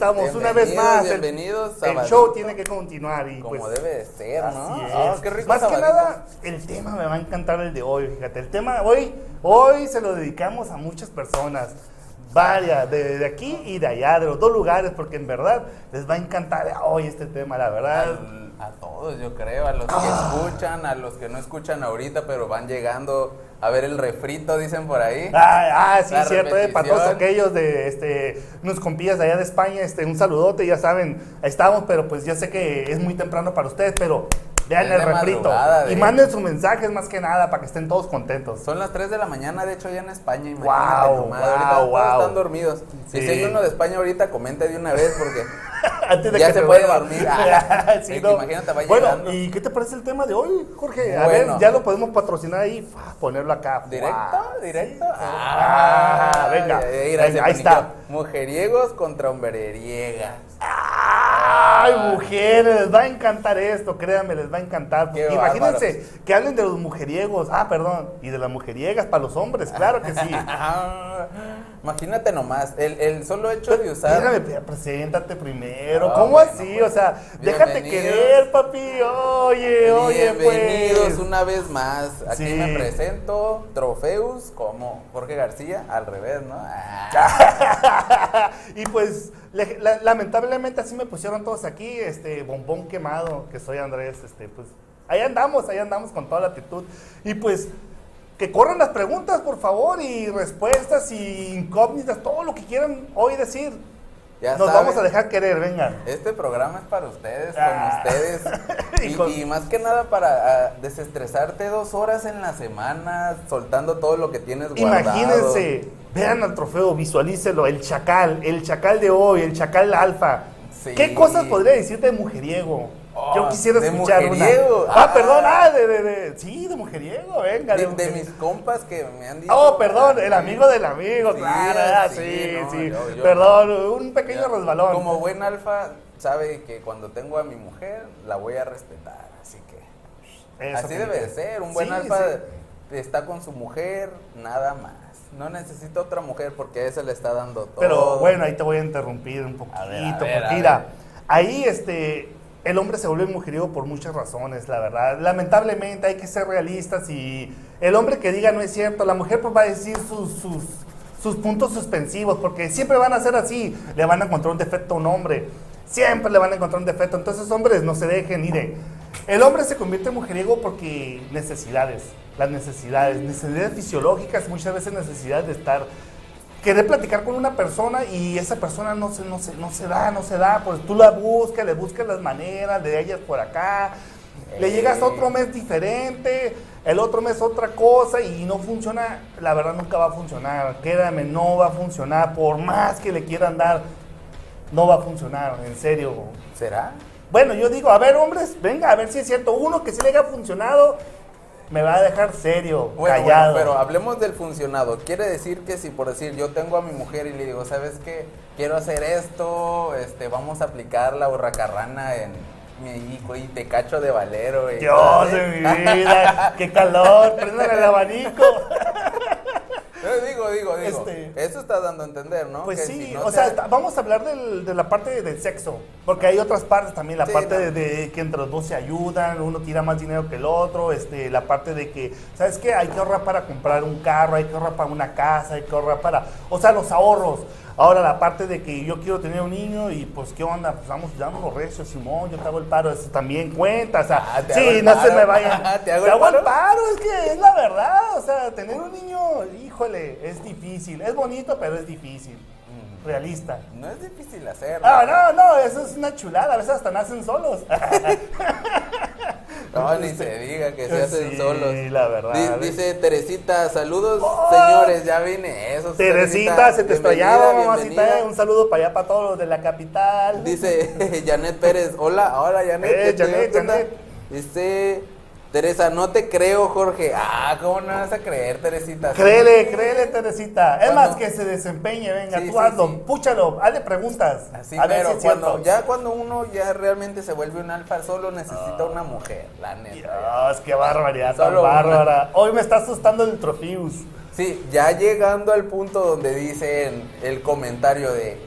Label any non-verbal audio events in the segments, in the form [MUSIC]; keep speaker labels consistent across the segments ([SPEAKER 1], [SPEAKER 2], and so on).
[SPEAKER 1] Estamos, una vez más. el-
[SPEAKER 2] bienvenidos,
[SPEAKER 1] el,
[SPEAKER 2] sabadito.
[SPEAKER 1] show tiene que continuar y
[SPEAKER 2] Como
[SPEAKER 1] pues,
[SPEAKER 2] debe de ser, ¿no?
[SPEAKER 1] así
[SPEAKER 2] Ah,
[SPEAKER 1] es.
[SPEAKER 2] qué rico
[SPEAKER 1] Más que
[SPEAKER 2] sabadito.
[SPEAKER 1] nada, el tema me va a encantar el de hoy, fíjate. El tema hoy, hoy se lo dedicamos a muchas personas. Varias, de, de aquí y de allá, de los dos lugares, porque en verdad les va a encantar hoy este tema, la verdad.
[SPEAKER 2] Al- a todos, yo creo, a los que
[SPEAKER 1] Ah.
[SPEAKER 2] escuchan, a los que no escuchan ahorita, pero van llegando a ver el refrito, dicen por ahí.
[SPEAKER 1] Ah, ah, sí,
[SPEAKER 2] La
[SPEAKER 1] cierto, eh, para todos aquellos de este, unos compillas de allá de España, este, un saludote, ya saben, ahí estamos, pero pues ya sé que es muy temprano para ustedes, pero vean el refrito y manden sus mensajes más que nada para que estén todos contentos.
[SPEAKER 2] Son las 3 de la mañana, de hecho, ya en España. Imagínate nomás.
[SPEAKER 1] guau,
[SPEAKER 2] ahorita todos
[SPEAKER 1] guau.
[SPEAKER 2] están dormidos.
[SPEAKER 1] Sí.
[SPEAKER 2] Si hay uno de España ahorita, comente de una vez porque [LAUGHS]
[SPEAKER 1] Antes de
[SPEAKER 2] Ya
[SPEAKER 1] que
[SPEAKER 2] se puede dormir. Ah, [LAUGHS]
[SPEAKER 1] Sí, no. [LAUGHS]
[SPEAKER 2] imagínate, va
[SPEAKER 1] bueno,
[SPEAKER 2] llegando.
[SPEAKER 1] ¿y qué te parece el tema de hoy, Jorge? A
[SPEAKER 2] Bueno.
[SPEAKER 1] ver, ya lo podemos patrocinar ahí, ponerlo acá.
[SPEAKER 2] ¿Directo? ¿Directo?
[SPEAKER 1] Ah, venga.
[SPEAKER 2] Ahí,
[SPEAKER 1] Venga, ahí está.
[SPEAKER 2] Mujeriegos contra hombreriegas.
[SPEAKER 1] Ay, mujeres, les va a encantar esto, créanme, les va a encantar.
[SPEAKER 2] Qué
[SPEAKER 1] Imagínense que hablen de los mujeriegos, ah, perdón, y de las mujeriegas para los hombres, claro que sí. [LAUGHS]
[SPEAKER 2] Imagínate nomás, el, el solo hecho de usar.
[SPEAKER 1] Pe- preséntate primero.
[SPEAKER 2] Ah,
[SPEAKER 1] ¿Cómo
[SPEAKER 2] bueno,
[SPEAKER 1] así?
[SPEAKER 2] pues,
[SPEAKER 1] o sea, déjate
[SPEAKER 2] bienvenidos.
[SPEAKER 1] querer, papi. Oye, oye,
[SPEAKER 2] Bienvenidos
[SPEAKER 1] pues.
[SPEAKER 2] una vez más. Aquí
[SPEAKER 1] Sí.
[SPEAKER 2] me presento, Trofeus, como Jorge García, al revés, ¿no? Ah, [LAUGHS]
[SPEAKER 1] y pues, le- la- lamentablemente así me pusieron todos aquí, este, bombón quemado, que soy Andrés, este, pues, ahí andamos, ahí andamos con toda la actitud. Y pues, que corran las preguntas, por favor, y respuestas y incógnitas, todo lo que quieran hoy decir.
[SPEAKER 2] ya
[SPEAKER 1] Nos
[SPEAKER 2] saben,
[SPEAKER 1] vamos a dejar querer, vengan.
[SPEAKER 2] Este programa es para ustedes,
[SPEAKER 1] Ah.
[SPEAKER 2] con ustedes. [LAUGHS]
[SPEAKER 1] Y
[SPEAKER 2] Y,
[SPEAKER 1] con-
[SPEAKER 2] y más que nada para ah, desestresarte dos horas en la semana, soltando todo lo que tienes guardado.
[SPEAKER 1] Imagínense, vean al trofeo, visualícelo, el chacal, el chacal de hoy, el chacal alfa.
[SPEAKER 2] Sí.
[SPEAKER 1] ¿Qué cosas podría decir de mujeriego?
[SPEAKER 2] Oh,
[SPEAKER 1] Yo quisiera
[SPEAKER 2] de
[SPEAKER 1] escuchar
[SPEAKER 2] mujeriego.
[SPEAKER 1] una. Ah,
[SPEAKER 2] Ah.
[SPEAKER 1] perdón, ah, de, de, de- sí, de mujeriego, venga.
[SPEAKER 2] De, de mis compas que me han dicho.
[SPEAKER 1] Oh, perdón, el amigo del amigo,
[SPEAKER 2] Sí,
[SPEAKER 1] claro, ah, sí,
[SPEAKER 2] sí,
[SPEAKER 1] sí.
[SPEAKER 2] no, yo- yo-
[SPEAKER 1] perdón, un pequeño resbalón.
[SPEAKER 2] Como buen alfa, sabe que cuando tengo a mi mujer, la voy a respetar. Así que.
[SPEAKER 1] Eso
[SPEAKER 2] así debe de ser. Un buen
[SPEAKER 1] Sí,
[SPEAKER 2] alfa
[SPEAKER 1] sí.
[SPEAKER 2] está con su mujer, nada más. No necesita otra mujer porque a ese le está dando todo.
[SPEAKER 1] Pero bueno, ahí te voy a interrumpir un poquito,
[SPEAKER 2] A ver, a ver,
[SPEAKER 1] porque mira, ahí este, el hombre se vuelve mujeriego por muchas razones, la verdad. Lamentablemente hay que ser realistas y el hombre que diga no es cierto, la mujer pues va a decir sus, sus, puntos suspensivos, porque siempre van a ser así, le van a encontrar un defecto a un hombre, siempre le van a encontrar un defecto, entonces hombres no se dejen, mire, el hombre se convierte en mujeriego porque necesidades, las necesidades, necesidades fisiológicas, muchas veces necesidades de estar querer platicar con una persona y esa persona no se, no se, no se da, no se da, pues tú la buscas, le buscas las maneras de ellas por acá, le
[SPEAKER 2] Eh.
[SPEAKER 1] llegas a otro mes diferente, el otro mes otra cosa y no funciona, la verdad nunca va a funcionar, quédame, no va a funcionar, por más que le quieran dar, no va a funcionar, en serio.
[SPEAKER 2] ¿Será?
[SPEAKER 1] Bueno, yo digo, a ver hombres, venga, a ver si es cierto, uno que sí le haya funcionado, me va a dejar serio,
[SPEAKER 2] Bueno,
[SPEAKER 1] callado.
[SPEAKER 2] bueno, pero hablemos del funcionado. Quiere decir que si por decir yo tengo a mi mujer y le digo, ¿sabes qué? Quiero hacer esto, este, vamos a aplicar la hurracarrana en mi hijo y te cacho de valero. Y
[SPEAKER 1] Dios de mi [LAUGHS] vida, qué calor, prendan el abanico. [LAUGHS]
[SPEAKER 2] Yo digo, digo, digo, digo.
[SPEAKER 1] Este-
[SPEAKER 2] Eso está dando a entender, ¿no?
[SPEAKER 1] Pues
[SPEAKER 2] Que
[SPEAKER 1] sí,
[SPEAKER 2] si no
[SPEAKER 1] o sea, está- vamos a hablar del- de la parte del sexo, porque hay otras partes también, la
[SPEAKER 2] Sí,
[SPEAKER 1] parte
[SPEAKER 2] no.
[SPEAKER 1] de, de que entre los dos se ayudan, uno tira más dinero que el otro, este, la parte de que, ¿sabes qué? Hay que ahorrar para comprar un carro, hay que ahorrar para una casa, hay que ahorrar para, o sea, los ahorros. Ahora la parte de que yo quiero tener un niño y pues qué onda, pues vamos, los recios, Simón, yo te hago el paro, eso también cuenta, o sea,
[SPEAKER 2] Ah,
[SPEAKER 1] sí,
[SPEAKER 2] el
[SPEAKER 1] no se me vayan. [LAUGHS]
[SPEAKER 2] ¿Te hago el
[SPEAKER 1] el
[SPEAKER 2] paro?
[SPEAKER 1] paro, es que es la verdad, o sea, tener un niño, híjole, es difícil, es bonito, pero es difícil, realista.
[SPEAKER 2] No es difícil hacerlo.
[SPEAKER 1] Ah, no, no, eso es una chulada, a veces hasta nacen solos. [LAUGHS]
[SPEAKER 2] No, ni se diga que se hacen
[SPEAKER 1] Sí,
[SPEAKER 2] solos.
[SPEAKER 1] la verdad.
[SPEAKER 2] Di- dice Teresita, saludos,
[SPEAKER 1] Oh.
[SPEAKER 2] señores, ya vine eso.
[SPEAKER 1] Teresita, se te extrañaba, mamacita,
[SPEAKER 2] bienvenida.
[SPEAKER 1] un saludo para allá, para todos los de la capital.
[SPEAKER 2] Dice [LAUGHS] Janet Pérez, hola, hola Janet.
[SPEAKER 1] Eh,
[SPEAKER 2] ¿qué te-
[SPEAKER 1] Janet? Janet.
[SPEAKER 2] Dice Teresa, no te creo, Jorge. Ah, ¿cómo no vas a creer, Teresita?
[SPEAKER 1] Créele, créele, Teresita. Es
[SPEAKER 2] Cuando-
[SPEAKER 1] más, que se desempeñe, venga,
[SPEAKER 2] Sí,
[SPEAKER 1] tú
[SPEAKER 2] sí,
[SPEAKER 1] hazlo,
[SPEAKER 2] sí.
[SPEAKER 1] púchalo, hazle preguntas.
[SPEAKER 2] Así,
[SPEAKER 1] a
[SPEAKER 2] pero
[SPEAKER 1] si
[SPEAKER 2] cuando, ya cuando uno ya realmente se vuelve un alfa solo necesita una mujer, la neta.
[SPEAKER 1] Dios, qué barbaridad tan
[SPEAKER 2] Solo una.
[SPEAKER 1] bárbara. Hoy me está asustando el Trofius.
[SPEAKER 2] Sí, ya llegando al punto donde dicen el comentario de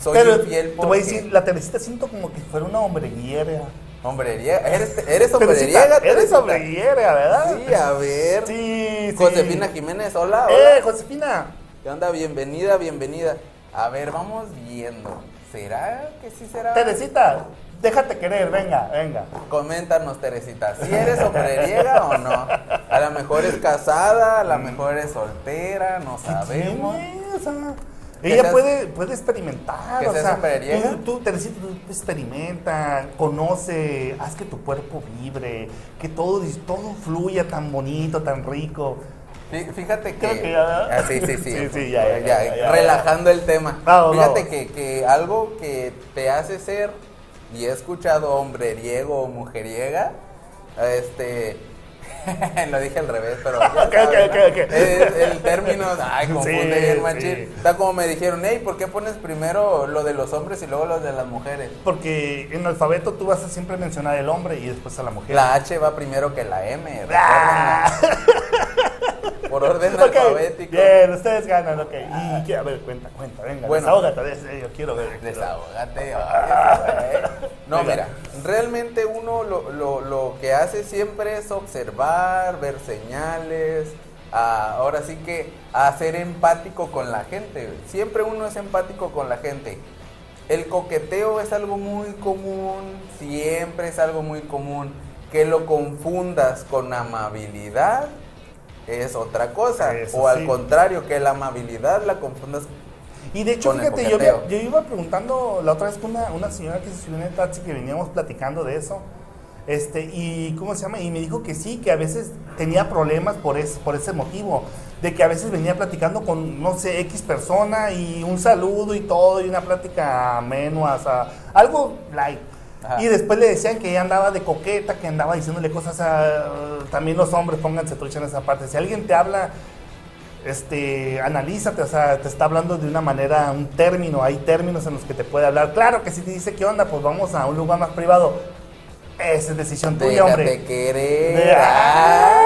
[SPEAKER 2] soy
[SPEAKER 1] Pero
[SPEAKER 2] infiel
[SPEAKER 1] te voy a
[SPEAKER 2] porque
[SPEAKER 1] decir, la Teresita siento como que fuera una hombreriega.
[SPEAKER 2] Hombreriega, eres eres hombreriega,
[SPEAKER 1] eres hombreriega, ¿verdad?
[SPEAKER 2] Sí, a ver.
[SPEAKER 1] Sí, sí.
[SPEAKER 2] Josefina Jiménez, hola,
[SPEAKER 1] Eh,
[SPEAKER 2] hola.
[SPEAKER 1] Josefina.
[SPEAKER 2] ¿Qué onda? Bienvenida, bienvenida. A ver, vamos viendo. ¿Será que sí será?
[SPEAKER 1] Teresita, déjate querer, venga, venga.
[SPEAKER 2] Coméntanos, Teresita, si eres hombreriega o no. A lo mejor es casada, a lo mejor es soltera, no
[SPEAKER 1] ¿Qué
[SPEAKER 2] sabemos.
[SPEAKER 1] tiene? Ella
[SPEAKER 2] seas-
[SPEAKER 1] puede, puede experimentar,
[SPEAKER 2] que
[SPEAKER 1] o sea, tú, tú, Teresita, tú experimenta, conoce, haz que tu cuerpo vibre, que todo, todo fluya tan bonito, tan rico.
[SPEAKER 2] Fí- Fíjate que.
[SPEAKER 1] Que ya-
[SPEAKER 2] Ah, sí, sí, sí. [LAUGHS]
[SPEAKER 1] Sí, sí, ya, ya, ya,
[SPEAKER 2] relajando el tema.
[SPEAKER 1] Vamos,
[SPEAKER 2] Fíjate. Que, que algo que te hace ser, y he escuchado hombreriego o mujeriega, este. [LAUGHS] lo dije al revés, pero. ya [LAUGHS]
[SPEAKER 1] Ok, ok,
[SPEAKER 2] sabes,
[SPEAKER 1] ok,
[SPEAKER 2] ¿no?
[SPEAKER 1] ok.
[SPEAKER 2] El, el término, ay, confunde
[SPEAKER 1] Sí,
[SPEAKER 2] bien, machín.
[SPEAKER 1] sí.
[SPEAKER 2] Está como me dijeron, hey, ¿por qué pones primero lo de los hombres y luego lo de las mujeres?
[SPEAKER 1] Porque en el alfabeto tú vas a siempre mencionar el hombre y después a la mujer.
[SPEAKER 2] La H va primero que la M,
[SPEAKER 1] Ah. [LAUGHS]
[SPEAKER 2] por orden
[SPEAKER 1] Ok,
[SPEAKER 2] alfabético.
[SPEAKER 1] Bien, ustedes ganan, ok. Y, ¿qué? a ver, cuenta, cuenta, venga.
[SPEAKER 2] Bueno.
[SPEAKER 1] desahógate, des- yo quiero ver.
[SPEAKER 2] Desahógate. [LAUGHS] No, mira, realmente uno lo, lo- lo que hace siempre es observar, ver señales, ah, ahora sí que a ser empático con la gente. Siempre uno es empático con la gente. El coqueteo es algo muy común, siempre es algo muy común. Que lo confundas con amabilidad es otra cosa.
[SPEAKER 1] Eso
[SPEAKER 2] o al
[SPEAKER 1] sí.
[SPEAKER 2] contrario, que la amabilidad la confundas
[SPEAKER 1] Y de hecho,
[SPEAKER 2] Con el
[SPEAKER 1] fíjate, yo iba preguntando la otra vez con una, una señora que se subió en el taxi que veníamos platicando de eso. Este, y ¿cómo se llama? Y me dijo que sí, que a veces tenía problemas por, es, por ese motivo. De que a veces venía platicando con, no sé, X persona y un saludo y todo, y una plática menua, o sea, algo light.
[SPEAKER 2] Ajá.
[SPEAKER 1] Y después le decían que ella andaba de coqueta, que andaba diciéndole cosas a. También los hombres, pónganse trucha en esa parte. Si alguien te habla este, analízate, o sea, te está hablando de una manera, un término, hay términos en los que te puede hablar. Claro que si te dice, ¿qué onda? Pues vamos a un lugar más privado. Esa es decisión tuya,
[SPEAKER 2] Déjate
[SPEAKER 1] hombre.
[SPEAKER 2] querer.
[SPEAKER 1] De-
[SPEAKER 2] Ah.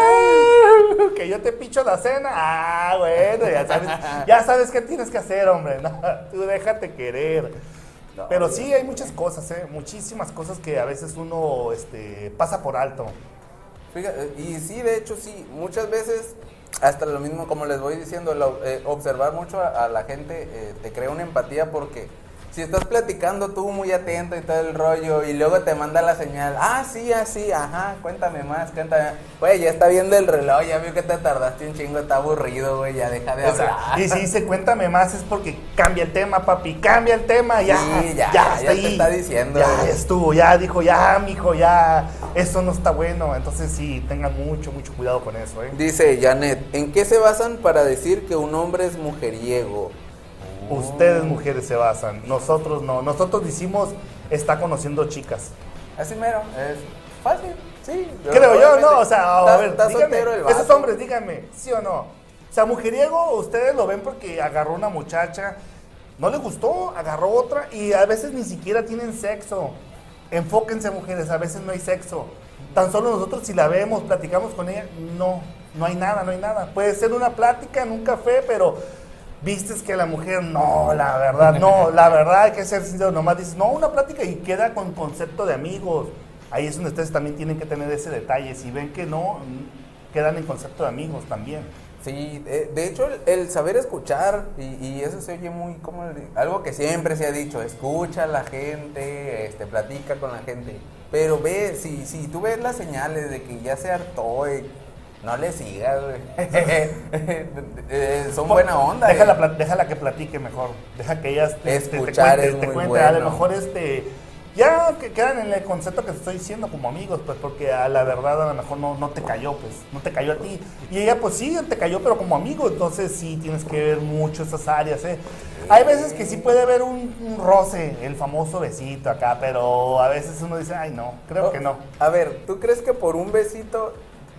[SPEAKER 1] Que yo te picho la cena. Ah, bueno, ya sabes, ya sabes qué tienes que hacer, hombre. No, [LAUGHS] tú déjate querer.
[SPEAKER 2] No,
[SPEAKER 1] Pero sí, hay muchas cosas, ¿eh? muchísimas cosas que a veces uno este, pasa por alto.
[SPEAKER 2] Fíjate, y sí, de hecho, sí, muchas veces, hasta lo mismo como les voy diciendo, lo- eh, observar mucho a, a la gente eh, te crea una empatía porque si estás platicando tú muy atento y todo el rollo y luego te manda la señal, ah, sí, así, ajá, cuéntame más, cuéntame. Güey, ya está viendo el reloj, ya vio que te tardaste un chingo, está aburrido, güey, ya deja de
[SPEAKER 1] O sea,
[SPEAKER 2] hablar.
[SPEAKER 1] y si dice cuéntame más es porque cambia el tema, papi, cambia el tema, ya,
[SPEAKER 2] Sí, ya,
[SPEAKER 1] ya,
[SPEAKER 2] ya te está diciendo.
[SPEAKER 1] Ya estuvo, ya dijo, ya, mijo, ya, eso no está bueno. Entonces sí, tengan mucho, mucho cuidado con eso, ¿eh?
[SPEAKER 2] Dice Janet, ¿en qué se basan para decir que un hombre es mujeriego?
[SPEAKER 1] Ustedes mujeres se basan, nosotros no. Nosotros decimos, está conociendo chicas.
[SPEAKER 2] Así mero, es fácil, sí.
[SPEAKER 1] Creo yo. ¿no? O sea, a
[SPEAKER 2] Está-
[SPEAKER 1] ver,
[SPEAKER 2] está
[SPEAKER 1] díganme,
[SPEAKER 2] el
[SPEAKER 1] esos hombres, díganme, ¿sí o no? O sea, mujeriego, ustedes lo ven porque agarró una muchacha, no le gustó, agarró otra y a veces ni siquiera tienen sexo. Enfóquense, mujeres, a veces no hay sexo. Tan solo nosotros si la vemos, platicamos con ella, no. no hay nada, no hay nada. Puede ser una plática en un café, pero vistes que la mujer, no, la verdad, no, la verdad hay que ser sincero, nomás dices, no, una plática y queda con concepto de amigos. Ahí es donde ustedes también tienen que tener ese detalle. Si ven que no, quedan en concepto de amigos también.
[SPEAKER 2] Sí, de, de hecho el, el saber escuchar, y, y eso se oye muy como el- algo que siempre se ha dicho, escucha a la gente, este, platica con la gente, pero ve, si, si tú ves las señales de que ya se hartó, eh, no le sigas, güey. [LAUGHS] Eh, son buena onda.
[SPEAKER 1] Déjala,
[SPEAKER 2] eh.
[SPEAKER 1] déjala que platique mejor. Deja que ellas te, te- te
[SPEAKER 2] Escuchar
[SPEAKER 1] cuente,
[SPEAKER 2] es
[SPEAKER 1] te
[SPEAKER 2] muy
[SPEAKER 1] cuente. A lo
[SPEAKER 2] bueno.
[SPEAKER 1] mejor este. Ya que quedan en el concepto que te estoy diciendo como amigos, pues porque a la verdad a lo mejor no, no te cayó, pues no te cayó a ti. Y ella pues sí, te cayó, pero como amigo, entonces sí tienes que ver mucho esas áreas, ¿eh? Hay veces que sí puede haber un, un roce, el famoso besito acá, pero a veces uno dice, ay no, creo
[SPEAKER 2] Oh,
[SPEAKER 1] que no.
[SPEAKER 2] A ver, ¿tú crees que por un besito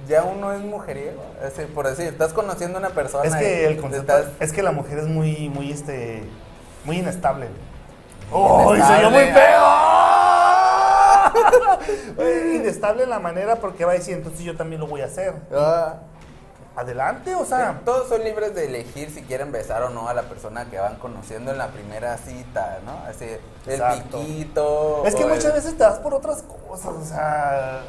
[SPEAKER 2] ya uno es mujeriego? Es decir, por decir, estás conociendo a una persona.
[SPEAKER 1] Es que el concepto,
[SPEAKER 2] estás-
[SPEAKER 1] es que la mujer es muy, muy, este, muy inestable. ¡Uy, soy yo
[SPEAKER 2] Inestable.
[SPEAKER 1] muy feo! [LAUGHS] inestable en la manera porque va a decir, entonces yo también lo voy a hacer.
[SPEAKER 2] Ah.
[SPEAKER 1] Adelante, o sea,
[SPEAKER 2] Todos son libres de elegir si quieren besar o no a la persona que van conociendo en la primera cita, ¿no? Así, el
[SPEAKER 1] Exacto.
[SPEAKER 2] piquito.
[SPEAKER 1] es que muchas
[SPEAKER 2] el-
[SPEAKER 1] veces te das por otras cosas, o sea,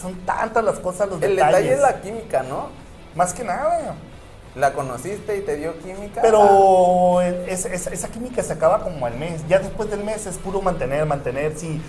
[SPEAKER 1] son tantas las cosas, los
[SPEAKER 2] El
[SPEAKER 1] detalles.
[SPEAKER 2] detalle es la química, ¿no?
[SPEAKER 1] Más que nada.
[SPEAKER 2] La conociste y te dio química.
[SPEAKER 1] Pero es- es- esa química se acaba como al mes. Ya después del mes es puro mantener, mantener. Si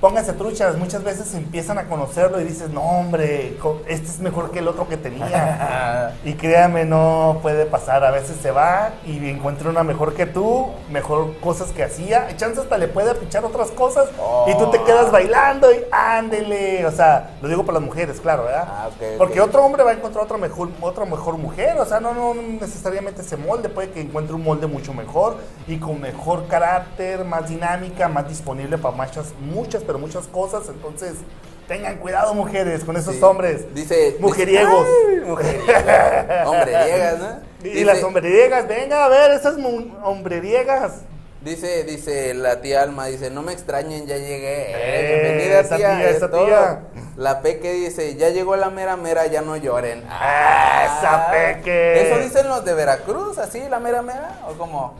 [SPEAKER 1] pónganse truchas, muchas veces empiezan a conocerlo y dices, no, hombre, este es mejor que el otro que tenía. [LAUGHS] y créame, no puede pasar. A veces se va y encuentra una mejor que tú, mejor cosas que hacía. Chance hasta le puede apichar otras cosas. Y tú te quedas bailando y ándele. O sea, lo digo para las mujeres, claro, ¿verdad?
[SPEAKER 2] Ah.
[SPEAKER 1] Porque otro hombre va a encontrar otra mejor, otra mejor mujer, o sea, no, no necesariamente ese molde, puede que encuentre un molde mucho mejor y con mejor carácter, más dinámica, más disponible para muchas, muchas, pero muchas cosas, entonces tengan cuidado mujeres con esos
[SPEAKER 2] Sí.
[SPEAKER 1] hombres.
[SPEAKER 2] Dice.
[SPEAKER 1] Mujeriegos.
[SPEAKER 2] Dice, "Ay, mujeriegos. [LAUGHS] Hombreriegas, ¿no?
[SPEAKER 1] Y las hombreriegas, venga a ver, esas hombreriegas.
[SPEAKER 2] Dice, dice la tía Alma, dice, no me extrañen, ya llegué.
[SPEAKER 1] Eh,
[SPEAKER 2] Bienvenida
[SPEAKER 1] esa
[SPEAKER 2] tía,
[SPEAKER 1] tía,
[SPEAKER 2] es
[SPEAKER 1] esa
[SPEAKER 2] todo.
[SPEAKER 1] tía.
[SPEAKER 2] La Peque dice, ya llegó la mera mera, ya no lloren.
[SPEAKER 1] Ah, esa Peque.
[SPEAKER 2] ¿Eso dicen los de Veracruz, así, la mera mera? ¿O como?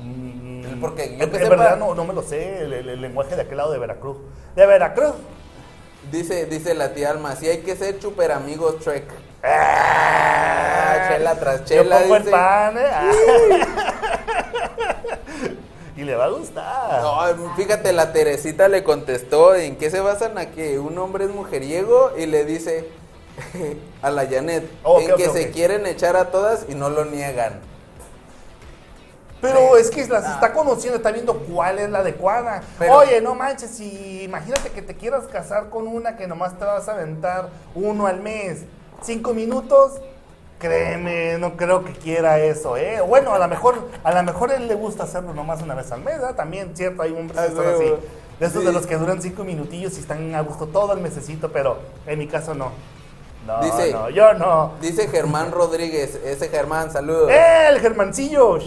[SPEAKER 2] Porque yo
[SPEAKER 1] en,
[SPEAKER 2] que
[SPEAKER 1] en
[SPEAKER 2] sepa-
[SPEAKER 1] verdad no, no me lo sé, el, el- el lenguaje de aquel lado de Veracruz. De Veracruz.
[SPEAKER 2] Dice, dice la tía Alma, sí hay que ser super amigos Trek.
[SPEAKER 1] Ah,
[SPEAKER 2] chela tras
[SPEAKER 1] Yo
[SPEAKER 2] chela,
[SPEAKER 1] el
[SPEAKER 2] dice.
[SPEAKER 1] pan, ¿eh? [LAUGHS] Y le va a gustar.
[SPEAKER 2] No, fíjate, la Teresita le contestó en qué se basan a que un hombre es mujeriego y le dice [LAUGHS] a la Janet
[SPEAKER 1] Ok,
[SPEAKER 2] en que se quieren echar a todas y no lo niegan.
[SPEAKER 1] Pero
[SPEAKER 2] Sí.
[SPEAKER 1] es que las
[SPEAKER 2] Ah.
[SPEAKER 1] está conociendo, está viendo cuál es la adecuada.
[SPEAKER 2] Pero-
[SPEAKER 1] Oye, no manches, si imagínate que te quieras casar con una que nomás te vas a aventar uno al mes, cinco minutos, créeme, no creo que quiera eso, ¿eh? Bueno, a lo mejor, a lo mejor él le gusta hacerlo nomás una vez al mes, ¿verdad? También, cierto, hay hombres que así. De esos
[SPEAKER 2] Sí.
[SPEAKER 1] de los que duran cinco minutillos y están a gusto todo el mesecito, pero en mi caso no. No,
[SPEAKER 2] Dice-
[SPEAKER 1] no, yo no.
[SPEAKER 2] Dice Germán Rodríguez, ese Germán, saludos.
[SPEAKER 1] ¡Eh, el Germancillo!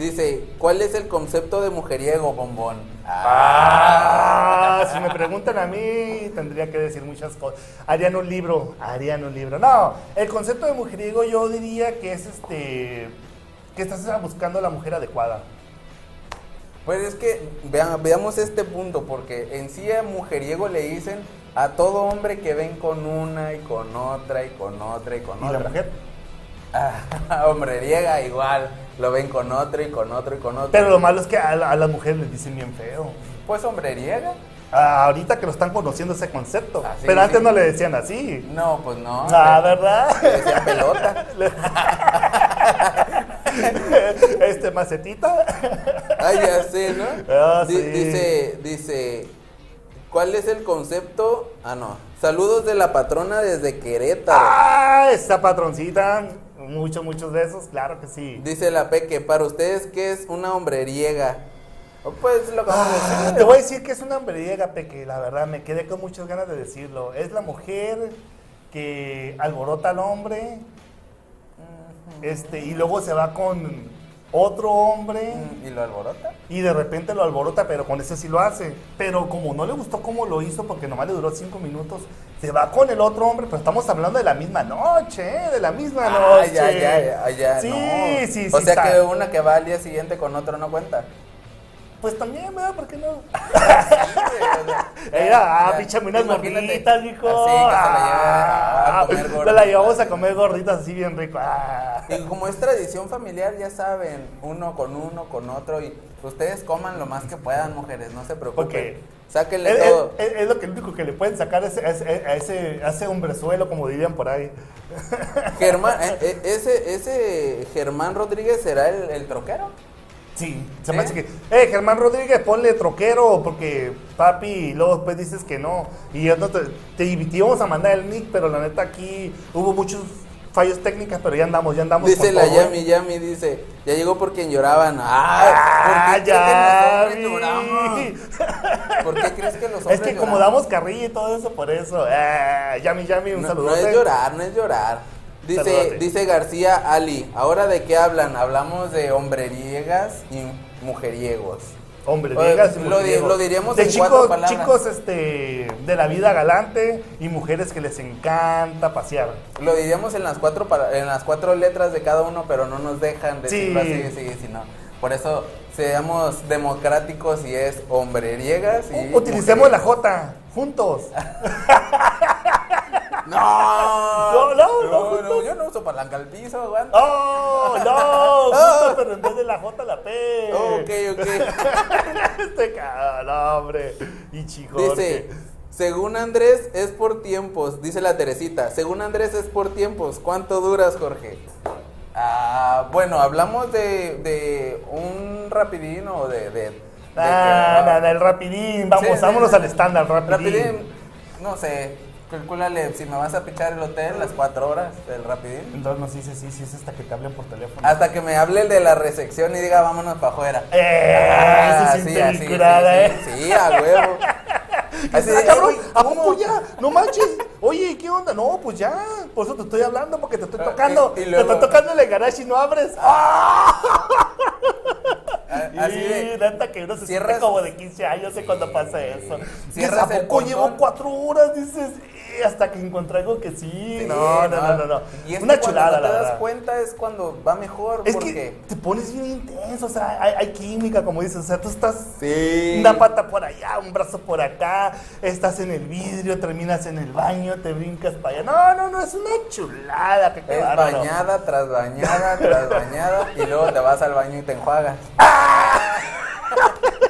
[SPEAKER 2] Dice, ¿cuál es el concepto de mujeriego, bombón?
[SPEAKER 1] Ah, si me preguntan a mí, tendría que decir muchas cosas. Harían un libro, harían un libro. No, el concepto de mujeriego yo diría que es este, que estás buscando la mujer adecuada.
[SPEAKER 2] Pues es que veamos este punto, porque en sí a mujeriego le dicen a todo hombre que ven con una y con otra y con otra y con
[SPEAKER 1] ¿Y
[SPEAKER 2] otra.
[SPEAKER 1] la mujer? [LAUGHS]
[SPEAKER 2] Ah, hombreriega igual, lo ven con otro y con otro y con otro.
[SPEAKER 1] Pero lo malo es que a, la- a las mujeres les dicen bien feo.
[SPEAKER 2] Pues hombreriega.
[SPEAKER 1] Ah, ahorita que lo están conociendo ese concepto.
[SPEAKER 2] Ah,
[SPEAKER 1] pero antes
[SPEAKER 2] sí.
[SPEAKER 1] no le decían así.
[SPEAKER 2] No, pues no.
[SPEAKER 1] Ah, ¿verdad?
[SPEAKER 2] le decían pelota. [LAUGHS] [LAUGHS]
[SPEAKER 1] este macetita.
[SPEAKER 2] Ay, ya sé, ¿no?
[SPEAKER 1] Ah, sí.
[SPEAKER 2] Dice, dice, ¿cuál es el concepto? Ah, no. Saludos de la patrona desde Querétaro.
[SPEAKER 1] Ah, esa patroncita. Muchos, muchos besos, claro que sí.
[SPEAKER 2] Dice la Peque, para ustedes, ¿qué es una hombreriega? Oh, Pues lo que
[SPEAKER 1] Ah,
[SPEAKER 2] decir.
[SPEAKER 1] te voy a decir que es una hombreriega, Peque, la verdad, me quedé con muchas ganas de decirlo. Es la mujer que alborota al hombre, este, y luego se va con, otro hombre
[SPEAKER 2] Mm, ¿Y lo alborota?
[SPEAKER 1] y de repente lo alborota, pero con ese sí lo hace. Pero como no le gustó cómo lo hizo, porque nomás le duró cinco minutos, se va con el otro hombre, pero estamos hablando de la misma noche, ¿eh? de la misma
[SPEAKER 2] Ah,
[SPEAKER 1] noche.
[SPEAKER 2] ya, ya, ya, ya,
[SPEAKER 1] Sí,
[SPEAKER 2] no.
[SPEAKER 1] sí, sí.
[SPEAKER 2] O sea
[SPEAKER 1] está.
[SPEAKER 2] que una que va al día siguiente con otro no cuenta.
[SPEAKER 1] Pues también, ¿verdad? ¿Por qué no? [LAUGHS] Era, ah, píchame unas
[SPEAKER 2] imagínate,
[SPEAKER 1] gorditas, mijo.
[SPEAKER 2] Así, que se la lleve a
[SPEAKER 1] Ah,
[SPEAKER 2] comer
[SPEAKER 1] la llevamos a comer gorditas así bien rico. Ah.
[SPEAKER 2] Y como es tradición familiar, ya saben, uno con uno, con otro, y ustedes coman lo más que puedan, mujeres, no se preocupen. Sáquenle
[SPEAKER 1] Es,
[SPEAKER 2] todo.
[SPEAKER 1] es- es lo que, único que le pueden sacar a ese, a ese, a ese, a ese hombrezuelo, como dirían por ahí.
[SPEAKER 2] Germán, [LAUGHS] eh, eh, ese, ese Germán Rodríguez será el, el troquero.
[SPEAKER 1] Sí, se me
[SPEAKER 2] ¿Eh?
[SPEAKER 1] hace que. Eh, Germán Rodríguez, ponle troquero, porque papi, y luego después dices que no. Y yo no te, te, te íbamos a mandar el nick, pero la neta aquí hubo muchos fallos técnicos, pero ya andamos, ya andamos.
[SPEAKER 2] Dice la
[SPEAKER 1] todo,
[SPEAKER 2] Yami,
[SPEAKER 1] ¿eh?
[SPEAKER 2] Yami, dice, ya llegó por quien lloraban.
[SPEAKER 1] Ah,
[SPEAKER 2] ¡Ay!
[SPEAKER 1] ya.
[SPEAKER 2] ¿Por qué crees que los hombres lloramos? ¿Por qué crees que los hombres [LAUGHS]
[SPEAKER 1] Es que como
[SPEAKER 2] lloramos?
[SPEAKER 1] damos carrilla y todo eso, por eso. Ah, Yami, Yami, un
[SPEAKER 2] No,
[SPEAKER 1] saludo.
[SPEAKER 2] no es llorar, no es llorar. Dice, dice García Ali, ¿ahora de qué hablan? Hablamos de hombreriegas y mujeriegos.
[SPEAKER 1] Hombre, digas,
[SPEAKER 2] lo
[SPEAKER 1] mujeriego.
[SPEAKER 2] lo diríamos
[SPEAKER 1] de
[SPEAKER 2] en
[SPEAKER 1] chicos, chicos este, de la vida galante y mujeres que les encanta pasear.
[SPEAKER 2] Lo diríamos en las cuatro en las cuatro letras de cada uno, pero no nos dejan decirlo
[SPEAKER 1] Sí.
[SPEAKER 2] así, sí, sí, no. Por eso seamos democráticos y es hombreriegas y
[SPEAKER 1] Utilicemos la. J juntos. [LAUGHS]
[SPEAKER 2] No,
[SPEAKER 1] No, no, no, juntos.
[SPEAKER 2] yo no uso palanca al piso, aguanta.
[SPEAKER 1] ¡Oh! ¡No! Juntos, pero en vez de la J, la P.
[SPEAKER 2] Ok, ok. [LAUGHS]
[SPEAKER 1] Este cabrón, no, hombre. Y chico.
[SPEAKER 2] Dice, según Andrés es por tiempos, dice la Teresita, según Andrés es por tiempos, ¿cuánto duras, Jorge? Ah, bueno, hablamos de, de un rapidín o de... de,
[SPEAKER 1] Ah,
[SPEAKER 2] que-
[SPEAKER 1] nada, el rapidín. Vamos,
[SPEAKER 2] sí,
[SPEAKER 1] vámonos
[SPEAKER 2] sí.
[SPEAKER 1] al estándar, rapidín.
[SPEAKER 2] Rapidín, no sé, calcúlale si me vas a pichar el hotel las cuatro horas del rapidín.
[SPEAKER 1] Entonces nos dice, sí, sí, es hasta que te hablen por teléfono.
[SPEAKER 2] Hasta que me hable el de la recepción y diga vámonos para afuera.
[SPEAKER 1] Eh, eso sí,
[SPEAKER 2] sí, así, sí,
[SPEAKER 1] curada,
[SPEAKER 2] sí,
[SPEAKER 1] ¿eh?
[SPEAKER 2] sí, a huevo. [LAUGHS] Así de,
[SPEAKER 1] Ah, cabrón,
[SPEAKER 2] "Ay, güey,
[SPEAKER 1] ¿a
[SPEAKER 2] ¿cómo?".
[SPEAKER 1] poco ya? No manches. Oye, ¿qué onda? No, pues ya. Por eso te estoy hablando, porque te estoy
[SPEAKER 2] Ah,
[SPEAKER 1] tocando.
[SPEAKER 2] y- y
[SPEAKER 1] Te
[SPEAKER 2] luego-
[SPEAKER 1] estoy tocando el garage y no abres.
[SPEAKER 2] A- [LAUGHS] Así
[SPEAKER 1] y
[SPEAKER 2] de,
[SPEAKER 1] neta que uno se siente
[SPEAKER 2] cierras-
[SPEAKER 1] como de 15 años sé cuando pasa eso.
[SPEAKER 2] Cierras
[SPEAKER 1] ¿a poco llevo cuatro horas? Dices, "Eh", hasta que encontré algo que sí. No, no, no, no, no.
[SPEAKER 2] Y es
[SPEAKER 1] Una chulada,
[SPEAKER 2] no
[SPEAKER 1] la
[SPEAKER 2] te das
[SPEAKER 1] verdad.
[SPEAKER 2] cuenta es cuando va mejor.
[SPEAKER 1] Es
[SPEAKER 2] porque...
[SPEAKER 1] que te pones bien intenso, o sea, hay, química, como dices, o sea, tú estás
[SPEAKER 2] Sí.
[SPEAKER 1] una pata por allá, un brazo por acá, estás en el vidrio, terminas en el baño, te brincas para allá. No, no, no, es una chulada. Que qué
[SPEAKER 2] Es bañada tras bañada tras bañada y luego te vas al baño y te enjuagas. Ah! [LAUGHS]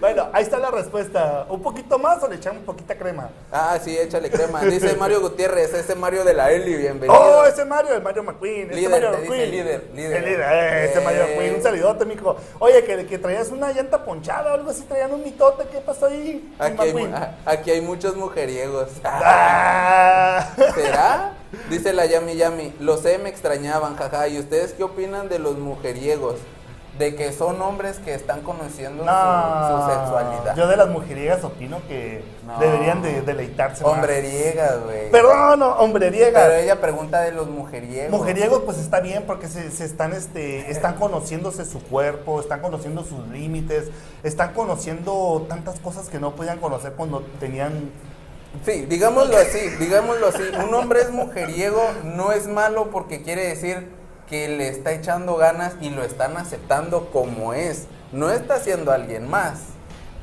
[SPEAKER 1] Bueno, ahí está la respuesta. ¿Un poquito más o le echamos poquita crema?
[SPEAKER 2] Ah, sí, échale crema. Dice Mario Gutiérrez, ese Mario de la Eli, bienvenido.
[SPEAKER 1] Oh, ese Mario, el Mario McQueen. Ese
[SPEAKER 2] Líder,
[SPEAKER 1] Mario
[SPEAKER 2] te dice
[SPEAKER 1] McQueen.
[SPEAKER 2] líder, líder.
[SPEAKER 1] El líder, eh, ese
[SPEAKER 2] Eh.
[SPEAKER 1] Mario McQueen. Un saludote, mijo. Oye, que, que traías una llanta ponchada o algo así, traían un mitote. ¿Qué pasó ahí? mi
[SPEAKER 2] Aquí hay,
[SPEAKER 1] McQueen?
[SPEAKER 2] mu- aquí hay muchos mujeriegos. [LAUGHS]
[SPEAKER 1] Ah.
[SPEAKER 2] ¿Será? Dice la Yami Yami, lo sé, me extrañaban, jaja. ¿Y ustedes qué opinan de los mujeriegos? De que son hombres que están conociendo su, su sexualidad.
[SPEAKER 1] Yo de las mujeriegas opino que
[SPEAKER 2] No.
[SPEAKER 1] deberían de deleitarse.
[SPEAKER 2] Hombreriegas, güey.
[SPEAKER 1] Perdón, no, hombreriega.
[SPEAKER 2] Pero ella pregunta de los mujeriegos.
[SPEAKER 1] Mujeriegos, pues está bien porque se, se están, este, están conociéndose su cuerpo, están conociendo sus límites, están conociendo tantas cosas que no podían conocer cuando tenían.
[SPEAKER 2] Sí, digámoslo así, digámoslo así. Un hombre es mujeriego, no es malo porque quiere decir que le está echando ganas y lo están aceptando como es. No está haciendo alguien más.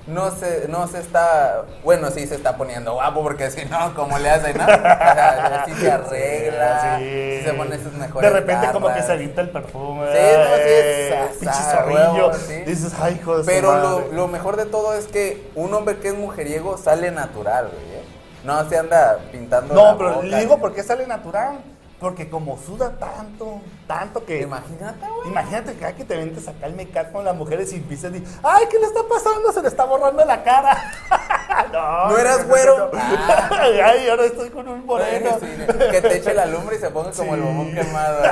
[SPEAKER 2] No se, no se está, bueno, sí se está poniendo guapo porque si no, ¿cómo le hace, no? O sea, sí se [LAUGHS] arregla,
[SPEAKER 1] Sí.
[SPEAKER 2] sí se pone sus mejores
[SPEAKER 1] De repente, como que se avienta el perfume.
[SPEAKER 2] Sí, no, sí es
[SPEAKER 1] eh,
[SPEAKER 2] huevo, sí.
[SPEAKER 1] Dices, ay, hijo de
[SPEAKER 2] Pero lo,
[SPEAKER 1] madre".
[SPEAKER 2] lo mejor de todo es que un hombre que es mujeriego sale natural, güey. ¿eh? No se anda pintando
[SPEAKER 1] No,
[SPEAKER 2] la
[SPEAKER 1] pero
[SPEAKER 2] boca,
[SPEAKER 1] le digo por qué sale natural. Porque como suda tanto, tanto que.
[SPEAKER 2] Imagínate, güey.
[SPEAKER 1] Imagínate que que te ventes acá el mecat con las mujeres y empiezas decir, ay, ¿qué le está pasando? Se le está borrando la cara. [LAUGHS] no,
[SPEAKER 2] ¿No eras güero? [LAUGHS]
[SPEAKER 1] ay, ahora estoy con un moreno.
[SPEAKER 2] Sí, que te eche la lumbre y se ponga como el bombón quemado. güey.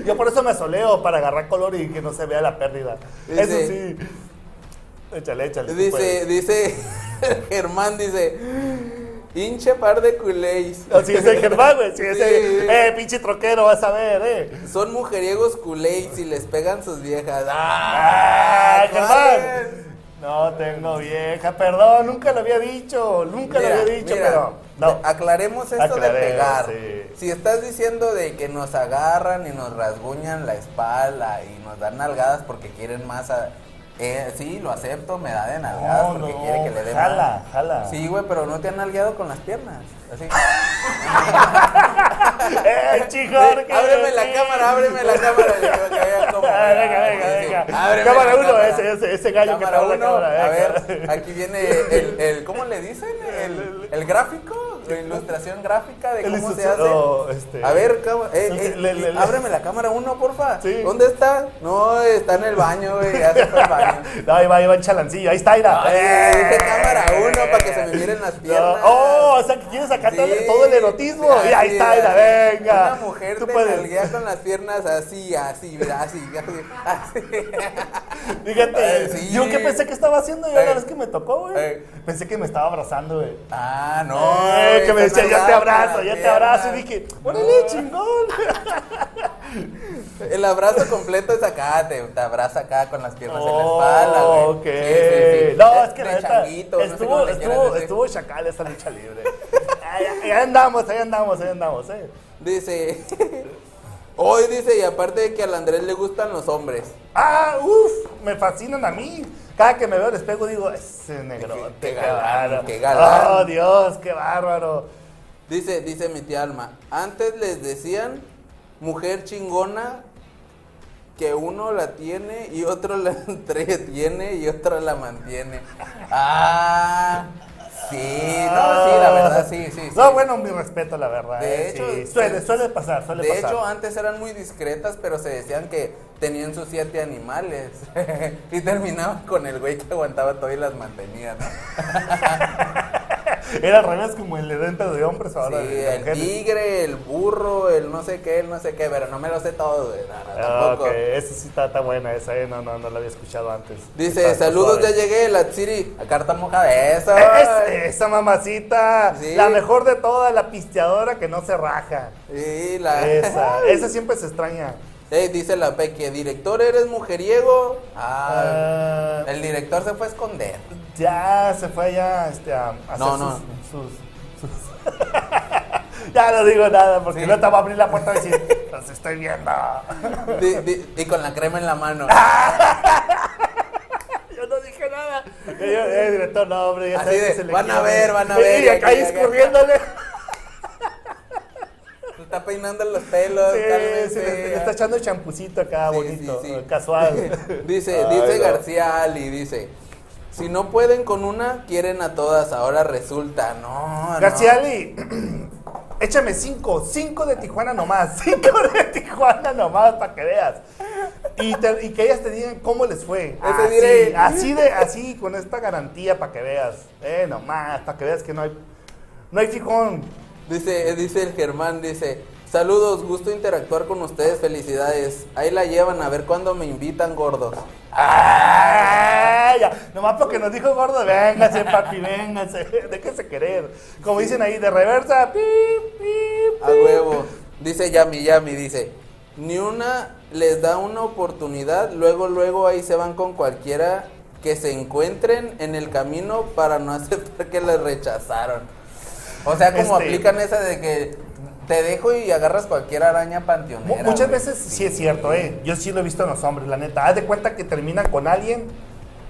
[SPEAKER 2] [LAUGHS]
[SPEAKER 1] Yo por eso me soleo, para agarrar color y que no se vea la pérdida.
[SPEAKER 2] Dice-
[SPEAKER 1] Eso sí. Échale, échale.
[SPEAKER 2] Dice, dice, Germán dice, Hinche par de culés.
[SPEAKER 1] Así es el Germán, güey. Ese,
[SPEAKER 2] Sí.
[SPEAKER 1] eh, pinche troquero, vas a ver, eh.
[SPEAKER 2] Son mujeriegos culés y les pegan sus viejas.
[SPEAKER 1] ¡Ah,
[SPEAKER 2] ¡Ah!
[SPEAKER 1] Germán! No tengo vieja, perdón, nunca lo había dicho, nunca
[SPEAKER 2] Mira,
[SPEAKER 1] lo había dicho,
[SPEAKER 2] mira,
[SPEAKER 1] pero no.
[SPEAKER 2] Aclaremos esto de pegar.
[SPEAKER 1] sí.
[SPEAKER 2] Si estás diciendo de que nos agarran y nos rasguñan la espalda y nos dan nalgadas porque quieren más, a- eh, sí, lo acepto, me da de nalgadas
[SPEAKER 1] No,
[SPEAKER 2] porque
[SPEAKER 1] no,
[SPEAKER 2] quiere que le dé
[SPEAKER 1] jala, jala.
[SPEAKER 2] Sí, güey, pero no te han nalgueado con las piernas. Así. [LAUGHS]
[SPEAKER 1] ¡Eh, chico!
[SPEAKER 2] Sí, ábreme la cámara, ábreme la cámara. Digo, que vea cómo-
[SPEAKER 1] Ah, venga, venga, venga. Cámara uno,
[SPEAKER 2] cámara.
[SPEAKER 1] ese- ese- ese gallo que
[SPEAKER 2] Cámara
[SPEAKER 1] trae la
[SPEAKER 2] uno,
[SPEAKER 1] cámara,
[SPEAKER 2] A ver, aquí viene el, el ¿cómo le dicen? El, el gráfico, la ilustración gráfica de cómo se hace.
[SPEAKER 1] oh, este.
[SPEAKER 2] A ver, eh, eh,
[SPEAKER 1] le- le- le-
[SPEAKER 2] ábreme la cámara uno, porfa.
[SPEAKER 1] Sí.
[SPEAKER 2] ¿Dónde está? No, está en el baño, güey, ya se fue al baño.
[SPEAKER 1] No, [LAUGHS] ahí va, ahí va el chalancillo, ahí está, Ira.
[SPEAKER 2] No, sí, dije cámara uno para que se me miren las piernas.
[SPEAKER 1] Oh, o sea que quieres sacar todo,
[SPEAKER 2] Sí.
[SPEAKER 1] todo el erotismo. y ahí está, Ira, venga.
[SPEAKER 2] Una mujer
[SPEAKER 1] Tú
[SPEAKER 2] te
[SPEAKER 1] puedes.
[SPEAKER 2] con las piernas así, así, mira, así, así, así. [LAUGHS]
[SPEAKER 1] Fíjate,
[SPEAKER 2] Eh, sí.
[SPEAKER 1] yo que pensé que estaba haciendo yo la
[SPEAKER 2] Eh.
[SPEAKER 1] vez que me tocó, güey.
[SPEAKER 2] Eh.
[SPEAKER 1] Pensé que me estaba abrazando, güey.
[SPEAKER 2] Ah, no.
[SPEAKER 1] Eh, que me decía, ya te abrazo, ya te abrazo. Y dije, órale, chingón.
[SPEAKER 2] El abrazo completo es acá, te, te abraza acá con las piernas en la
[SPEAKER 1] Oh,
[SPEAKER 2] espalda, güey.
[SPEAKER 1] ok.
[SPEAKER 2] Sí, sí, sí.
[SPEAKER 1] No, es que
[SPEAKER 2] de
[SPEAKER 1] la neta,
[SPEAKER 2] changuito, no sé
[SPEAKER 1] estuvo, estuvo, estuvo chacal esa lucha libre. ahí, ahí andamos, ahí andamos, ahí andamos, eh.
[SPEAKER 2] Dice, [LAUGHS] hoy dice, y aparte de que al Andrés le gustan los hombres.
[SPEAKER 1] Ah, uff, me fascinan a mí. Cada que me veo al espejo digo, ese negrote,
[SPEAKER 2] Qué-
[SPEAKER 1] qué,
[SPEAKER 2] qué galán,
[SPEAKER 1] bárbaro.
[SPEAKER 2] qué galán.
[SPEAKER 1] Oh, Dios, qué bárbaro.
[SPEAKER 2] Dice, dice mi tía Alma, antes les decían mujer chingona que uno la tiene y otro la [LAUGHS] entretiene y otro la mantiene. Ah, sí, no, sí, la verdad, sí, sí. sí.
[SPEAKER 1] No, bueno, mi respeto, la verdad.
[SPEAKER 2] De
[SPEAKER 1] eh,
[SPEAKER 2] hecho,
[SPEAKER 1] sí. suele, suele pasar, suele
[SPEAKER 2] De
[SPEAKER 1] pasar.
[SPEAKER 2] hecho, antes eran muy discretas, pero se decían que tenían sus siete animales. [LAUGHS] y terminaban con el güey que aguantaba todo y las mantenía, ¿no? [LAUGHS] [LAUGHS]
[SPEAKER 1] Era al revés como el evento de hombres ahora.
[SPEAKER 2] Sí,
[SPEAKER 1] de
[SPEAKER 2] el tigre, el burro, el no sé qué, el no sé qué, pero no me lo sé todo, güey. No, no,
[SPEAKER 1] Ah,
[SPEAKER 2] tampoco.
[SPEAKER 1] esa sí está, está buena, esa, eh, no, no, no la había escuchado antes.
[SPEAKER 2] Dice,
[SPEAKER 1] Está
[SPEAKER 2] saludos, ya llegué, la Tsiri. A carta moja de eso.
[SPEAKER 1] Es- esa mamacita,
[SPEAKER 2] Sí.
[SPEAKER 1] la mejor de todas, la pisteadora que no se raja.
[SPEAKER 2] Sí, la. [LAUGHS]
[SPEAKER 1] Esa, esa siempre se extraña.
[SPEAKER 2] Ey, dice la Peque, director, ¿eres mujeriego? Ah,
[SPEAKER 1] Ah,
[SPEAKER 2] el director se fue a esconder.
[SPEAKER 1] Ya se fue allá este, a, hacer
[SPEAKER 2] No,
[SPEAKER 1] sus,
[SPEAKER 2] no.
[SPEAKER 1] sus- sus- [LAUGHS] ya no digo nada porque
[SPEAKER 2] Sí.
[SPEAKER 1] no te va a abrir la puerta y decir, los estoy viendo. [LAUGHS]
[SPEAKER 2] Di- di- y con la crema en la mano. [LAUGHS]
[SPEAKER 1] Yo no dije nada. Yo, eh, director, no, hombre, ya
[SPEAKER 2] Así de,
[SPEAKER 1] que se le
[SPEAKER 2] van a ver, van a ver,
[SPEAKER 1] Y acá escurriéndole.
[SPEAKER 2] Se está peinando los pelos,
[SPEAKER 1] Sí,
[SPEAKER 2] cálmense.
[SPEAKER 1] sí, le, le está echando champucito acá,
[SPEAKER 2] Sí,
[SPEAKER 1] bonito,
[SPEAKER 2] sí, sí.
[SPEAKER 1] casual.
[SPEAKER 2] dice,
[SPEAKER 1] Ay,
[SPEAKER 2] dice
[SPEAKER 1] no.
[SPEAKER 2] García Ali, dice, si no pueden con una, quieren a todas, ahora resulta, no,
[SPEAKER 1] García
[SPEAKER 2] no. [CLEARS THROAT]
[SPEAKER 1] Échame cinco, cinco de Tijuana nomás, [LAUGHS] cinco de Tijuana nomás para que veas. Y, te- y que ellas te digan cómo les fue.
[SPEAKER 2] Ese
[SPEAKER 1] Así,
[SPEAKER 2] diré.
[SPEAKER 1] así de, así, con esta garantía para que veas. Eh, nomás, para que veas que no hay, no hay fijón.
[SPEAKER 2] Dice, dice el Germán, dice, saludos, gusto interactuar con ustedes, felicidades. Ahí la llevan a ver cuándo me invitan gordos.
[SPEAKER 1] ¡Ay! ya, Nomás porque nos dijo gordo, véngase, papi, véngase, [LAUGHS] déjese querer. Como dicen ahí, de reversa, pip, pip,
[SPEAKER 2] A huevo. Dice Yami, Yami, dice, ni una les da una oportunidad, luego, luego ahí se van con cualquiera que se encuentren en el camino para no [LAUGHS] aceptar que les rechazaron. O sea, como
[SPEAKER 1] Este-
[SPEAKER 2] aplican esa de que te dejo y agarras cualquier araña panteonera.
[SPEAKER 1] Muchas
[SPEAKER 2] güey.
[SPEAKER 1] veces sí es cierto, ¿eh? Yo sí lo he visto en los hombres, la neta. Haz de cuenta que terminan con alguien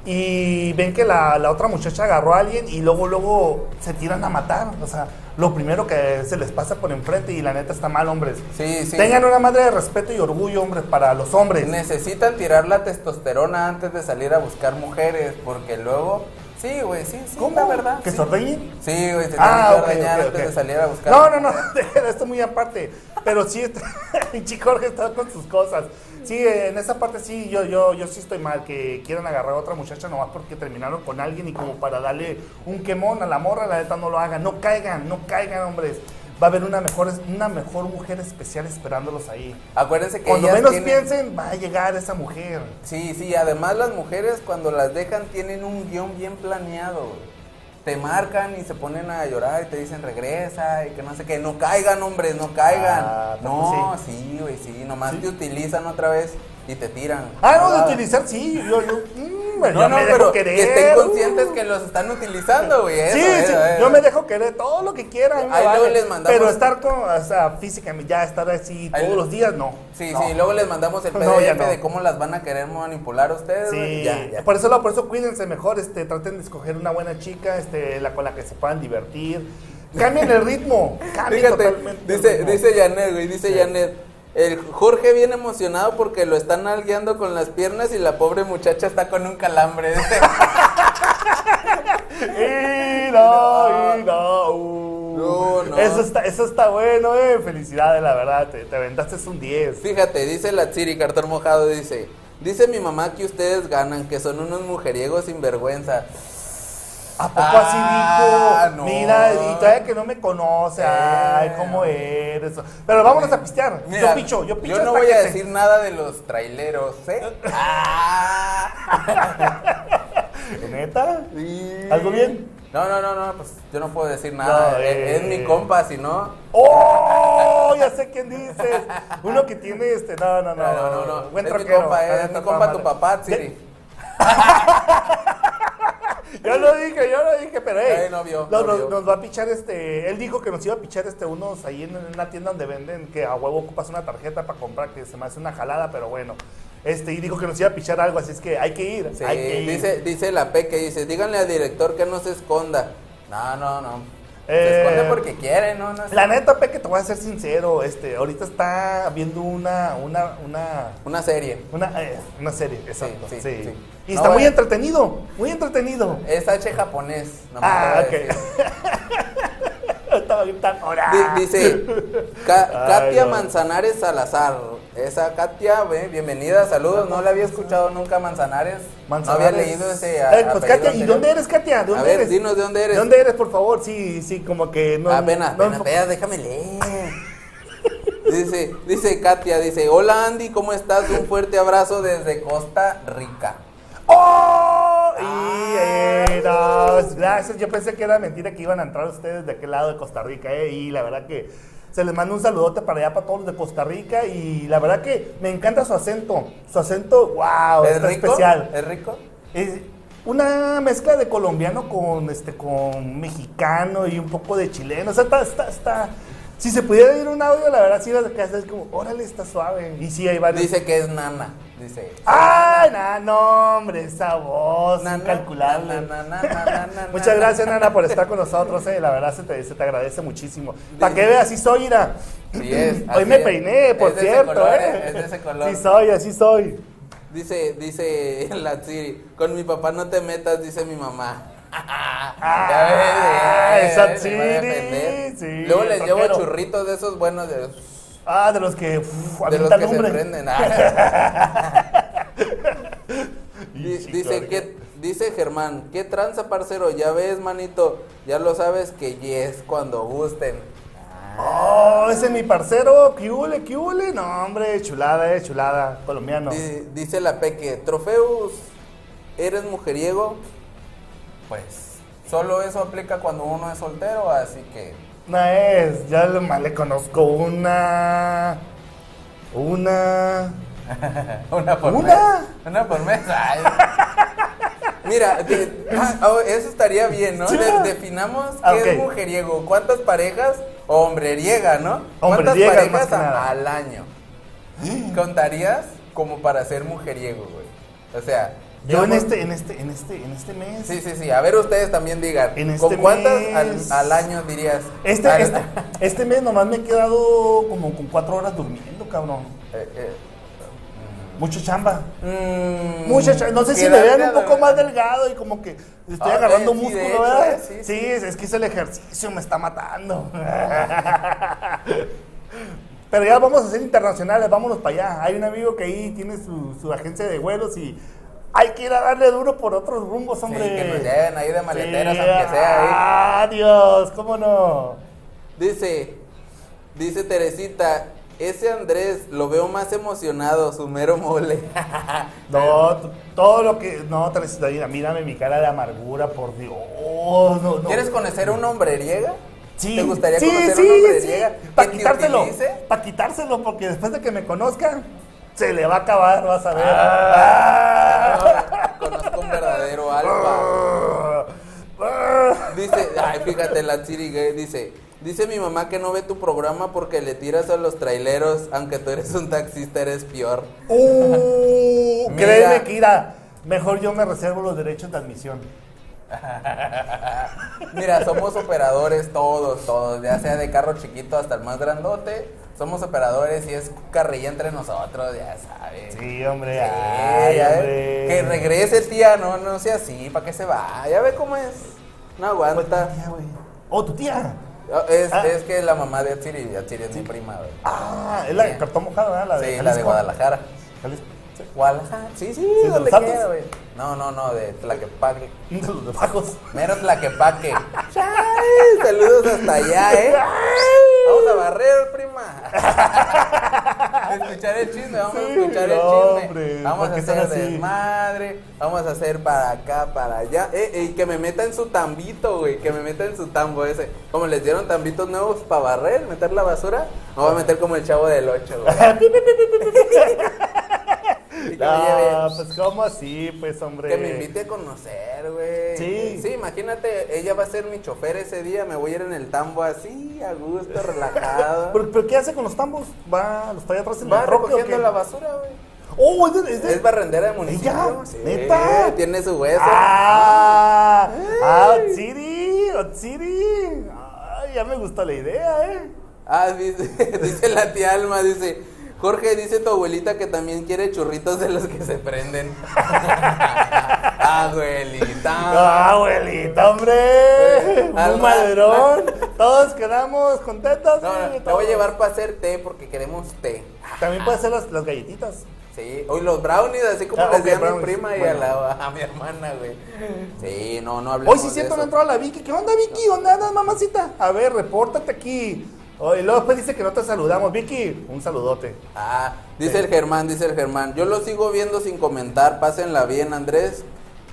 [SPEAKER 1] y ven que la, la otra muchacha agarró a alguien y luego, luego se tiran a matar. O sea, lo primero que se les pasa por enfrente y la neta está mal, hombres.
[SPEAKER 2] Sí, sí.
[SPEAKER 1] Tengan una madre de respeto y orgullo, hombres, para los hombres.
[SPEAKER 2] Necesitan tirar la testosterona antes de salir a buscar mujeres, porque luego... Sí, güey, sí, sí,
[SPEAKER 1] ¿Cómo?
[SPEAKER 2] la verdad.
[SPEAKER 1] ¿Que
[SPEAKER 2] sí.
[SPEAKER 1] se ordeñen?
[SPEAKER 2] Sí, güey, se
[SPEAKER 1] Ah,
[SPEAKER 2] tienen que
[SPEAKER 1] ok,
[SPEAKER 2] ordeñar
[SPEAKER 1] ok,
[SPEAKER 2] antes
[SPEAKER 1] ok.
[SPEAKER 2] de salir a buscar.
[SPEAKER 1] No, no, no, [LAUGHS] esto muy aparte. Pero sí, [LAUGHS] el chico Jorge está con sus cosas. Sí, en esa parte sí, yo, yo, yo sí estoy mal, que quieran agarrar a otra muchacha nomás porque terminaron con alguien y como para darle un quemón a la morra, la neta no lo hagan. No caigan, no caigan, hombres. Va a haber una mejor, una mejor mujer especial esperándolos ahí.
[SPEAKER 2] Acuérdense que
[SPEAKER 1] Cuando
[SPEAKER 2] ellas
[SPEAKER 1] menos
[SPEAKER 2] tienen-
[SPEAKER 1] piensen, va a llegar esa mujer.
[SPEAKER 2] Sí, sí, además las mujeres cuando las dejan tienen un guion bien planeado. te marcan y se ponen a llorar y te dicen regresa y que no sé qué. No caigan, hombres, no caigan.
[SPEAKER 1] Ah,
[SPEAKER 2] no, sí, güey, sí. Nomás te utilizan otra vez y te tiran.
[SPEAKER 1] Ah, no, de utilizar, sí. Yo, yo, mm, bueno,
[SPEAKER 2] No,
[SPEAKER 1] yo
[SPEAKER 2] no,
[SPEAKER 1] me dejo
[SPEAKER 2] pero
[SPEAKER 1] querer.
[SPEAKER 2] que estén conscientes que los están utilizando, güey. eso,
[SPEAKER 1] Sí,
[SPEAKER 2] eso,
[SPEAKER 1] sí,
[SPEAKER 2] eso.
[SPEAKER 1] yo me dejo querer todo lo que quieran.
[SPEAKER 2] Ahí luego
[SPEAKER 1] vale.
[SPEAKER 2] les mandamos-
[SPEAKER 1] Pero estar con, o sea, físicamente, ya estar así todos los días, no.
[SPEAKER 2] Sí,
[SPEAKER 1] No.
[SPEAKER 2] sí, luego les mandamos el [LAUGHS] PDF
[SPEAKER 1] No,
[SPEAKER 2] de cómo las van a querer manipular a ustedes.
[SPEAKER 1] Sí,
[SPEAKER 2] ya, ya.
[SPEAKER 1] por eso, por eso cuídense mejor, este, traten de escoger una buena chica, este, la con la que se puedan divertir. Cambien el ritmo, cambien
[SPEAKER 2] Fíjate,
[SPEAKER 1] totalmente el
[SPEAKER 2] dice,
[SPEAKER 1] ritmo.
[SPEAKER 2] dice Janet, güey, dice Janet. El Jorge viene emocionado porque lo están algueando con las piernas y la pobre muchacha está con un calambre. [LAUGHS]
[SPEAKER 1] Y no, y no, uh.
[SPEAKER 2] No, no.
[SPEAKER 1] Eso está, eso está bueno, eh. Felicidades, la verdad. Te, te aventaste un 10.
[SPEAKER 2] Fíjate, dice la Tsiri, cartón mojado, dice. Dice mi mamá que ustedes ganan, que son unos mujeriegos sin vergüenza.
[SPEAKER 1] ¿A poco
[SPEAKER 2] Ah,
[SPEAKER 1] así dijo?
[SPEAKER 2] no.
[SPEAKER 1] Mira, y todavía que no me conoce. Ay,
[SPEAKER 2] Eh.
[SPEAKER 1] ¿cómo eres? Pero vámonos a pistear.
[SPEAKER 2] Mira,
[SPEAKER 1] yo picho, yo picho.
[SPEAKER 2] no
[SPEAKER 1] hasta
[SPEAKER 2] voy a
[SPEAKER 1] te-
[SPEAKER 2] decir nada de los traileros, ¿eh? Ah. [LAUGHS]
[SPEAKER 1] ¿Neta?
[SPEAKER 2] Sí.
[SPEAKER 1] ¿Algo bien?
[SPEAKER 2] No, no, no, no, pues yo no puedo decir nada.
[SPEAKER 1] No,
[SPEAKER 2] es,
[SPEAKER 1] eh.
[SPEAKER 2] es mi compa, si no.
[SPEAKER 1] ¡Oh! Ya sé quién dices. Uno que tiene este. No, no, no.
[SPEAKER 2] No, no, no, no.
[SPEAKER 1] Buen
[SPEAKER 2] es mi
[SPEAKER 1] troquero.
[SPEAKER 2] compa, eh, es mi compa tu papá, Tsiri. [LAUGHS]
[SPEAKER 1] Yo lo dije, yo lo dije, pero hey,
[SPEAKER 2] no vio,
[SPEAKER 1] no,
[SPEAKER 2] no
[SPEAKER 1] nos,
[SPEAKER 2] vio.
[SPEAKER 1] nos va a pichar este. Él dijo que nos iba a pichar este unos ahí en una tienda donde venden que a huevo ocupas una tarjeta para comprar, que se me hace una jalada, pero bueno. Este, y dijo que nos iba a pichar algo, así es que hay que ir.
[SPEAKER 2] Sí,
[SPEAKER 1] hay que ir.
[SPEAKER 2] dice, dice la Peque, dice, díganle al director que no se esconda. No, no, no.
[SPEAKER 1] Eh,
[SPEAKER 2] se esconde porque quiere, ¿no? no sé.
[SPEAKER 1] La neta, Peque, te voy a ser sincero, este, ahorita está viendo una, una, una,
[SPEAKER 2] Una serie.
[SPEAKER 1] una, eh, una serie, exacto, sí.
[SPEAKER 2] sí, sí.
[SPEAKER 1] Y
[SPEAKER 2] No,
[SPEAKER 1] está muy
[SPEAKER 2] eh.
[SPEAKER 1] entretenido, muy entretenido.
[SPEAKER 2] Es H japonés. nomás
[SPEAKER 1] Ah, ok.
[SPEAKER 2] decir. [LAUGHS]
[SPEAKER 1] Estaba gritando,
[SPEAKER 2] Dice Katia
[SPEAKER 1] no.
[SPEAKER 2] Manzanares Salazar. Esa Katia, ve, bienvenida, saludos. No la había escuchado nunca Manzanares. No
[SPEAKER 1] Manzanares.
[SPEAKER 2] había leído ese. a-
[SPEAKER 1] Eh, pues Katia, ¿y dónde eres, Katia? ¿De dónde
[SPEAKER 2] A ver,
[SPEAKER 1] eres?
[SPEAKER 2] dinos de dónde eres.
[SPEAKER 1] ¿De dónde eres, por favor? Sí, sí, como que no.
[SPEAKER 2] apenas,
[SPEAKER 1] no-
[SPEAKER 2] apenas, apenas, déjame leer. Dice, dice Katia, dice, hola Andy, ¿cómo estás? Un fuerte abrazo desde Costa Rica.
[SPEAKER 1] ¡Oh! Y eh, gracias. Yo pensé que era mentira que iban a entrar ustedes de aquel lado de Costa Rica, eh, y la verdad que se les manda un saludote para allá, para todos los de Costa Rica, y la verdad que me encanta su acento. Su acento, wow,
[SPEAKER 2] ¿Es
[SPEAKER 1] está
[SPEAKER 2] rico?
[SPEAKER 1] especial.
[SPEAKER 2] ¿Es rico?
[SPEAKER 1] Es una mezcla de colombiano con este con mexicano y un poco de chileno. O sea, está, está, está- Si se pudiera ir un audio, la verdad sí iba a quedar así como, órale, está suave. Y sí, hay varios.
[SPEAKER 2] Dice que es nana. Dice.
[SPEAKER 1] ¡Ay, na, no, hombre! Esa voz
[SPEAKER 2] Na,
[SPEAKER 1] incalculable.
[SPEAKER 2] na, [LAUGHS]
[SPEAKER 1] Muchas gracias, Nana, por estar con nosotros. Eh. La verdad, se te, se te agradece muchísimo. Para que veas, sí soy, Ira.
[SPEAKER 2] Sí es,
[SPEAKER 1] Hoy
[SPEAKER 2] así
[SPEAKER 1] me
[SPEAKER 2] es.
[SPEAKER 1] peiné, por
[SPEAKER 2] Es
[SPEAKER 1] cierto.
[SPEAKER 2] color,
[SPEAKER 1] eh.
[SPEAKER 2] es de ese color.
[SPEAKER 1] Sí soy, así soy.
[SPEAKER 2] Dice, dice la Tsiri, con mi papá no te metas, dice mi mamá. [LAUGHS]
[SPEAKER 1] Ah,
[SPEAKER 2] ves,
[SPEAKER 1] esa
[SPEAKER 2] eh, se va a
[SPEAKER 1] Tsiri,
[SPEAKER 2] defender.
[SPEAKER 1] sí,
[SPEAKER 2] Luego les llevo churritos de esos buenos, de,
[SPEAKER 1] Ah, de los que.
[SPEAKER 2] de los que se prenden. Ah. [LAUGHS] Dice que dice Germán, ¿qué tranza, parcero? Ya ves, manito, ya lo sabes que yes cuando gusten.
[SPEAKER 1] Oh, ese es mi parcero. ¿Qué hule, qué hule? No, hombre, chulada, eh, chulada. Colombiano.
[SPEAKER 2] Di- Dice la Peque, Trofeus, ¿eres mujeriego? Pues solo eso aplica cuando uno es soltero, así que
[SPEAKER 1] No es, ya lo más le conozco una. Una. [LAUGHS]
[SPEAKER 2] una por
[SPEAKER 1] ¿Una?
[SPEAKER 2] mes. Una por mes. Ay. [LAUGHS] Mira, de- ah, oh, eso estaría bien, ¿no? De- definamos qué
[SPEAKER 1] Ah,
[SPEAKER 2] es
[SPEAKER 1] ok.
[SPEAKER 2] mujeriego, cuántas parejas o hombreriega, ¿no? ¿Cuántas parejas a- al año? ¿Contarías como para ser mujeriego, güey? O sea,
[SPEAKER 1] Yo en este, en este, en este, en este mes.
[SPEAKER 2] Sí, sí, sí. A ver, ustedes también digan.
[SPEAKER 1] En
[SPEAKER 2] ¿Con
[SPEAKER 1] este
[SPEAKER 2] cuántas
[SPEAKER 1] mes-
[SPEAKER 2] al, al año dirías?
[SPEAKER 1] Este,
[SPEAKER 2] Al-
[SPEAKER 1] este, [LAUGHS] este mes nomás me he quedado como con cuatro horas durmiendo, cabrón.
[SPEAKER 2] Eh, eh,
[SPEAKER 1] Mucho chamba.
[SPEAKER 2] mm,
[SPEAKER 1] Mucha chamba. No sé si me vean un poco más delgado y como que estoy
[SPEAKER 2] Ah,
[SPEAKER 1] agarrando
[SPEAKER 2] sí,
[SPEAKER 1] músculo,
[SPEAKER 2] hecho,
[SPEAKER 1] ¿verdad?
[SPEAKER 2] sí,
[SPEAKER 1] sí,
[SPEAKER 2] sí.
[SPEAKER 1] Es, es que es el ejercicio, me está matando. [LAUGHS] Pero ya vamos a ser internacionales, vámonos para allá. Hay un amigo que ahí tiene su, su agencia de vuelos y hay que ir a darle duro por otros rumbos,
[SPEAKER 2] Sí,
[SPEAKER 1] hombre.
[SPEAKER 2] que nos lleven ahí de maleteras,
[SPEAKER 1] Sí,
[SPEAKER 2] aunque sea ahí.
[SPEAKER 1] Adiós, ¿cómo no?
[SPEAKER 2] Dice, dice Teresita, ese Andrés lo veo más emocionado, su mero mole. [LAUGHS]
[SPEAKER 1] No, todo lo que. No, Teresita, mírame mi cara de amargura, por Dios. No, no.
[SPEAKER 2] ¿Quieres conocer un hombreriega?
[SPEAKER 1] Sí,
[SPEAKER 2] ¿Te gustaría
[SPEAKER 1] sí,
[SPEAKER 2] conocer
[SPEAKER 1] sí,
[SPEAKER 2] un hombreriega?
[SPEAKER 1] sí. Para quitárselo. Para quitárselo, porque después de que me conozca, se le va a acabar, vas a ver.
[SPEAKER 2] Ah, [LAUGHS] conozco un verdadero alfa. Dice, ay, fíjate, la Gay dice, dice mi mamá que no ve tu programa porque le tiras a los traileros, aunque tú eres un taxista, eres peor.
[SPEAKER 1] Uh, [LAUGHS] créeme, Kira. Mejor yo me reservo los derechos de admisión. [LAUGHS]
[SPEAKER 2] Mira, somos operadores todos, todos, ya sea de carro chiquito hasta el más grandote, somos operadores y es carrilla entre nosotros, ya sabes.
[SPEAKER 1] Sí, hombre.
[SPEAKER 2] Sí,
[SPEAKER 1] ay,
[SPEAKER 2] ya
[SPEAKER 1] hombre.
[SPEAKER 2] Que regrese, tía, no, no sea así, ¿para qué se va? Ya ve cómo es. No aguanta.
[SPEAKER 1] tía. Oh, tu tía.
[SPEAKER 2] Es,
[SPEAKER 1] Ah.
[SPEAKER 2] es que la mamá de Atsiri, Atsiri es mi prima, güey.
[SPEAKER 1] Ah, es la de cartón mojado, ¿verdad? La de
[SPEAKER 2] sí, la de
[SPEAKER 1] Jalisco.
[SPEAKER 2] Guadalajara.
[SPEAKER 1] Jalisco. Sí.
[SPEAKER 2] Guadalajara, sí, sí,
[SPEAKER 1] de
[SPEAKER 2] donde
[SPEAKER 1] los Santos?
[SPEAKER 2] quiera, güey. No, no, no, de Tlaquepaque. [LAUGHS]
[SPEAKER 1] De los de bajos.
[SPEAKER 2] Mero Tlaquepaque. [LAUGHS] [LAUGHS] Ay, Saludos hasta allá, ¿eh? Vamos a barrer, prima. escuchar el chisme, vamos a
[SPEAKER 1] Sí,
[SPEAKER 2] escuchar el chisme.
[SPEAKER 1] hombre,
[SPEAKER 2] vamos a
[SPEAKER 1] ¿por qué son
[SPEAKER 2] hacer desmadre, vamos a hacer para acá, para allá. Eh, eh, y que me meta en su tambito, güey, que me meta en su tambo ese. Como les dieron tambitos nuevos para barrer, meter la basura, me voy a meter como el chavo del 8, güey. Y [LAUGHS]
[SPEAKER 1] No, pues cómo así, pues hombre.
[SPEAKER 2] que me invite a conocer, güey.
[SPEAKER 1] Sí.
[SPEAKER 2] Sí, imagínate, ella va a ser mi chofer ese día, me voy a ir en el tambo así, a gusto, [LAUGHS] relajado.
[SPEAKER 1] ¿Pero, pero qué hace con los tambos? ¿Va, los trae atrás en
[SPEAKER 2] Va
[SPEAKER 1] el troque
[SPEAKER 2] recogiendo la basura, güey.
[SPEAKER 1] Oh, es de... Es de...
[SPEAKER 2] Es barrendera de municipio.
[SPEAKER 1] ¿Ella?
[SPEAKER 2] Sí,
[SPEAKER 1] ¿Neta?
[SPEAKER 2] Tiene su hueso.
[SPEAKER 1] ¡Ah! ¡Ah, Otsiri! ¡Otsiri! ¡Ay, ya me gusta la idea, eh!
[SPEAKER 2] Ah, dice, [LAUGHS] dice la tía Alma, dice, Jorge, dice tu abuelita que también quiere churritos de los que se prenden. [LAUGHS] abuelita.
[SPEAKER 1] ¡Ah, abuelita, hombre!
[SPEAKER 2] Eh,
[SPEAKER 1] ¡Un maderón! Todos quedamos contentos.
[SPEAKER 2] No, te voy a llevar para hacer té porque queremos té.
[SPEAKER 1] También puede ser las, las galletitas.
[SPEAKER 2] Sí, hoy los brownies, así como
[SPEAKER 1] Ah,
[SPEAKER 2] les
[SPEAKER 1] ok,
[SPEAKER 2] di a mi prima y a, la, a mi hermana, güey. Sí, no, no hablemos
[SPEAKER 1] Hoy sí siento no entró a la Vicky. ¿Qué onda, Vicky? ¿Dónde andas, mamacita? A ver, repórtate aquí. Oh, y luego después dice que no te saludamos. Vicky, un saludote.
[SPEAKER 2] Ah, dice
[SPEAKER 1] Sí.
[SPEAKER 2] el Germán, dice el Germán. Yo lo sigo viendo sin comentar, pásenla bien, Andrés.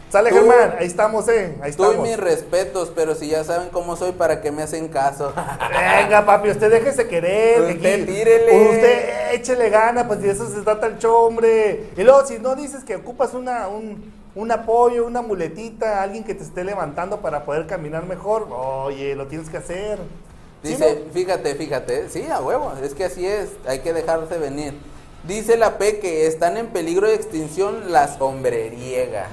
[SPEAKER 1] Sale,
[SPEAKER 2] Tú-
[SPEAKER 1] Germán. Ahí estamos, eh. Ahí
[SPEAKER 2] Tú y
[SPEAKER 1] estamos.
[SPEAKER 2] mis respetos, pero si ya saben cómo soy, ¿para qué me hacen caso?
[SPEAKER 1] Venga, papi, usted déjese querer. que
[SPEAKER 2] Usted tírele.
[SPEAKER 1] Usted échele gana, pues de eso se trata el show, hombre. Y luego, si no dices que ocupas una, un, un apoyo, una muletita, alguien que te esté levantando para poder caminar mejor, oye, lo tienes que hacer. ¿Sí,
[SPEAKER 2] Dice, fíjate, fíjate, sí, a huevo, es que así es, hay que dejarse venir. Dice la P que están en peligro de extinción las hombreriegas.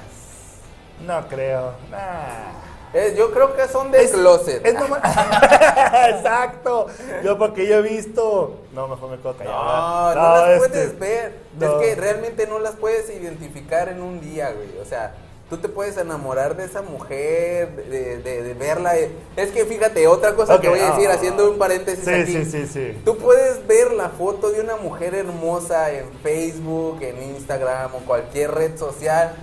[SPEAKER 1] No creo. Nah.
[SPEAKER 2] Eh, yo creo que son de
[SPEAKER 1] Es-
[SPEAKER 2] closet.
[SPEAKER 1] Es nomás- [LAUGHS] Exacto. Yo porque yo he visto. No, mejor me quedo callado.
[SPEAKER 2] No, no, las
[SPEAKER 1] este,
[SPEAKER 2] puedes ver.
[SPEAKER 1] no.
[SPEAKER 2] Es que realmente no las puedes identificar en un día, güey. O sea, tú te puedes enamorar de esa mujer, de, de- de verla. Es que fíjate, otra cosa que voy a decir,
[SPEAKER 1] ah,
[SPEAKER 2] haciendo un paréntesis
[SPEAKER 1] Sí,
[SPEAKER 2] aquí.
[SPEAKER 1] sí, sí, sí.
[SPEAKER 2] Tú puedes ver la foto de una mujer hermosa en Facebook, en Instagram o cualquier red social.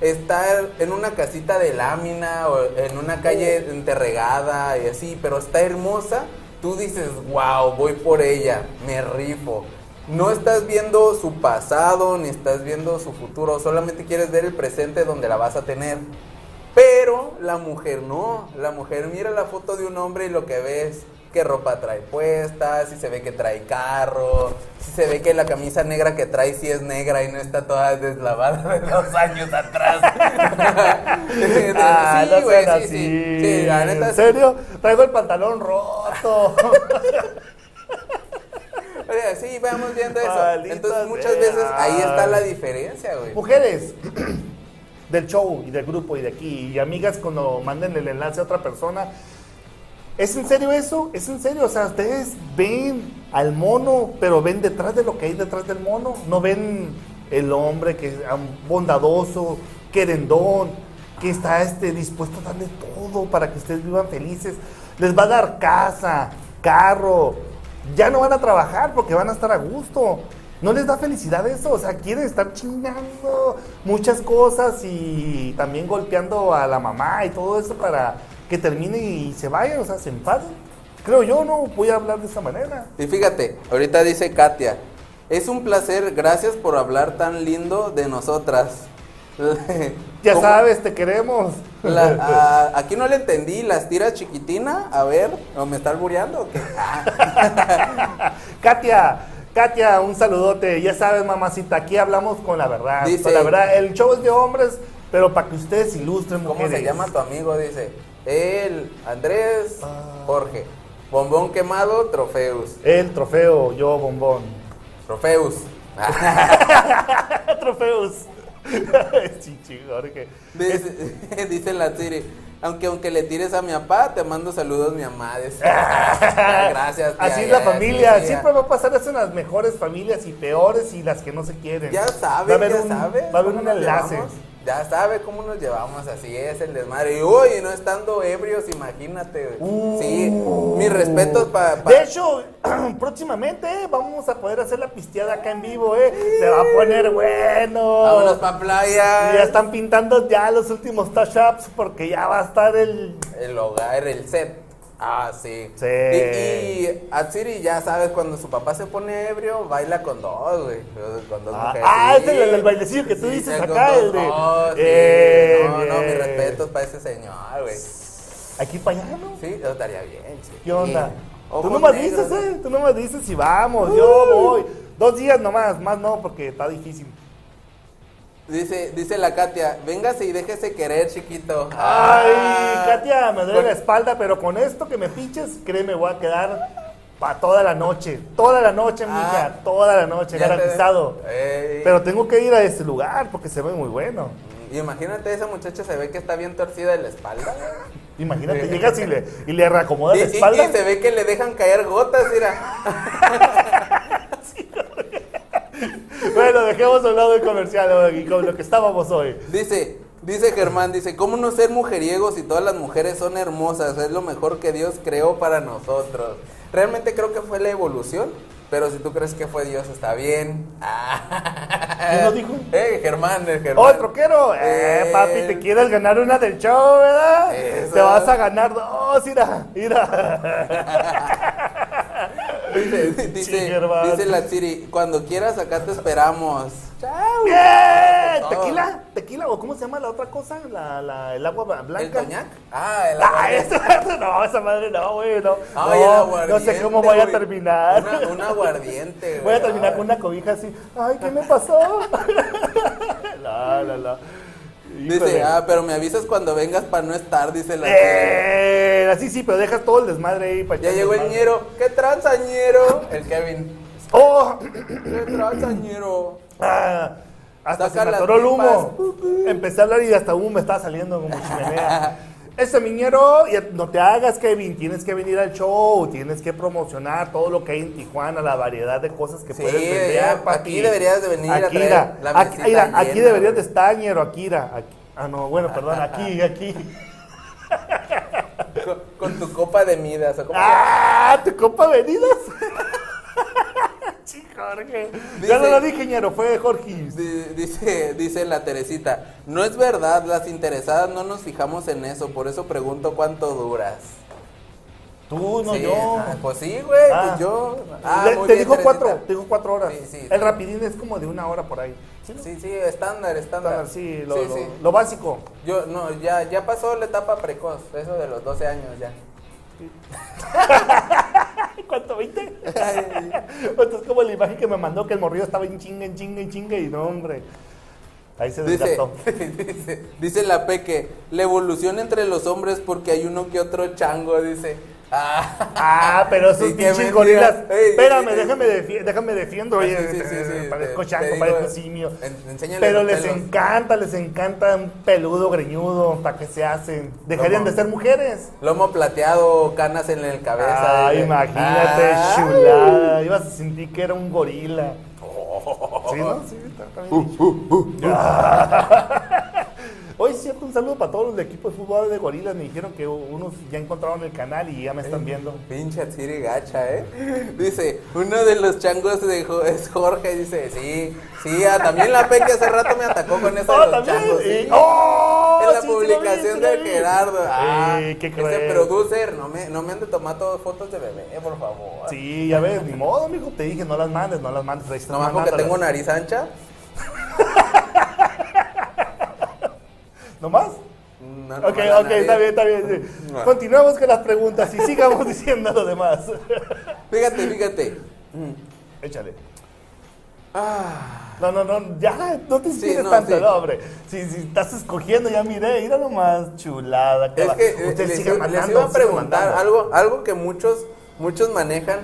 [SPEAKER 2] Estar en una casita de lámina o en una calle enterregada y así, pero está hermosa. Tú dices, wow, voy por ella, me rifo. No estás viendo su pasado ni estás viendo su futuro, solamente quieres ver el presente donde la vas a tener. Pero la mujer no, la mujer mira la foto de un hombre y lo que ves qué ropa trae puesta, si se ve que trae carro, si se ve que la camisa negra que trae sí es negra y no está toda deslavada de dos años atrás. [LAUGHS]
[SPEAKER 1] Ah,
[SPEAKER 2] güey, sí, sí, sí, la neta
[SPEAKER 1] ¿En serio? Traigo el pantalón roto. [LAUGHS]
[SPEAKER 2] Sí, vamos viendo eso.
[SPEAKER 1] Maldita
[SPEAKER 2] Entonces muchas
[SPEAKER 1] sea.
[SPEAKER 2] veces ahí está la diferencia, güey.
[SPEAKER 1] Mujeres [CLEARS THROAT] del show y del grupo y de aquí, y amigas cuando manden el enlace a otra persona. ¿Es en serio eso? ¿Es en serio? O sea, ustedes ven al mono, pero ven detrás de lo que hay detrás del mono. No ven el hombre que es bondadoso, querendón, que está este, dispuesto a darle todo para que ustedes vivan felices. Les va a dar casa, carro. Ya no van a trabajar porque van a estar a gusto. ¿No les da felicidad eso? O sea, quieren estar chingando muchas cosas y también golpeando a la mamá y todo eso para que termine y se vayan, o sea, se enfaden. creo yo, no voy a hablar de esa manera.
[SPEAKER 2] Y fíjate, ahorita dice Katia, es un placer, gracias por hablar tan lindo de nosotras. [LAUGHS]
[SPEAKER 1] Ya
[SPEAKER 2] ¿Cómo?
[SPEAKER 1] sabes, te queremos.
[SPEAKER 2] La- [LAUGHS] a- aquí no le entendí, las tiras chiquitina, a ver, ¿o me está albureando o qué? [LAUGHS]
[SPEAKER 1] Katia, Katia, un saludote. Ya sabes, mamacita, aquí hablamos con la verdad.
[SPEAKER 2] Dice-
[SPEAKER 1] con la verdad, el show es de hombres, pero para que ustedes ilustren
[SPEAKER 2] ¿Cómo
[SPEAKER 1] mujeres.
[SPEAKER 2] se llama tu amigo? Dice, él, Andrés,
[SPEAKER 1] Ah.
[SPEAKER 2] Jorge, bombón quemado, trofeus,
[SPEAKER 1] El trofeo, yo bombón.
[SPEAKER 2] trofeus.
[SPEAKER 1] Trofeos. [LAUGHS] Chichi, Jorge.
[SPEAKER 2] Dice, [LAUGHS] dice la Siri, aunque aunque le tires a mi papá, te mando saludos mi mamá. Dice, [LAUGHS] Gracias. tía,
[SPEAKER 1] Así es la
[SPEAKER 2] ya,
[SPEAKER 1] familia. Siempre va a pasar eso en las mejores familias y peores y las que no se quieren.
[SPEAKER 2] Ya
[SPEAKER 1] Va a haber
[SPEAKER 2] ya
[SPEAKER 1] un-
[SPEAKER 2] sabe.
[SPEAKER 1] Va a haber un enlace.
[SPEAKER 2] Ya sabe cómo nos llevamos, así es el desmadre. Y uy, no estando ebrios, imagínate. güey. sí,
[SPEAKER 1] Uh.
[SPEAKER 2] mis respetos para...
[SPEAKER 1] De hecho, [CLEARS THROAT] próximamente eh, vamos a poder hacer la pisteada acá en vivo, ¿eh? Se va a poner bueno.
[SPEAKER 2] Vámonos pa' playa.
[SPEAKER 1] Ya están pintando ya los últimos touch-ups porque ya va a estar el...
[SPEAKER 2] El hogar, el set. Ah, sí.
[SPEAKER 1] Sí.
[SPEAKER 2] Y, y Atsiri ya sabes, cuando su papá se pone ebrio, baila con dos, güey. Con dos
[SPEAKER 1] Ah,
[SPEAKER 2] mujeres.
[SPEAKER 1] ah,
[SPEAKER 2] Sí.
[SPEAKER 1] es el, el bailecillo que tú
[SPEAKER 2] Sí,
[SPEAKER 1] dices acá, el de...
[SPEAKER 2] Oh, sí.
[SPEAKER 1] Eh,
[SPEAKER 2] no, no, mis
[SPEAKER 1] bien.
[SPEAKER 2] respetos para ese señor, güey.
[SPEAKER 1] Aquí para allá, ¿no?
[SPEAKER 2] Sí, eso estaría bien, sí.
[SPEAKER 1] ¿Qué onda? Tú nomás
[SPEAKER 2] negros,
[SPEAKER 1] dices, ¿eh? Tú nomás dices y vamos, yo voy. Dos días nomás, más no, porque está difícil.
[SPEAKER 2] Dice, dice la Katia, véngase y déjese querer, chiquito.
[SPEAKER 1] Ay,
[SPEAKER 2] Ah.
[SPEAKER 1] Katia, me duele
[SPEAKER 2] Con-
[SPEAKER 1] la espalda, pero con esto que me pinches, créeme, voy a quedar para toda la noche. Toda la noche,
[SPEAKER 2] Ah.
[SPEAKER 1] mija, toda la noche,
[SPEAKER 2] te-
[SPEAKER 1] garantizado. Pero tengo que ir a ese lugar porque se ve muy bueno.
[SPEAKER 2] Imagínate, esa muchacha se ve que está bien torcida de la espalda.
[SPEAKER 1] Imagínate, llegas y le, y le reacomodas
[SPEAKER 2] Y,
[SPEAKER 1] la
[SPEAKER 2] y-
[SPEAKER 1] espalda.
[SPEAKER 2] y se ve que le dejan caer gotas, mira. [LAUGHS]
[SPEAKER 1] Bueno, dejemos a un lado el comercial y con lo que estábamos hoy.
[SPEAKER 2] Dice, dice Germán, dice, ¿cómo no ser mujeriego si todas las mujeres son hermosas? Es lo mejor que Dios creó para nosotros. Realmente creo que fue la evolución, pero si tú crees que fue Dios, está bien. [LAUGHS]
[SPEAKER 1] ¿Quién lo dijo?
[SPEAKER 2] Eh, Germán, el Germán.
[SPEAKER 1] ¡Oh, troquero! Eh,
[SPEAKER 2] Eh.
[SPEAKER 1] papi, te quieres ganar una del show, ¿verdad?
[SPEAKER 2] Eso.
[SPEAKER 1] Te vas a ganar dos, mira, mira. [LAUGHS] [LAUGHS]
[SPEAKER 2] Dice, dice, la Siri, cuando quieras acá te esperamos. Chao.
[SPEAKER 1] ¡Bien! ¿Tequila? ¿Tequila o cómo se llama la otra cosa? La, la, el agua blanca.
[SPEAKER 2] ¿El coñac? Ah, el
[SPEAKER 1] Ah,
[SPEAKER 2] aguardiente.
[SPEAKER 1] esa, no, esa madre no, güey, no.
[SPEAKER 2] Ay,
[SPEAKER 1] no, no sé cómo voy a terminar.
[SPEAKER 2] Una- un aguardiente, güey. [LAUGHS]
[SPEAKER 1] Voy a terminar
[SPEAKER 2] Ay.
[SPEAKER 1] con una cobija así. Ay, ¿qué me pasó? la, la, la.
[SPEAKER 2] Dice, ah, pero me avisas cuando vengas para no estar, dice la
[SPEAKER 1] Eh, así sí, pero dejas todo el desmadre ahí para
[SPEAKER 2] Ya llegó el
[SPEAKER 1] desmadre.
[SPEAKER 2] ñero. ¿Qué tranza, ñero? El Kevin.
[SPEAKER 1] ¡Oh!
[SPEAKER 2] ¿Qué tranza, ñero?
[SPEAKER 1] Ah, hasta
[SPEAKER 2] Saca
[SPEAKER 1] se me atoró el humo. Empecé a hablar y hasta humo me estaba saliendo como chimenea. [LAUGHS] Ese miñero, no te hagas, Kevin. Tienes que venir al show, tienes que promocionar todo lo que hay en Tijuana, la variedad de cosas que
[SPEAKER 2] Sí,
[SPEAKER 1] puedes vender,
[SPEAKER 2] ya,
[SPEAKER 1] papi.
[SPEAKER 2] aquí deberías de venir a traer la
[SPEAKER 1] aquí, mira, aquí
[SPEAKER 2] llena,
[SPEAKER 1] deberías de estar, ñero, Akira. Aquí- ah, no, bueno, perdón, aquí, [LAUGHS] aquí. [LAUGHS]
[SPEAKER 2] Con, con tu copa de midas. ¿o cómo?
[SPEAKER 1] ¡Ah! ¿Tu copa venidas? [LAUGHS] sí, Jorge. Ya no lo dije, ñero, fue Jorge.
[SPEAKER 2] Di- Dice, dice la Teresita, no es verdad, las interesadas no nos fijamos en eso, por eso pregunto cuánto duras.
[SPEAKER 1] Tú, no
[SPEAKER 2] Sí,
[SPEAKER 1] yo.
[SPEAKER 2] ah, pues sí, güey,
[SPEAKER 1] Ah.
[SPEAKER 2] pues yo. Ah,
[SPEAKER 1] Le-
[SPEAKER 2] muy
[SPEAKER 1] te
[SPEAKER 2] bien,
[SPEAKER 1] dijo cuatro, te dijo cuatro horas.
[SPEAKER 2] Sí, sí.
[SPEAKER 1] El rapidín es como de una hora por ahí. ¿Sí?
[SPEAKER 2] Sí, estándar, estándar.
[SPEAKER 1] Sí, lo,
[SPEAKER 2] sí,
[SPEAKER 1] lo- básico.
[SPEAKER 2] Yo, no, ya, ya pasó la etapa precoz, eso de los 12 años ya. [LAUGHS]
[SPEAKER 1] ¿Cuánto? ¿20? Entonces como la imagen que me mandó que el morrillo estaba en chinga, en chinga, en chinga y no, hombre. Ahí se
[SPEAKER 2] Dice,
[SPEAKER 1] desgastó. [LAUGHS]
[SPEAKER 2] dice, dice la Peque, la evolución entre los hombres porque hay uno que otro chango, dice. Ah,
[SPEAKER 1] Ah, pero [LAUGHS] esos
[SPEAKER 2] Sí,
[SPEAKER 1] pinches gorilas.
[SPEAKER 2] Ey,
[SPEAKER 1] Espérame,
[SPEAKER 2] ey,
[SPEAKER 1] déjame, defi- déjame defiendo. Oye,
[SPEAKER 2] Sí, sí, sí, sí,
[SPEAKER 1] parezco
[SPEAKER 2] te
[SPEAKER 1] parezco simio.
[SPEAKER 2] en-
[SPEAKER 1] Pero les
[SPEAKER 2] pelos.
[SPEAKER 1] encanta, les encanta un peludo greñudo. ¿Para qué se hacen? Dejarían de ser mujeres.
[SPEAKER 2] Lomo plateado, canas en el cabeza.
[SPEAKER 1] Ay,
[SPEAKER 2] dice.
[SPEAKER 1] imagínate,
[SPEAKER 2] Ah.
[SPEAKER 1] chulada. Ibas a sentir que era un gorila. ¿Sí, no? Sí, está, está bien dicho. [LAUGHS] Hoy cierto, un saludo para todos los del equipo de fútbol de gorilas. Me dijeron que unos ya encontraron el canal y ya me están viendo.
[SPEAKER 2] Pinche Atsiri gacha, ¿eh? Dice, uno de los changos de Jo- es Jorge, dice, sí, sí, ah, también la Peque hace rato me atacó con eso
[SPEAKER 1] ¡Oh,
[SPEAKER 2] de los
[SPEAKER 1] también!
[SPEAKER 2] changos. Sí.
[SPEAKER 1] ¡Oh!
[SPEAKER 2] en la
[SPEAKER 1] sí,
[SPEAKER 2] publicación
[SPEAKER 1] sí
[SPEAKER 2] de. Gerardo. Ah,
[SPEAKER 1] qué
[SPEAKER 2] ese
[SPEAKER 1] cruel.
[SPEAKER 2] producer, no me, no me han de tomar todas fotos de bebé, por favor.
[SPEAKER 1] Sí, ya ves, ni modo, mijo, te dije, no las mandes, no las mandes. ahí estás
[SPEAKER 2] Nomás porque tengo nariz ancha.
[SPEAKER 1] ¿Nomás?
[SPEAKER 2] No, no
[SPEAKER 1] Ok, ok, está bien, está bien. sí. [LAUGHS] Continuamos con las preguntas y sigamos [LAUGHS] diciendo lo demás. [LAUGHS]
[SPEAKER 2] Fíjate, fíjate. Mm.
[SPEAKER 1] Échale.
[SPEAKER 2] Ah,
[SPEAKER 1] No, no, no, ya, no te inspires
[SPEAKER 2] no,
[SPEAKER 1] tanto,
[SPEAKER 2] sí.
[SPEAKER 1] no, hombre. Si, si estás escogiendo, ya miré, mira nomás, chulada.
[SPEAKER 2] es que eh,
[SPEAKER 1] Ustedes
[SPEAKER 2] les, iba- les
[SPEAKER 1] mandando,
[SPEAKER 2] iba a preguntar algo, algo que muchos, muchos manejan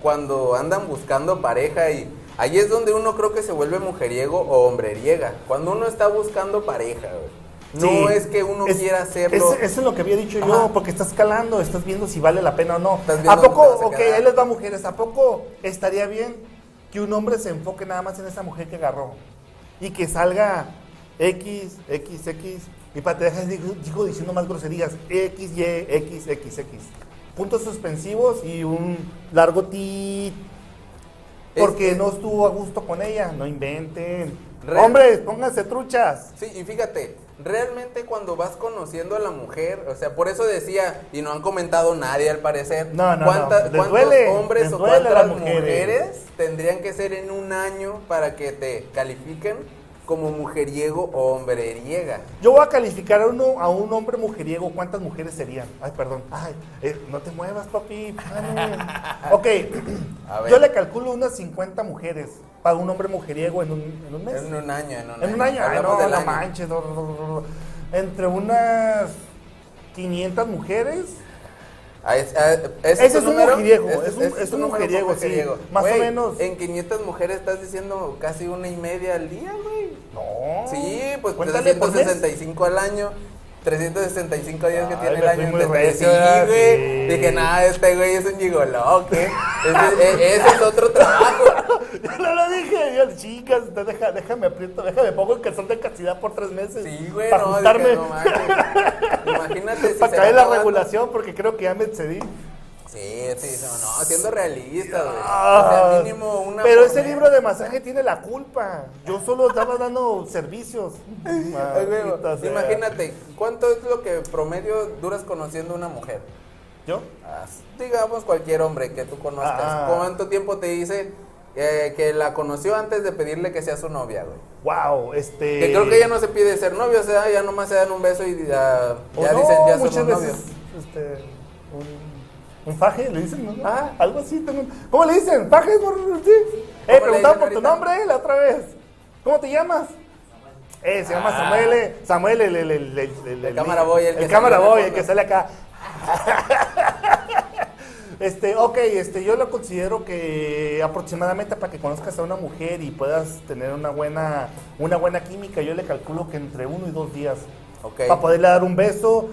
[SPEAKER 2] cuando andan buscando pareja y ahí es donde uno creo que se vuelve mujeriego o hombreriega. Cuando uno está buscando pareja, güey. No
[SPEAKER 1] Sí.
[SPEAKER 2] es que uno
[SPEAKER 1] Es-
[SPEAKER 2] quiera hacerlo.
[SPEAKER 1] es- Eso es lo que había dicho yo, porque estás calando, estás viendo si vale la pena o no. ¿A poco,
[SPEAKER 2] a
[SPEAKER 1] ok, ahí les va mujeres, ¿a poco estaría bien que un hombre se enfoque nada más en esa mujer que agarró? Y que salga X, X, X, y para te dejas, digo, diciendo más groserías, X, Y, X, X, X. Puntos suspensivos y un largo.
[SPEAKER 2] Es
[SPEAKER 1] Porque
[SPEAKER 2] que-
[SPEAKER 1] no estuvo a gusto con ella, no inventen.
[SPEAKER 2] Real-
[SPEAKER 1] Hombres, pónganse truchas.
[SPEAKER 2] Sí, y fíjate, realmente cuando vas conociendo a la mujer, o sea, por eso decía, y no han comentado nadie al parecer,
[SPEAKER 1] No, no,
[SPEAKER 2] cuánta-
[SPEAKER 1] no, les
[SPEAKER 2] cuántos
[SPEAKER 1] duele,
[SPEAKER 2] hombres o cuántas
[SPEAKER 1] mujeres
[SPEAKER 2] tendrían que ser en un año para que te califiquen como mujeriego o hombreriega.
[SPEAKER 1] Yo voy a calificar a, uno, a un hombre mujeriego. ¿Cuántas mujeres serían? Ay, perdón. Ay, eh, no te muevas, papi. [LAUGHS] ok,
[SPEAKER 2] A ver.
[SPEAKER 1] yo le calculo unas 50 mujeres para un hombre mujeriego en un, en un mes.
[SPEAKER 2] En un año, en un
[SPEAKER 1] En un año, ay, no, no
[SPEAKER 2] año.
[SPEAKER 1] manches. no, no. Entre unas 500 mujeres.
[SPEAKER 2] Ah, es- ah,
[SPEAKER 1] Ese es
[SPEAKER 2] tu
[SPEAKER 1] un
[SPEAKER 2] número?
[SPEAKER 1] mujeriego,
[SPEAKER 2] Ese-
[SPEAKER 1] es un- es un
[SPEAKER 2] número
[SPEAKER 1] mujeriego, sí, más o menos.
[SPEAKER 2] En 500 mujeres estás diciendo casi una y media al día, güey.
[SPEAKER 1] No.
[SPEAKER 2] Sí, pues
[SPEAKER 1] Cuéntale por mes.
[SPEAKER 2] 365 al año. 365 días que
[SPEAKER 1] Ay,
[SPEAKER 2] tiene el año.
[SPEAKER 1] muy
[SPEAKER 2] Entonces, sí, güey.
[SPEAKER 1] Sí.
[SPEAKER 2] Dije, nada, este güey es un gigoló, ¿qué? Ese, e- ese es otro trabajo. [LAUGHS]
[SPEAKER 1] Ya no lo dije. Yo, chicas, deja- déjame aprieto, déjame pongo el calzón de castidad por tres meses.
[SPEAKER 2] Sí, güey,
[SPEAKER 1] Para
[SPEAKER 2] no, dije, no. [LAUGHS] Imagínate si
[SPEAKER 1] para caer la regulación, porque creo que ya me excedí.
[SPEAKER 2] Sí, sí, no, no, siendo realista, güey.
[SPEAKER 1] Ah,
[SPEAKER 2] o sea, mínimo una.
[SPEAKER 1] pero ese libro de masaje tiene la culpa. Yo solo estaba dando servicios. Maldita sea.
[SPEAKER 2] Imagínate, ¿cuánto es lo que promedio duras conociendo a una mujer?
[SPEAKER 1] ¿Yo?
[SPEAKER 2] Ah, digamos cualquier hombre que tú conozcas.
[SPEAKER 1] Ah.
[SPEAKER 2] ¿Cuánto tiempo te dice eh, que la conoció antes de pedirle que sea su novia, güey?
[SPEAKER 1] Wow, este.
[SPEAKER 2] Que creo que ya no se pide ser novio, o sea, ya nomás se dan un beso y ya, ya
[SPEAKER 1] no,
[SPEAKER 2] dicen ya somos novios.
[SPEAKER 1] Este, un, un faje, le dicen, ¿no?
[SPEAKER 2] Ah.
[SPEAKER 1] Algo así. también. ¿Cómo le dicen? ¿Faje? Por, sí. Eh,
[SPEAKER 2] dicen
[SPEAKER 1] por tu nombre la otra vez. ¿Cómo te llamas? Eh, se llama
[SPEAKER 2] Ah.
[SPEAKER 1] Samuel, eh, Samuel, el, el, el, el, el-
[SPEAKER 2] cámara boy, el que
[SPEAKER 1] cámara boy, el que sale acá. [LAUGHS] Este, ok, este, yo lo considero que aproximadamente para que conozcas a una mujer y puedas tener una buena, una buena química, yo le calculo que entre uno y dos días.
[SPEAKER 2] Ok.
[SPEAKER 1] Para poderle dar un beso,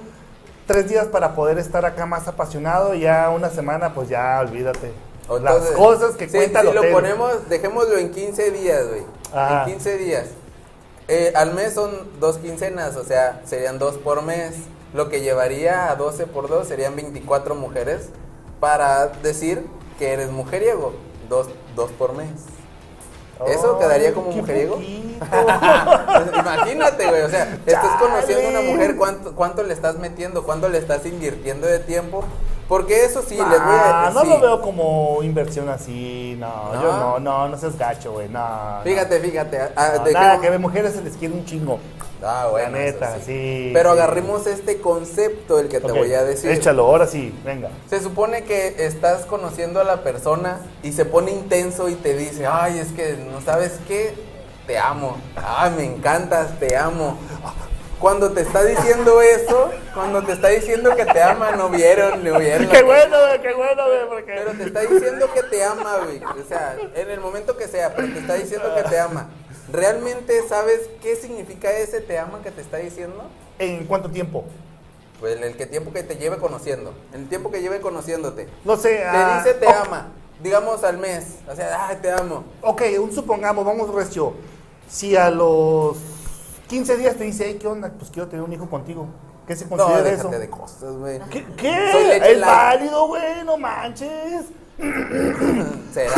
[SPEAKER 1] tres días para poder estar acá más apasionado y ya una semana, pues ya olvídate.
[SPEAKER 2] Entonces,
[SPEAKER 1] Las cosas que
[SPEAKER 2] sí,
[SPEAKER 1] cuenta
[SPEAKER 2] Si
[SPEAKER 1] el
[SPEAKER 2] lo ponemos, dejémoslo en 15 días, güey.
[SPEAKER 1] Ajá.
[SPEAKER 2] En 15 días. Eh, al mes son dos quincenas, o sea, serían dos por mes. Lo que llevaría a 12 por 2 serían 24 mujeres para decir que eres mujeriego. Dos, dos por mes. ¿Eso quedaría como mujeriego? [LAUGHS] Imagínate, güey, o sea, estás conociendo a una mujer, ¿cuánto, ¿cuánto le estás metiendo? ¿Cuánto le estás invirtiendo de tiempo? Porque eso sí, les voy a
[SPEAKER 1] Ah, no
[SPEAKER 2] sí.
[SPEAKER 1] lo veo como inversión así, no,
[SPEAKER 2] ¿No?
[SPEAKER 1] yo no, no, no seas gacho, güey, no.
[SPEAKER 2] Fíjate, fíjate.
[SPEAKER 1] no.
[SPEAKER 2] ah,
[SPEAKER 1] No,
[SPEAKER 2] dejemos-
[SPEAKER 1] nada, que mujeres se les quiere un chingo.
[SPEAKER 2] Ah, bueno,
[SPEAKER 1] La neta, sí,
[SPEAKER 2] Pero
[SPEAKER 1] sí.
[SPEAKER 2] agarremos este concepto, el que te voy a decir.
[SPEAKER 1] Échalo, ahora sí, venga.
[SPEAKER 2] Se supone que estás conociendo a la persona y se pone intenso y te dice, ay, es que no sabes qué, te amo. Ay, me encantas, te amo. Cuando te está diciendo eso, cuando te está diciendo que te ama, no vieron, no vieron.
[SPEAKER 1] Qué bueno, güey, qué bueno, güey, porque...
[SPEAKER 2] Pero te está diciendo que te ama, güey. O sea, en el momento que sea, pero te está diciendo que te ama. ¿Realmente sabes qué significa ese te ama que te está diciendo?
[SPEAKER 1] ¿En cuánto tiempo?
[SPEAKER 2] Pues el que tiempo que te lleve conociendo. El tiempo que lleve conociéndote.
[SPEAKER 1] No sé.
[SPEAKER 2] Te
[SPEAKER 1] ah,
[SPEAKER 2] dice te ama. Digamos al mes. O sea, ay, te amo.
[SPEAKER 1] Ok, un supongamos, vamos recio. Si a los 15 días te dice, hey, ¿qué onda? Pues quiero tener un hijo contigo. ¿Qué se
[SPEAKER 2] No,
[SPEAKER 1] considera
[SPEAKER 2] déjate
[SPEAKER 1] eso?
[SPEAKER 2] de cosas, güey.
[SPEAKER 1] ¿Qué?
[SPEAKER 2] Soy
[SPEAKER 1] ¿Qué? Es válido, güey, no manches. [CLEARS THROAT]
[SPEAKER 2] ¿Será?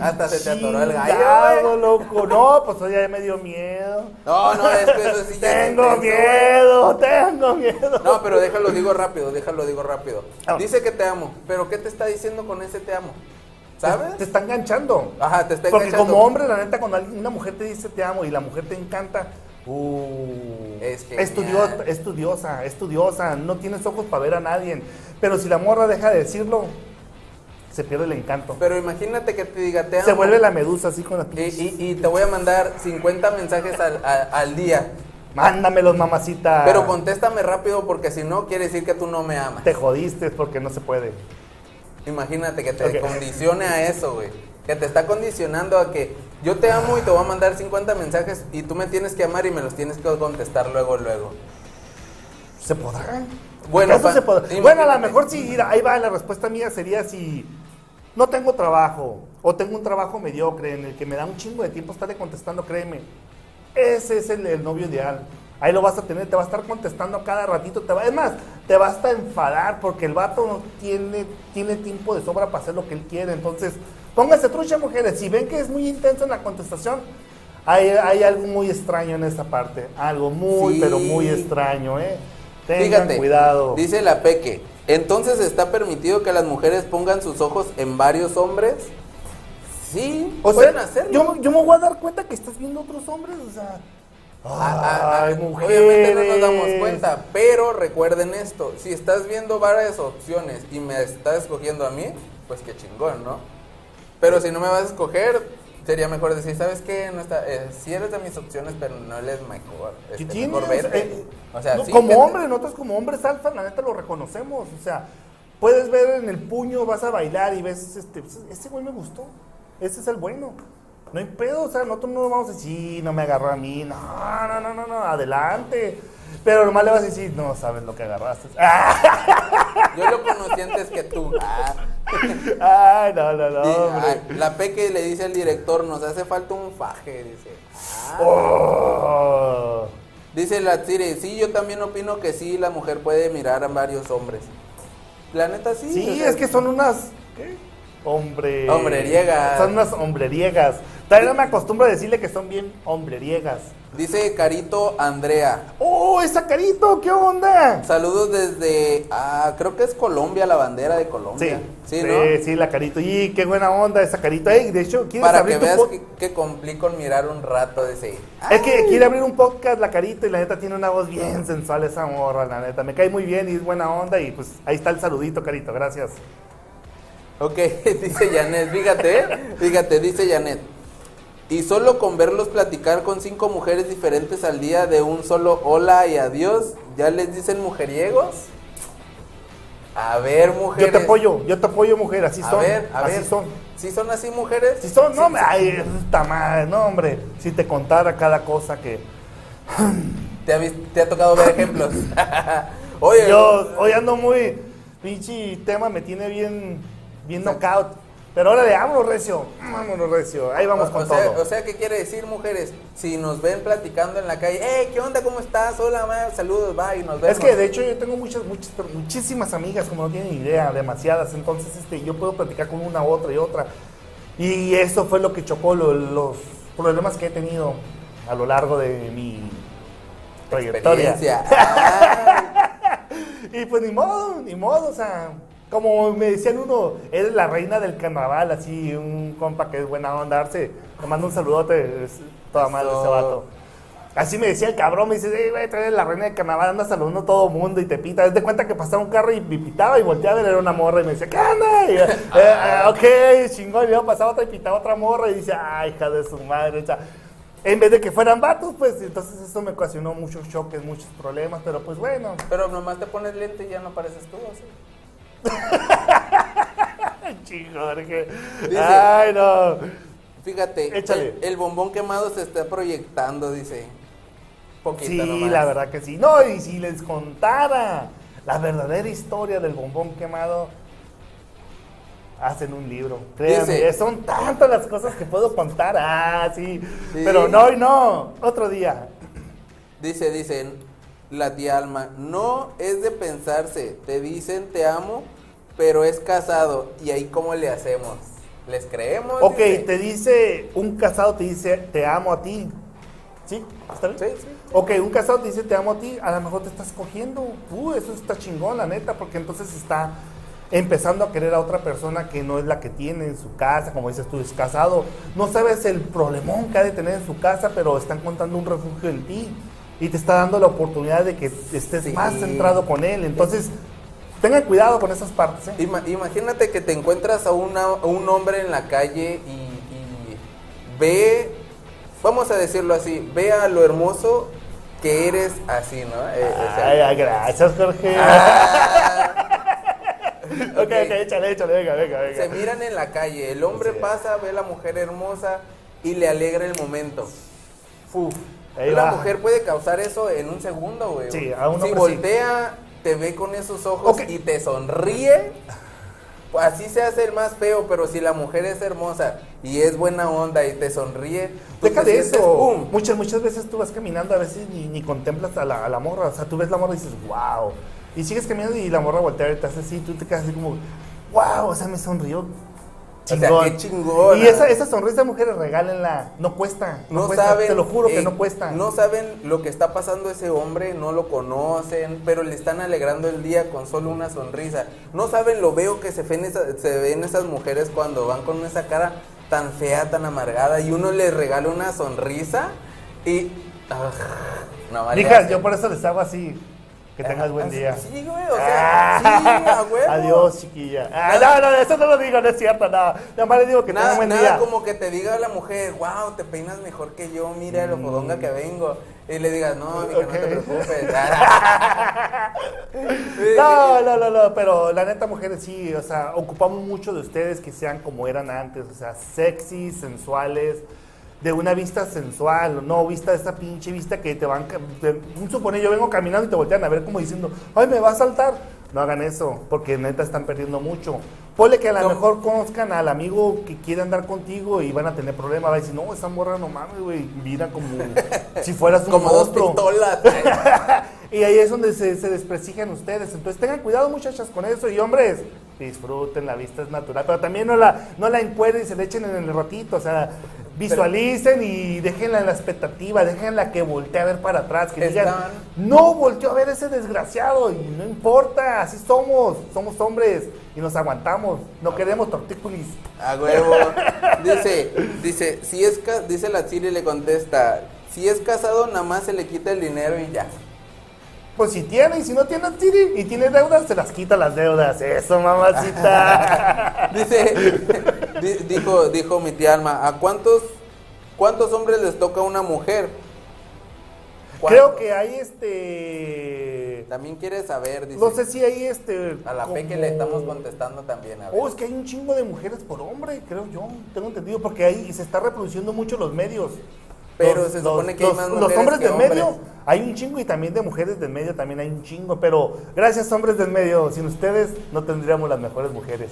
[SPEAKER 2] Hasta se te atoró el gallo,
[SPEAKER 1] loco. No, pues hoy ya me dio miedo.
[SPEAKER 2] No, no, es que eso sí ya
[SPEAKER 1] Tengo miedo, tengo miedo.
[SPEAKER 2] No, pero déjalo, digo rápido, déjalo, digo rápido.
[SPEAKER 1] Ah.
[SPEAKER 2] Dice que te amo, pero ¿qué te está diciendo con ese te amo? ¿Sabes?
[SPEAKER 1] Te está enganchando.
[SPEAKER 2] Ajá, te está
[SPEAKER 1] Porque
[SPEAKER 2] enganchando.
[SPEAKER 1] como hombre, la neta, cuando una mujer te dice te amo y la mujer te encanta, uh,
[SPEAKER 2] Es
[SPEAKER 1] estudiosa, estudiosa, no tienes ojos para ver a nadie. Pero si la morra deja de decirlo, se pierde el encanto.
[SPEAKER 2] Pero imagínate que te diga te amo.
[SPEAKER 1] Se vuelve la medusa así con la
[SPEAKER 2] Y, y- y te voy a mandar 50 mensajes al, al- al día.
[SPEAKER 1] Mándamelos, mamacita.
[SPEAKER 2] Pero contéstame rápido porque si no, quiere decir que tú no me amas.
[SPEAKER 1] Te jodiste porque no se puede.
[SPEAKER 2] Imagínate que te condicione a eso, güey. Que te está condicionando a que yo te amo y te voy a mandar 50 mensajes y tú me tienes que amar y me los tienes que contestar luego, luego.
[SPEAKER 1] ¿Se podrá?
[SPEAKER 2] Bueno,
[SPEAKER 1] ¿Acaso
[SPEAKER 2] pa-
[SPEAKER 1] se podrá?
[SPEAKER 2] imagínate.
[SPEAKER 1] bueno, a lo mejor sí, ahí va, la respuesta mía sería si no tengo trabajo o tengo un trabajo mediocre en el que me da un chingo de tiempo estarle contestando, créeme, ese es el, el novio ideal. Ahí lo vas a tener, te va a estar contestando a cada ratito, te va, es más, te va hasta a enfadar porque el vato no tiene, tiene tiempo de sobra para hacer lo que él quiere. Entonces, pónganse trucha, mujeres. Si ven que es muy intenso en la contestación, hay, hay algo muy extraño en esa parte. Algo muy,
[SPEAKER 2] Sí.
[SPEAKER 1] pero muy extraño, ¿eh? Tengan
[SPEAKER 2] Fíjate,
[SPEAKER 1] cuidado.
[SPEAKER 2] dice la Peque, entonces está permitido que las mujeres pongan sus ojos en varios hombres. Sí,
[SPEAKER 1] O
[SPEAKER 2] pueden
[SPEAKER 1] sea,
[SPEAKER 2] hacerlo.
[SPEAKER 1] yo, yo me voy a dar cuenta que estás viendo otros hombres, o sea.
[SPEAKER 2] Ah, ah, ah,
[SPEAKER 1] Ay,
[SPEAKER 2] Obviamente no nos damos
[SPEAKER 1] mujeres.
[SPEAKER 2] cuenta, pero recuerden esto, si estás viendo varias opciones y me estás escogiendo a mí, pues qué chingón, ¿no? Pero si no me vas a escoger, sería mejor decir, ¿sabes qué? No está, eh, si eres de mis opciones, pero no eres mejor.
[SPEAKER 1] ¿Qué
[SPEAKER 2] Este,
[SPEAKER 1] tienes?
[SPEAKER 2] mejor vete.
[SPEAKER 1] Eh,
[SPEAKER 2] o sea,
[SPEAKER 1] no,
[SPEAKER 2] sí,
[SPEAKER 1] como
[SPEAKER 2] que-
[SPEAKER 1] hombre, nosotros como hombres alfa, la neta lo reconocemos. O sea, puedes ver en el puño, vas a bailar y ves, este, pues, ese güey me gustó. Ese es el bueno. No hay pedo, o sea, nosotros no vamos a decir, no me agarró a mí. No, no, no, no, no, adelante. Pero nomás le vas a decir, no sabes lo que agarraste. [LAUGHS]
[SPEAKER 2] Yo lo conocí antes que tú. [LAUGHS] Ah.
[SPEAKER 1] Ay, no, no, no,
[SPEAKER 2] ah, la Peque le dice al director, nos hace falta un faje, dice. Ah.
[SPEAKER 1] Oh.
[SPEAKER 2] Dice la Tsire, sí, yo también opino que sí, la mujer puede mirar a varios hombres. La neta sí.
[SPEAKER 1] Sí,
[SPEAKER 2] o sea,
[SPEAKER 1] es que son unas. ¿Qué? Hombre.
[SPEAKER 2] Hombreriegas.
[SPEAKER 1] Son unas hombreriegas. Todavía no me acostumbro a decirle que son bien hombreriegas.
[SPEAKER 2] Dice Carito Andrea,
[SPEAKER 1] ¡Oh, esa carito! ¿Qué onda?
[SPEAKER 2] saludos desde, ah, creo que es Colombia, la bandera de Colombia.
[SPEAKER 1] Sí,
[SPEAKER 2] Sí,
[SPEAKER 1] sí,
[SPEAKER 2] ¿no?
[SPEAKER 1] sí, la carito. Y qué buena onda esa carito. Ey, de hecho, ¿quieres
[SPEAKER 2] Para
[SPEAKER 1] abrir
[SPEAKER 2] que
[SPEAKER 1] tu
[SPEAKER 2] veas que, que cumplí con mirar un rato, dice.
[SPEAKER 1] Es que quiere abrir un podcast, la carito, y la neta tiene una voz bien sensual esa morra, la neta. Me cae muy bien y es buena onda. Y pues ahí está el saludito, carito. Gracias.
[SPEAKER 2] Ok, [LAUGHS] dice Janet, fíjate, fíjate, dice Janet. Y solo con verlos platicar con cinco mujeres diferentes al día de un solo hola y adiós, ¿ya les dicen mujeriegos? A ver, mujeres.
[SPEAKER 1] Yo te apoyo, yo te apoyo, mujer. Así
[SPEAKER 2] A
[SPEAKER 1] son.
[SPEAKER 2] ver, a
[SPEAKER 1] así
[SPEAKER 2] ver.
[SPEAKER 1] son.
[SPEAKER 2] ¿Sí son así mujeres?
[SPEAKER 1] Si son, no,
[SPEAKER 2] Sí, sí.
[SPEAKER 1] ay, puta madre, no, hombre. Si te contara cada cosa que.
[SPEAKER 2] ¿Te ha, vis- te ha tocado ver ejemplos? [LAUGHS] Oye,
[SPEAKER 1] Yo hoy ando muy. Pinche tema me tiene bien. Bien knockout. Pero ahora le vámonos recio. Vámonos recio. Ahí vamos
[SPEAKER 2] o,
[SPEAKER 1] con
[SPEAKER 2] o sea,
[SPEAKER 1] todo.
[SPEAKER 2] o sea, ¿qué quiere decir, mujeres? Si nos ven platicando en la calle, hey, ¿qué onda? ¿Cómo estás? Hola, ma, saludos, bye, nos vemos.
[SPEAKER 1] Es que de hecho yo tengo muchas, muchas, muchísimas amigas, como no tienen idea, demasiadas. Entonces este, yo puedo platicar con una, otra y otra. Y eso fue lo que chocó lo- los problemas que he tenido a lo largo de mi trayectoria.
[SPEAKER 2] Experiencia. [LAUGHS] Ah,
[SPEAKER 1] Y pues ni modo, ni modo, o sea, como me decían uno, eres la reina del carnaval, así, un compa que es buena onda, darse, le mando un saludote, es toda madre ese vato. Así me decía el cabrón, me dice, hey, güey, tú eres la reina del carnaval, andas saludando a todo mundo y te pita. Haz de cuenta que pasaba un carro y me pitaba y volteaba a ver, era una morra y me decía, ¿qué onda? Y, eh, eh, ok, chingón, y luego pasaba otra y pitaba otra morra y dice, ay, hija de su madre, o sea, en vez de que fueran vatos, pues entonces eso me ocasionó muchos choques, muchos problemas, pero pues bueno,
[SPEAKER 2] pero nomás te pones lente y ya no pareces tú, así. [LAUGHS]
[SPEAKER 1] Chico, Jorge.
[SPEAKER 2] Dice-
[SPEAKER 1] Ay, no.
[SPEAKER 2] Fíjate. El, el bombón quemado se está proyectando, dice.
[SPEAKER 1] Sí,
[SPEAKER 2] nomás.
[SPEAKER 1] la verdad que sí. No, y si les contara la verdadera historia del bombón quemado, hacen un libro. Créanme,
[SPEAKER 2] Dice-
[SPEAKER 1] son tantas las cosas que puedo contar. Ah, sí.
[SPEAKER 2] Sí.
[SPEAKER 1] Pero no, y no. Otro día.
[SPEAKER 2] Dice, dicen, la tía Alma, no es de pensarse, te dicen te amo, pero es casado, y ahí cómo le hacemos. les creemos.
[SPEAKER 1] Ok,
[SPEAKER 2] dice.
[SPEAKER 1] te dice, un casado te dice, te amo a ti. ¿Sí? ¿Está bien?
[SPEAKER 2] Sí, sí.
[SPEAKER 1] Ok, un casado te dice, te amo a ti, a lo mejor te estás cogiendo. Uh, eso está chingón, la neta, porque entonces está empezando a querer a otra persona que no es la que tiene en su casa, como dices tú, es casado. No sabes el problemón que ha de tener en su casa, pero está encontrando un refugio en ti. Y te está dando la oportunidad de que estés
[SPEAKER 2] Sí.
[SPEAKER 1] más centrado con él. Entonces, tengan cuidado con esas partes. ¿eh?
[SPEAKER 2] Ima- imagínate que te encuentras a, una- a un hombre en la calle y, y ve, vamos a decirlo así, ve a lo hermoso que eres así, ¿no? Eh, o sea,
[SPEAKER 1] Ay, gracias, Jorge. [LAUGHS] ok,
[SPEAKER 2] ok.
[SPEAKER 1] ok, échale, échale, venga, venga, venga.
[SPEAKER 2] Se miran en la calle, el hombre
[SPEAKER 1] Sí.
[SPEAKER 2] pasa, ve a la mujer hermosa y le alegra el momento. Uf.
[SPEAKER 1] Ahí va.
[SPEAKER 2] mujer puede causar eso en un segundo, güey.
[SPEAKER 1] Sí, a un
[SPEAKER 2] si voltea, te ve con esos ojos y te sonríe, así se hace el más feo, pero si la mujer es hermosa y es buena onda y te sonríe, tú
[SPEAKER 1] Deja
[SPEAKER 2] te
[SPEAKER 1] de eso.
[SPEAKER 2] ¡pum!
[SPEAKER 1] Muchas, muchas veces tú vas caminando, a veces ni, ni contemplas a la, a la morra. O sea, tú ves la morra y dices, wow. Y sigues caminando y la morra voltea y te hace así, tú te quedas así como, wow, o sea, me sonrió.
[SPEAKER 2] O sea, qué chingona.
[SPEAKER 1] Y esa, esa sonrisa de mujeres, regálenla. No cuesta. No,
[SPEAKER 2] no
[SPEAKER 1] cuesta,
[SPEAKER 2] saben,
[SPEAKER 1] Te lo juro que
[SPEAKER 2] eh,
[SPEAKER 1] no cuesta.
[SPEAKER 2] No saben lo que está pasando ese hombre, no lo conocen, pero le están alegrando el día con solo una sonrisa. No saben lo veo que se ven, esa- se ven esas mujeres cuando van con esa cara tan fea, tan amargada, y uno les regala una sonrisa y. ah, no.
[SPEAKER 1] Mija, yo por eso les hago así. Que tengas buen
[SPEAKER 2] Ah,
[SPEAKER 1] día.
[SPEAKER 2] Sí, güey, o sea, sí, a [LAUGHS] huevo.
[SPEAKER 1] Adiós, chiquilla. Ah, no, no, eso no lo digo, no es cierto, no. Nada más le digo que tengan
[SPEAKER 2] Nada,
[SPEAKER 1] buen
[SPEAKER 2] nada
[SPEAKER 1] día.
[SPEAKER 2] como que te diga la mujer, wow, te peinas mejor que yo, mira lo fodonga que vengo. Y le digas, no, mija, no te preocupes. [LAUGHS]
[SPEAKER 1] No, no, no, no, pero la neta, mujeres, sí, o sea, ocupamos mucho de ustedes que sean como eran antes, o sea, sexy, sensuales, de una vista sensual, no vista esa pinche vista que te van, te- un suponer, yo vengo caminando y te voltean a ver como diciendo, ay, me va a saltar. No hagan eso, porque neta están perdiendo mucho. Ponle que a lo
[SPEAKER 2] No.
[SPEAKER 1] mejor conozcan al amigo que quiere andar contigo y van a tener problemas. Va a decir, no, esa morra no mames, güey. Mira como [LAUGHS] si fueras un
[SPEAKER 2] Como dos
[SPEAKER 1] monstruo.
[SPEAKER 2] pistolas. [LAUGHS]
[SPEAKER 1] Y ahí es donde se, se desprestigian ustedes. Entonces tengan cuidado muchachas con eso. Y hombres, disfruten, la vista es natural. Pero también no la, no la encueren y se le echen en el ratito. O sea, visualicen y déjenla en la expectativa. Déjenla que voltee a ver para atrás. Que digan, no volteó a ver ese desgraciado. Y no importa, así somos. Somos hombres y nos aguantamos. No queremos tortícolis.
[SPEAKER 2] A huevo. Dice, dice, si es ca- dice la Siri le contesta, si es casado nada más se le quita el dinero y ya.
[SPEAKER 1] Pues si tiene, y si no tiene y tiene deudas, se las quita las deudas. Eso, mamacita. [LAUGHS]
[SPEAKER 2] Dice, di- dijo, dijo mi tía Alma, ¿a cuántos, cuántos hombres les toca una mujer?
[SPEAKER 1] Creo que hay este.
[SPEAKER 2] También quiere saber, dice.
[SPEAKER 1] No sé si hay este.
[SPEAKER 2] A la fe que le estamos contestando también. A ver.
[SPEAKER 1] Oh, es que hay un chingo de mujeres por hombre, creo yo. Tengo entendido, porque ahí se está reproduciendo mucho los medios.
[SPEAKER 2] Pero se supone que hay más
[SPEAKER 1] Los
[SPEAKER 2] mujeres
[SPEAKER 1] hombres
[SPEAKER 2] que
[SPEAKER 1] del medio, hay un chingo y también de mujeres del medio también hay un chingo. Pero gracias, hombres del medio. Sin ustedes no tendríamos las mejores mujeres.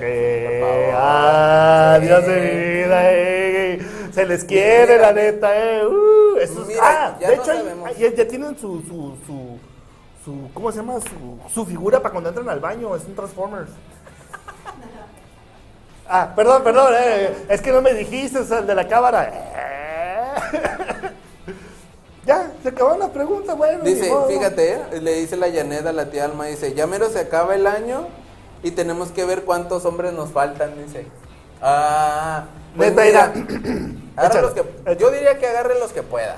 [SPEAKER 1] Eh, ah. Dios de mi vida, eh. Se les quiere,
[SPEAKER 2] Mira.
[SPEAKER 1] la neta, eh. Uh,
[SPEAKER 2] Mira,
[SPEAKER 1] ah, de
[SPEAKER 2] no
[SPEAKER 1] hecho, hay-
[SPEAKER 2] sabemos.
[SPEAKER 1] ya, ya tienen su, su, su, su- ¿cómo se llama? Su, su figura para cuando entran al baño. Es un Transformers. Ah, perdón, perdón, eh, es que no me dijiste, es el de la cámara. Eh. [LAUGHS] ya, se acabaron las preguntas, bueno.
[SPEAKER 2] Dice, fíjate, eh, le dice la Yaneda a la tía Alma, dice, ya mero se acaba el año y tenemos que ver cuántos hombres nos faltan, dice. Ah, pues mira,
[SPEAKER 1] mira. Échale,
[SPEAKER 2] los que,
[SPEAKER 1] échale.
[SPEAKER 2] yo diría que agarre los que pueda.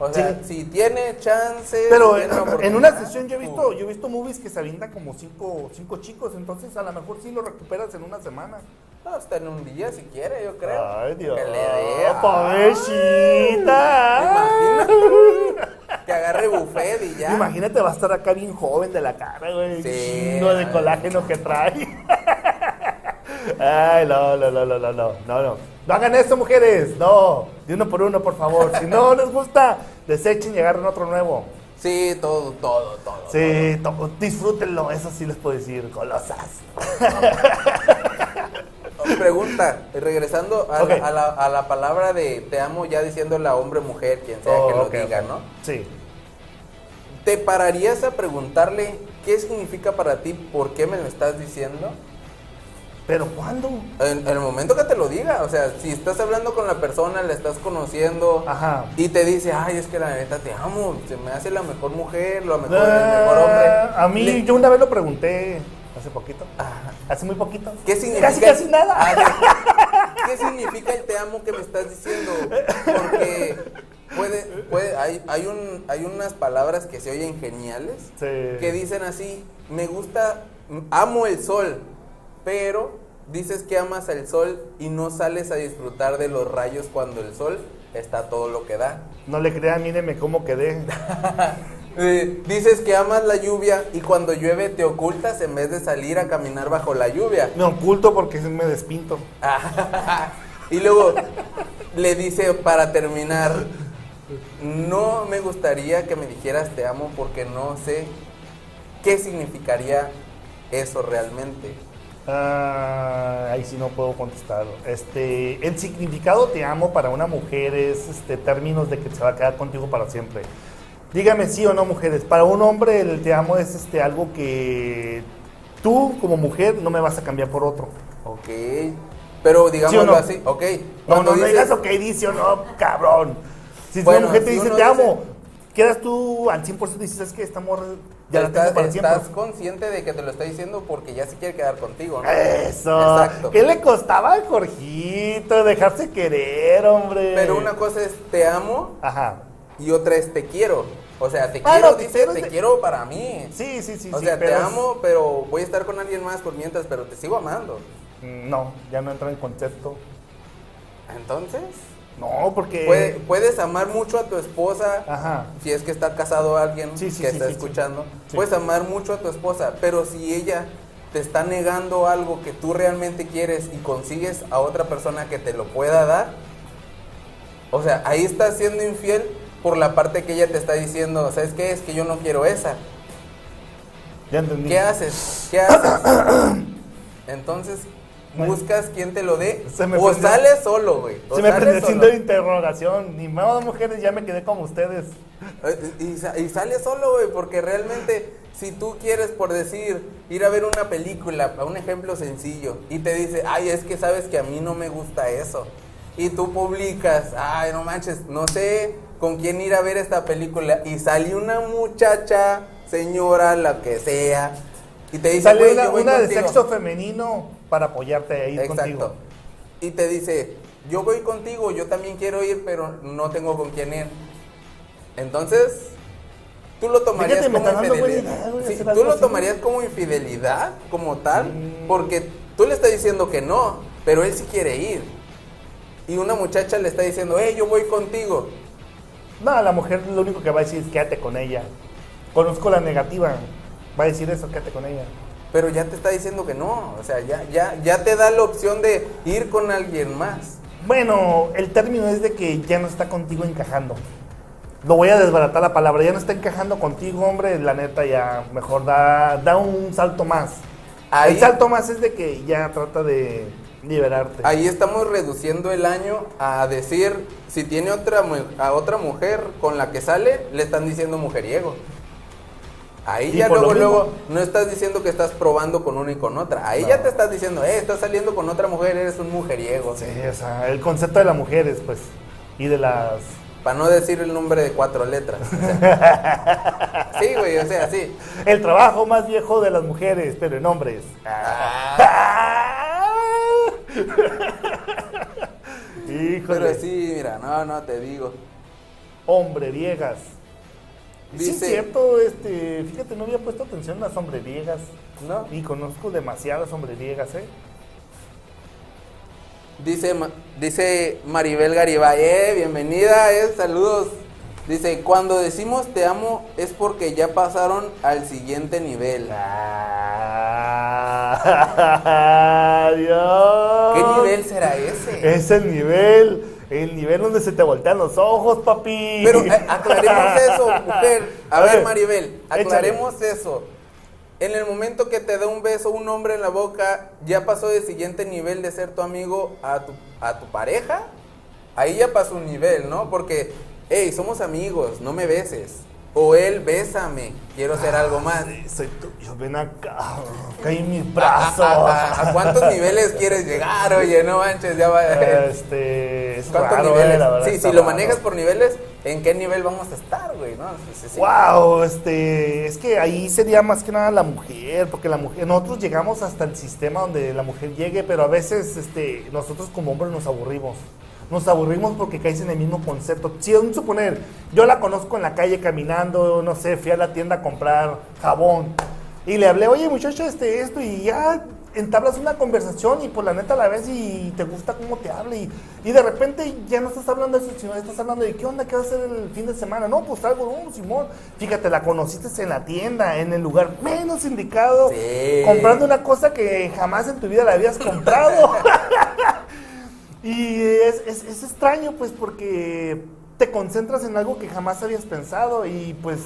[SPEAKER 2] O sea,
[SPEAKER 1] Sí.
[SPEAKER 2] si tiene chance.
[SPEAKER 1] Pero
[SPEAKER 2] si
[SPEAKER 1] en,
[SPEAKER 2] tiene la
[SPEAKER 1] en una sesión yo he
[SPEAKER 2] uh,
[SPEAKER 1] visto, yo he visto movies que se avientan como cinco, cinco chicos, entonces a lo mejor sí lo recuperas en una semana.
[SPEAKER 2] No, hasta en un día si quiere, yo creo.
[SPEAKER 1] Ay, Dios.
[SPEAKER 2] Que le dé.
[SPEAKER 1] Pobrecita.
[SPEAKER 2] Imagínate. Que agarre buffet y ya.
[SPEAKER 1] Imagínate, va a estar acá bien joven de la cara, güey.
[SPEAKER 2] Sí.
[SPEAKER 1] Chingo de colágeno que trae. Ay, no, no, no, no, no, no, no, no. Hagan eso, mujeres. No, de uno por uno, por favor. Si no les gusta, desechen y agarren otro nuevo.
[SPEAKER 2] Sí, todo, todo, todo.
[SPEAKER 1] Sí, to- disfrútenlo, eso sí les puedo decir, golosas. [LAUGHS]
[SPEAKER 2] Pregunta, regresando a,
[SPEAKER 1] Ok.
[SPEAKER 2] la, a, la, a la palabra de te amo, ya diciéndole a hombre, mujer, quien sea
[SPEAKER 1] Oh,
[SPEAKER 2] que lo
[SPEAKER 1] ok,
[SPEAKER 2] diga,
[SPEAKER 1] ok.
[SPEAKER 2] ¿no?
[SPEAKER 1] Sí.
[SPEAKER 2] ¿Te pararías a preguntarle qué significa para ti, por qué me lo estás diciendo?
[SPEAKER 1] ¿Pero cuándo?
[SPEAKER 2] En, en el momento que te lo diga, o sea, si estás hablando con la persona, la estás conociendo
[SPEAKER 1] Ajá.
[SPEAKER 2] y te dice, ay, es que la neta te amo, se me hace la mejor mujer, la mejor, el mejor hombre.
[SPEAKER 1] A mí,
[SPEAKER 2] Le-
[SPEAKER 1] yo una vez lo pregunté, hace poquito,
[SPEAKER 2] Ajá.
[SPEAKER 1] hace muy poquito.
[SPEAKER 2] ¿Qué significa?
[SPEAKER 1] Casi, casi nada.
[SPEAKER 2] Ah, ¿qué- [LAUGHS] ¿Qué significa el te amo que me estás diciendo? Porque puede, puede, hay, hay, un, hay unas palabras que se oyen geniales
[SPEAKER 1] Sí.
[SPEAKER 2] que dicen así, me gusta, amo el sol, pero dices que amas al sol y no sales a disfrutar de los rayos cuando el sol está todo lo que da.
[SPEAKER 1] No le crean, míreme cómo quedé. [LAUGHS]
[SPEAKER 2] Eh, dices que amas la lluvia y cuando llueve te ocultas en vez de salir a caminar bajo la lluvia.
[SPEAKER 1] Me oculto porque me despinto. [LAUGHS]
[SPEAKER 2] y luego le dice para terminar, no me gustaría que me dijeras te amo porque no sé qué significaría eso realmente.
[SPEAKER 1] Ah, ahí sí no puedo contestar. Este, el significado te amo para una mujer es este términos de que se va a quedar contigo para siempre. Dígame sí o no, mujeres. Para un hombre el te amo es este algo que tú como mujer no me vas a cambiar por otro.
[SPEAKER 2] Ok. Pero digámoslo
[SPEAKER 1] no?
[SPEAKER 2] así, ok.
[SPEAKER 1] No, no, no
[SPEAKER 2] dices-
[SPEAKER 1] digas ok, dice o no, cabrón. Si
[SPEAKER 2] Bueno,
[SPEAKER 1] una mujer te
[SPEAKER 2] si
[SPEAKER 1] dice te
[SPEAKER 2] dice-
[SPEAKER 1] amo, quedas tú al 100% dices, es que esta morra ya
[SPEAKER 2] estás,
[SPEAKER 1] para
[SPEAKER 2] consciente de que te lo está diciendo porque ya se quiere quedar contigo, ¿no?
[SPEAKER 1] Eso.
[SPEAKER 2] Exacto.
[SPEAKER 1] ¿Qué le costaba al Jorgito dejarse querer, hombre?
[SPEAKER 2] Pero una cosa es te amo
[SPEAKER 1] Ajá.
[SPEAKER 2] y otra es te quiero. O sea, te quiero,
[SPEAKER 1] te
[SPEAKER 2] dice, te quiero para mí.
[SPEAKER 1] Sí, sí, sí.
[SPEAKER 2] o
[SPEAKER 1] sí,
[SPEAKER 2] sea, te amo, pero voy a estar con alguien más por mientras, pero te sigo amando.
[SPEAKER 1] No, ya no entra en concepto.
[SPEAKER 2] Entonces,
[SPEAKER 1] No, porque.
[SPEAKER 2] puede- puedes amar mucho a tu esposa,
[SPEAKER 1] Ajá.
[SPEAKER 2] si es que está casado alguien
[SPEAKER 1] Sí, sí,
[SPEAKER 2] que
[SPEAKER 1] sí,
[SPEAKER 2] está escuchando. Puedes amar mucho a tu esposa, pero si ella te está negando algo que tú realmente quieres y consigues a otra persona que te lo pueda dar, o sea, ahí estás siendo infiel por la parte que ella te está diciendo, ¿sabes qué? Es que yo no quiero esa.
[SPEAKER 1] Ya entendí.
[SPEAKER 2] ¿Qué haces? ¿Qué haces? [CLEARS THROAT] Entonces,
[SPEAKER 1] Bueno.
[SPEAKER 2] buscas quien te lo dé
[SPEAKER 1] Se me
[SPEAKER 2] o
[SPEAKER 1] prendió-
[SPEAKER 2] sales solo, güey.
[SPEAKER 1] Se me prendió
[SPEAKER 2] solo.
[SPEAKER 1] de interrogación. Ni modo, mujeres, ya me quedé como ustedes.
[SPEAKER 2] Eh, Y, y sales solo, güey, porque realmente si tú quieres, por decir, ir a ver una película, un ejemplo sencillo, y te dice, ay, es que sabes que a mí no me gusta eso. Y tú publicas, ay, no manches, no sé con quién ir a ver esta película. Y sale una muchacha, señora, la que sea, y te dice,
[SPEAKER 1] Sale
[SPEAKER 2] "Güey,
[SPEAKER 1] una,
[SPEAKER 2] yo voy
[SPEAKER 1] una de
[SPEAKER 2] contigo".
[SPEAKER 1] sexo femenino para apoyarte ahí
[SPEAKER 2] Exacto.
[SPEAKER 1] contigo.
[SPEAKER 2] Y te dice, yo voy contigo, yo también quiero ir, pero no tengo con quién ir. Entonces, tú lo tomarías
[SPEAKER 1] Fíjate,
[SPEAKER 2] como
[SPEAKER 1] buena
[SPEAKER 2] infidelidad.
[SPEAKER 1] idea, güey,
[SPEAKER 2] Sí,
[SPEAKER 1] hacer
[SPEAKER 2] tú
[SPEAKER 1] algo
[SPEAKER 2] lo
[SPEAKER 1] así.
[SPEAKER 2] tomarías como infidelidad, como tal,
[SPEAKER 1] Mm.
[SPEAKER 2] porque tú le estás diciendo que no, pero él sí quiere ir. Y una muchacha le está diciendo, hey, yo voy contigo.
[SPEAKER 1] No, la mujer lo único que va a decir es quédate con ella. Conozco la negativa. Va a decir eso, quédate con ella.
[SPEAKER 2] Pero ya te está diciendo que no, o sea, ya, ya, ya te da la opción de ir con alguien más.
[SPEAKER 1] Bueno, el término es de que ya no está contigo encajando. Lo voy a desbaratar la palabra, ya no está encajando contigo, hombre, la neta ya mejor da, da un salto más.
[SPEAKER 2] Ahí-
[SPEAKER 1] El salto más es de que ya trata de liberarte.
[SPEAKER 2] Ahí estamos reduciendo el año a decir, si tiene otra, a otra mujer con la que sale, le están diciendo mujeriego. Ahí
[SPEAKER 1] Y
[SPEAKER 2] ya luego, luego, no estás diciendo que estás probando con una y con otra. Ahí
[SPEAKER 1] No.
[SPEAKER 2] ya te estás diciendo, eh, estás saliendo con otra mujer, eres un mujeriego.
[SPEAKER 1] Sí, o sea, el concepto de las mujeres, pues, y de las...
[SPEAKER 2] Para no decir el nombre de cuatro letras. o sea. [LAUGHS] sí, güey, o sea, sí.
[SPEAKER 1] El trabajo más viejo de las mujeres, pero en hombres.
[SPEAKER 2] Ah, [LAUGHS]
[SPEAKER 1] Híjole.
[SPEAKER 2] pero sí, mira, no, no, te digo.
[SPEAKER 1] Hombre viegas. Sí, es
[SPEAKER 2] Dice-
[SPEAKER 1] cierto, este, fíjate, no había puesto atención a las hombreviegas.
[SPEAKER 2] ¿No?
[SPEAKER 1] Y conozco demasiadas hombreviegas, ¿eh?
[SPEAKER 2] Dice, dice Maribel Garibay, eh, bienvenida, eh, saludos. Dice, cuando decimos te amo es porque ya pasaron al siguiente nivel.
[SPEAKER 1] Ah, [LAUGHS] Dios.
[SPEAKER 2] ¿Qué nivel será ese?
[SPEAKER 1] Es el nivel, el nivel donde se te voltean los ojos, papi.
[SPEAKER 2] Pero eh, aclaremos eso, mujer. A,
[SPEAKER 1] A
[SPEAKER 2] ver,
[SPEAKER 1] ver,
[SPEAKER 2] Maribel,
[SPEAKER 1] échale.
[SPEAKER 2] aclaremos eso. En el momento que te da un beso un hombre en la boca, ya pasó del siguiente nivel de ser tu amigo a tu, a tu pareja. Ahí ya pasó un nivel, ¿no? Porque, hey, somos amigos, no me beses. O él, bésame, quiero hacer algo más.
[SPEAKER 1] Ay, soy tuyo, ven acá, [LAUGHS] caí en mis [LAUGHS]
[SPEAKER 2] ¿A,
[SPEAKER 1] brazos.
[SPEAKER 2] a- a- a cuántos niveles quieres llegar? Oye, no manches, ya va.
[SPEAKER 1] Este, es
[SPEAKER 2] ¿Cuántos
[SPEAKER 1] raro, eh,
[SPEAKER 2] niveles?
[SPEAKER 1] la verdad
[SPEAKER 2] sí, si lo manejas por niveles, ¿en qué nivel vamos a estar, güey? ¿No? Sí, sí, sí.
[SPEAKER 1] Wow, este, es que ahí sería más que nada la mujer, porque la mujer, nosotros llegamos hasta el sistema donde la mujer llegue, pero a veces, este, nosotros como hombres nos aburrimos. Nos aburrimos porque caes en el mismo concepto. Si a suponer, yo la conozco en la calle caminando, no sé, fui a la tienda a comprar jabón y le hablé, oye muchacho, este, esto, y ya entablas una conversación y por la neta la ves y te gusta cómo te habla y, y de repente ya no estás hablando de eso, sino estás hablando de qué onda, qué vas a hacer el fin de semana. No, pues algo, no, Simón. Fíjate, la conociste en la tienda, en el lugar menos indicado,
[SPEAKER 2] Sí.
[SPEAKER 1] comprando una cosa que jamás en tu vida la habías comprado. [LAUGHS] y es, es, extraño, pues, porque te concentras en algo que jamás habías pensado y pues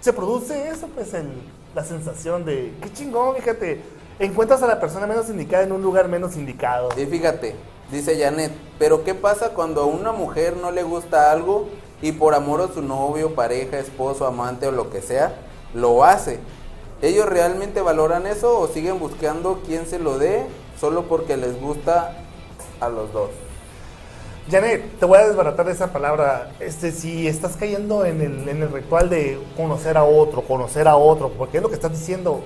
[SPEAKER 1] se produce eso, pues, el, la sensación de, qué chingón, fíjate, encuentras a la persona menos indicada en un lugar menos indicado.
[SPEAKER 2] Y fíjate, dice Janet, pero ¿qué pasa cuando a una mujer no le gusta algo y por amor a su novio, pareja, esposo, amante o lo que sea, lo hace? ¿Ellos realmente valoran eso o siguen buscando quién se lo dé solo porque les gusta a los dos?
[SPEAKER 1] Janet, te voy a desbaratar esa palabra. Este, si estás cayendo en el, en el ritual de conocer a otro, conocer a otro, porque es lo que estás diciendo,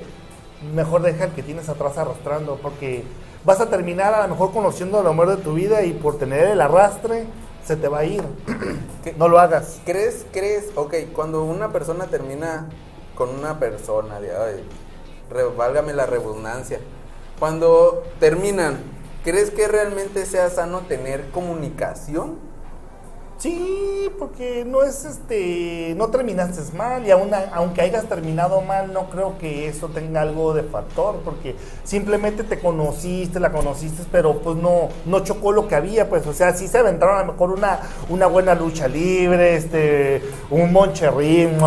[SPEAKER 1] mejor deja el que tienes atrás arrastrando, porque vas a terminar a lo mejor conociendo al amor de tu vida y por tener el arrastre se te va a ir. [CLEARS THROAT] No lo hagas.
[SPEAKER 2] ¿Crees, crees, ok, cuando una persona termina con una persona, de, ay, válgame la redundancia, cuando terminan, ¿crees que realmente sea sano tener comunicación?
[SPEAKER 1] Sí, porque no es este, no terminaste mal y aún, aunque hayas terminado mal, no creo que eso tenga algo de factor, porque simplemente te conociste, la conociste, pero pues no, no chocó lo que había, pues, o sea, sí se aventaron a lo mejor una, una buena lucha libre, este, un moncherrín,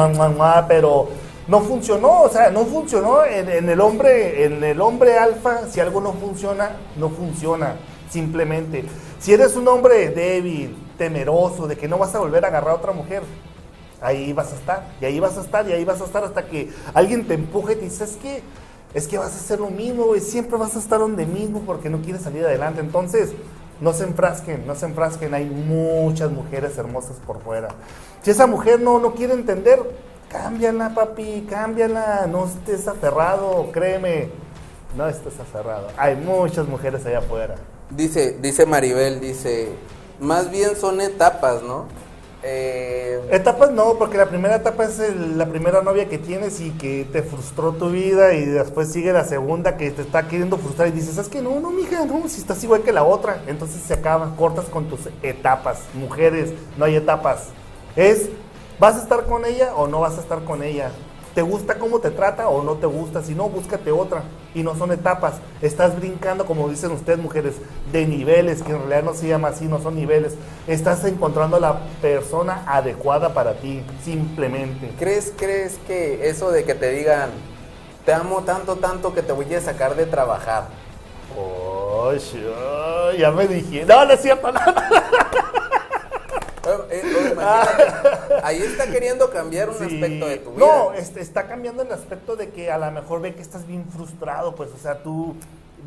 [SPEAKER 1] pero no funcionó, o sea, no funcionó en, el hombre, en el hombre alfa, si algo no funciona, no funciona, simplemente. Si eres un hombre débil, temeroso, de que no vas a volver a agarrar a otra mujer, ahí vas a estar, y ahí vas a estar, y ahí vas a estar hasta que alguien te empuje y te dice, es que, es que vas a hacer lo mismo, güey, siempre vas a estar donde mismo porque no quieres salir adelante. Entonces, no se enfrasquen, no se enfrasquen, hay muchas mujeres hermosas por fuera. Si esa mujer no, no quiere entender, cámbiala, papi, cámbiala, no estés aferrado, créeme, no estés aferrado. Hay muchas mujeres allá afuera.
[SPEAKER 2] Dice, dice Maribel, dice, más bien son etapas, ¿no? Eh,
[SPEAKER 1] Etapas no, porque la primera etapa es el- la primera novia que tienes y que te frustró tu vida y después sigue la segunda que te está queriendo frustrar y dices, es que no, no, mija, no, si estás igual que la otra. Entonces se acaba, cortas con tus etapas. Mujeres, no hay etapas. Es, ¿vas a estar con ella o no vas a estar con ella? ¿Te gusta cómo te trata o no te gusta? Si no, búscate otra. Y no son etapas. Estás brincando, como dicen ustedes, mujeres, de niveles, que en realidad no se llama así, no son niveles. Estás encontrando la persona adecuada para ti, simplemente.
[SPEAKER 2] ¿Crees, ¿Crees que eso de que te digan, te amo tanto, tanto que te voy a sacar de trabajar?
[SPEAKER 1] Oh, ya me dije. No, no es cierto, no, no. [LAUGHS]
[SPEAKER 2] Eh, eh, eh, imagínate, ahí está queriendo cambiar un
[SPEAKER 1] Sí.
[SPEAKER 2] aspecto de tu vida.
[SPEAKER 1] No, este, está cambiando el aspecto de que a lo mejor ve que estás bien frustrado, pues, o sea, tú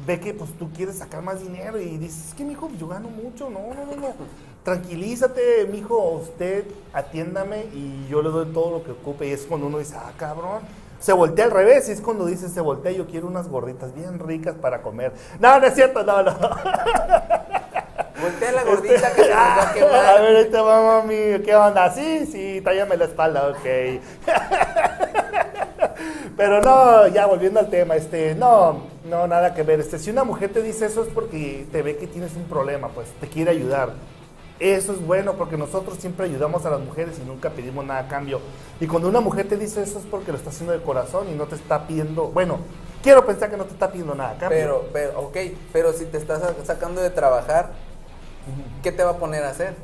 [SPEAKER 1] ve que pues tú quieres sacar más dinero y dices, es que mijo, yo gano mucho, no, no, no, no. Tranquilízate, mijo, usted atiéndame y yo le doy todo lo que ocupe. Y es cuando uno dice, ah, cabrón. Se voltea al revés y es cuando dice, se voltea, yo quiero unas gorditas bien ricas para comer. No, no es cierto, no, no. [LAUGHS]
[SPEAKER 2] Voltea la gordita que se nos va a [LAUGHS]
[SPEAKER 1] A
[SPEAKER 2] quemar.
[SPEAKER 1] ver, ahorita va mami, ¿qué onda? Sí, sí, tállame la espalda, ok. [LAUGHS] Pero no, ya volviendo al tema, este, no, no, nada que ver. Este, si una mujer te dice eso es porque te ve que tienes un problema, pues te quiere ayudar. Eso es bueno porque nosotros siempre ayudamos a las mujeres y nunca pedimos nada a cambio. Y cuando una mujer te dice eso es porque lo está haciendo de corazón y no te está pidiendo, bueno, quiero pensar que no te está pidiendo nada a cambio.
[SPEAKER 2] Pero, pero, ok, pero si te estás sa- sacando de trabajar, ¿qué te va a poner a hacer?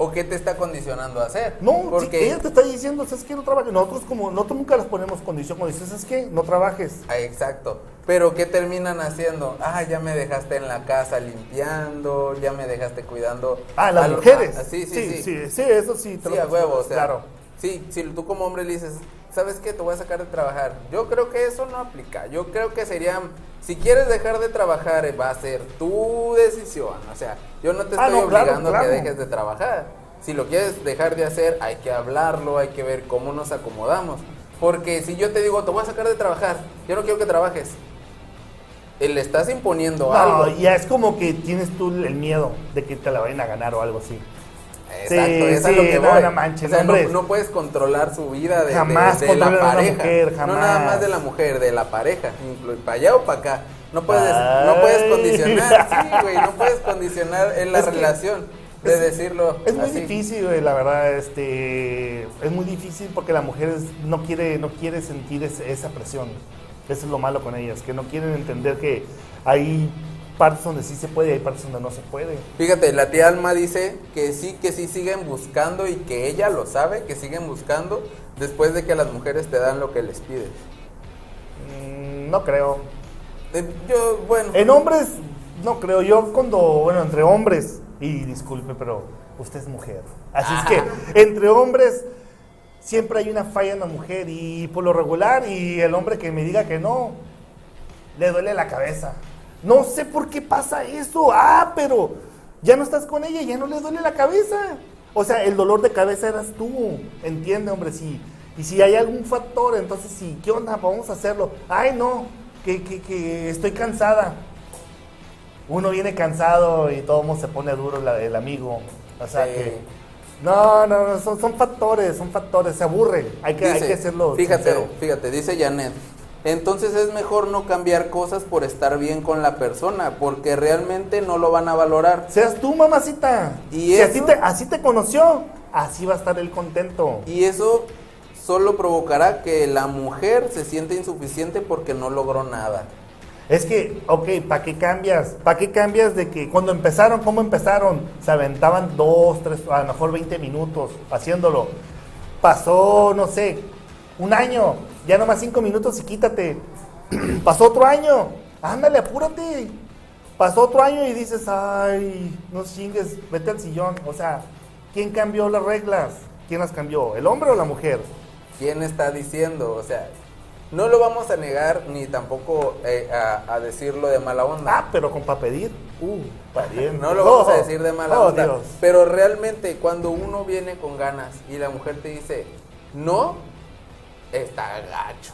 [SPEAKER 2] ¿O qué te está condicionando a hacer?
[SPEAKER 1] No,
[SPEAKER 2] porque
[SPEAKER 1] ella te está diciendo, ¿sabes qué? No trabajes. Nosotros como, nosotros nunca les ponemos condición, cuando dices, ¿sabes qué? No trabajes.
[SPEAKER 2] Ah, exacto. Pero ¿qué terminan haciendo? Ah, ya me dejaste en la casa limpiando, ya me dejaste cuidando.
[SPEAKER 1] Ah, las
[SPEAKER 2] a los-
[SPEAKER 1] mujeres.
[SPEAKER 2] ah, sí, sí, sí.
[SPEAKER 1] sí, sí, eso sí. te
[SPEAKER 2] Sí,
[SPEAKER 1] lo
[SPEAKER 2] a huevo, o sea.
[SPEAKER 1] Claro.
[SPEAKER 2] Sí, si tú como hombre le dices, ¿sabes qué? Te voy a sacar de trabajar. Yo creo que eso no aplica. Yo creo que sería, si quieres dejar de trabajar, va a ser tu decisión. O sea, yo no te
[SPEAKER 1] Ah,
[SPEAKER 2] estoy
[SPEAKER 1] claro,
[SPEAKER 2] obligando a que dejes de trabajar. Si lo quieres dejar de hacer, hay que hablarlo, hay que ver cómo nos acomodamos. Porque si yo te digo, te voy a sacar de trabajar, yo no quiero que trabajes. Eh, Le estás imponiendo
[SPEAKER 1] No,
[SPEAKER 2] algo.
[SPEAKER 1] ya es como que tienes tú el miedo de que te la vayan a ganar o algo así.
[SPEAKER 2] Exacto,
[SPEAKER 1] Sí,
[SPEAKER 2] es
[SPEAKER 1] sí,
[SPEAKER 2] lo que
[SPEAKER 1] no,
[SPEAKER 2] voy.
[SPEAKER 1] no manches,
[SPEAKER 2] o sea, no, puedes controlar su vida de,
[SPEAKER 1] Jamás
[SPEAKER 2] de la pareja.
[SPEAKER 1] mujer,
[SPEAKER 2] No nada
[SPEAKER 1] jamás.
[SPEAKER 2] más de la mujer, de la pareja. Para allá o para acá. No puedes,
[SPEAKER 1] Ay.
[SPEAKER 2] no puedes condicionar, [LAUGHS] sí, güey, no puedes condicionar en la
[SPEAKER 1] Es que
[SPEAKER 2] relación de
[SPEAKER 1] es-
[SPEAKER 2] decirlo.
[SPEAKER 1] Es muy
[SPEAKER 2] así.
[SPEAKER 1] difícil, güey, la verdad, este, es muy difícil porque la mujer es- no quiere, no quiere sentir esa presión. Eso es lo malo con ellas, que no quieren entender que hay partes donde sí se puede y hay partes donde no se puede.
[SPEAKER 2] Fíjate, la tía Alma dice que sí, que sí siguen buscando y que ella lo sabe, que siguen buscando después de que las mujeres te dan lo que les pides.
[SPEAKER 1] Mm, no creo.
[SPEAKER 2] Eh, Yo, bueno.
[SPEAKER 1] En hombres, no creo. Yo cuando, bueno, entre hombres, y disculpe, pero usted es mujer. Así es que [LAUGHS] entre hombres siempre hay una falla en la mujer y por lo regular y el hombre que me diga que no, le duele la cabeza. No sé por qué pasa eso. Ah, pero ya no estás con ella, ya no le duele la cabeza. O sea, el dolor de cabeza eras tú. Entiende, hombre, sí. Y si hay algún factor, entonces sí, ¿qué onda? Vamos a hacerlo. Ay, no, que, que, que estoy cansada. Uno viene cansado y todo el mundo se pone duro la- el amigo. O sea
[SPEAKER 2] Sí.
[SPEAKER 1] que. No, no, no, son, son factores, son factores, se aburren. Hay que, hay que hacerlo.
[SPEAKER 2] Fíjate,
[SPEAKER 1] sincero.
[SPEAKER 2] fíjate, dice Janet. Entonces es mejor no cambiar cosas por estar bien con la persona, porque realmente no lo van a valorar.
[SPEAKER 1] Seas tú, mamacita.
[SPEAKER 2] ¿Y
[SPEAKER 1] si así te, así te conoció, así va a estar él contento.
[SPEAKER 2] Y eso solo provocará que la mujer se sienta insuficiente porque no logró nada.
[SPEAKER 1] Es que, ok, ¿para qué cambias? ¿Para qué cambias de que cuando empezaron, cómo empezaron? Se aventaban dos, tres, a lo mejor 20 minutos haciéndolo. Pasó, no sé, un año, ya nomás cinco minutos y quítate. [CLEARS THROAT] Pasó otro año, ándale, apúrate. Pasó otro año y dices, ay, no chingues, vete al sillón. O sea, ¿quién cambió las reglas? ¿Quién las cambió? ¿El hombre o la mujer?
[SPEAKER 2] ¿Quién está diciendo? O sea, no lo vamos a negar ni tampoco eh, a, a decirlo de mala onda.
[SPEAKER 1] Ah, pero con para pedir. Uh, para bien.
[SPEAKER 2] No lo vamos a
[SPEAKER 1] Oh,
[SPEAKER 2] decir de mala
[SPEAKER 1] oh,
[SPEAKER 2] onda.
[SPEAKER 1] Dios.
[SPEAKER 2] Pero realmente cuando uno viene con ganas y la mujer te dice no, está gacho.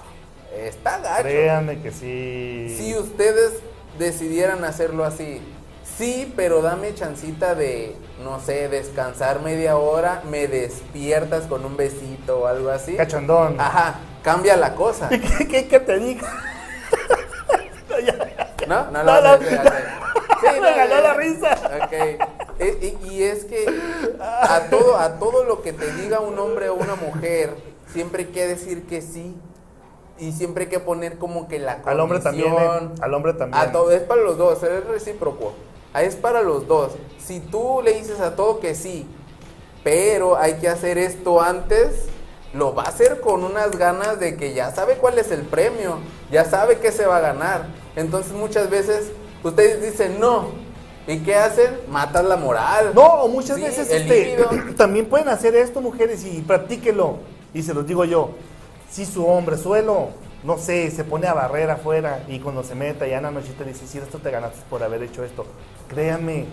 [SPEAKER 2] Está gacho.
[SPEAKER 1] Créanme que sí.
[SPEAKER 2] Si ustedes decidieran hacerlo así, sí, pero dame chancita de, no sé, descansar media hora, me despiertas con un besito o algo así.
[SPEAKER 1] Cachondón.
[SPEAKER 2] Ajá, cambia la cosa.
[SPEAKER 1] ¿Qué, qué, qué te diga?
[SPEAKER 2] ¿No? No,
[SPEAKER 1] No,
[SPEAKER 2] lo
[SPEAKER 1] no.
[SPEAKER 2] sé, ok. Sí,
[SPEAKER 1] Me
[SPEAKER 2] no,
[SPEAKER 1] ganó la risa.
[SPEAKER 2] Ok. E- Y, y es que a todo, a todo lo que te diga un hombre o una mujer, siempre hay que decir que sí. Y siempre hay que poner como que la
[SPEAKER 1] Al hombre también, eh, al hombre también.
[SPEAKER 2] A todo, es para los dos, es recíproco. Ah, Es para los dos. Si tú le dices a todo que sí, pero hay que hacer esto antes, lo va a hacer con unas ganas de que ya sabe cuál es el premio, ya sabe qué se va a ganar. Entonces muchas veces ustedes dicen no. ¿Y qué hacen? Matan la moral.
[SPEAKER 1] No, o muchas
[SPEAKER 2] Sí,
[SPEAKER 1] veces este, [CLEARS THROAT] también pueden hacer esto, mujeres, y practíquelo. Y se los digo yo. Si su hombre suelo, no sé, se pone a barrer afuera y cuando se meta ya en la nochita dice, si esto te ganaste por haber hecho esto, créanme,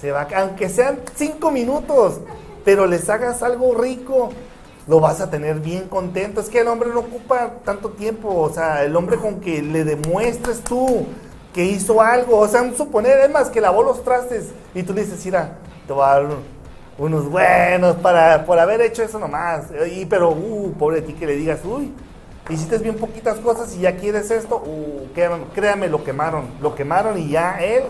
[SPEAKER 1] se va, aunque sean cinco minutos, pero les hagas algo rico, lo vas a tener bien contento. Es que el hombre no ocupa tanto tiempo, o sea, el hombre con que le demuestres tú que hizo algo, o sea, suponer, es más, que lavó los trastes y tú le dices, mira, te voy a dar unos buenos para, por haber hecho eso nomás. Y, pero, uh, pobre ti que le digas, uy, hiciste bien poquitas cosas y ya quieres esto, uh, créame, lo quemaron, lo quemaron y ya él.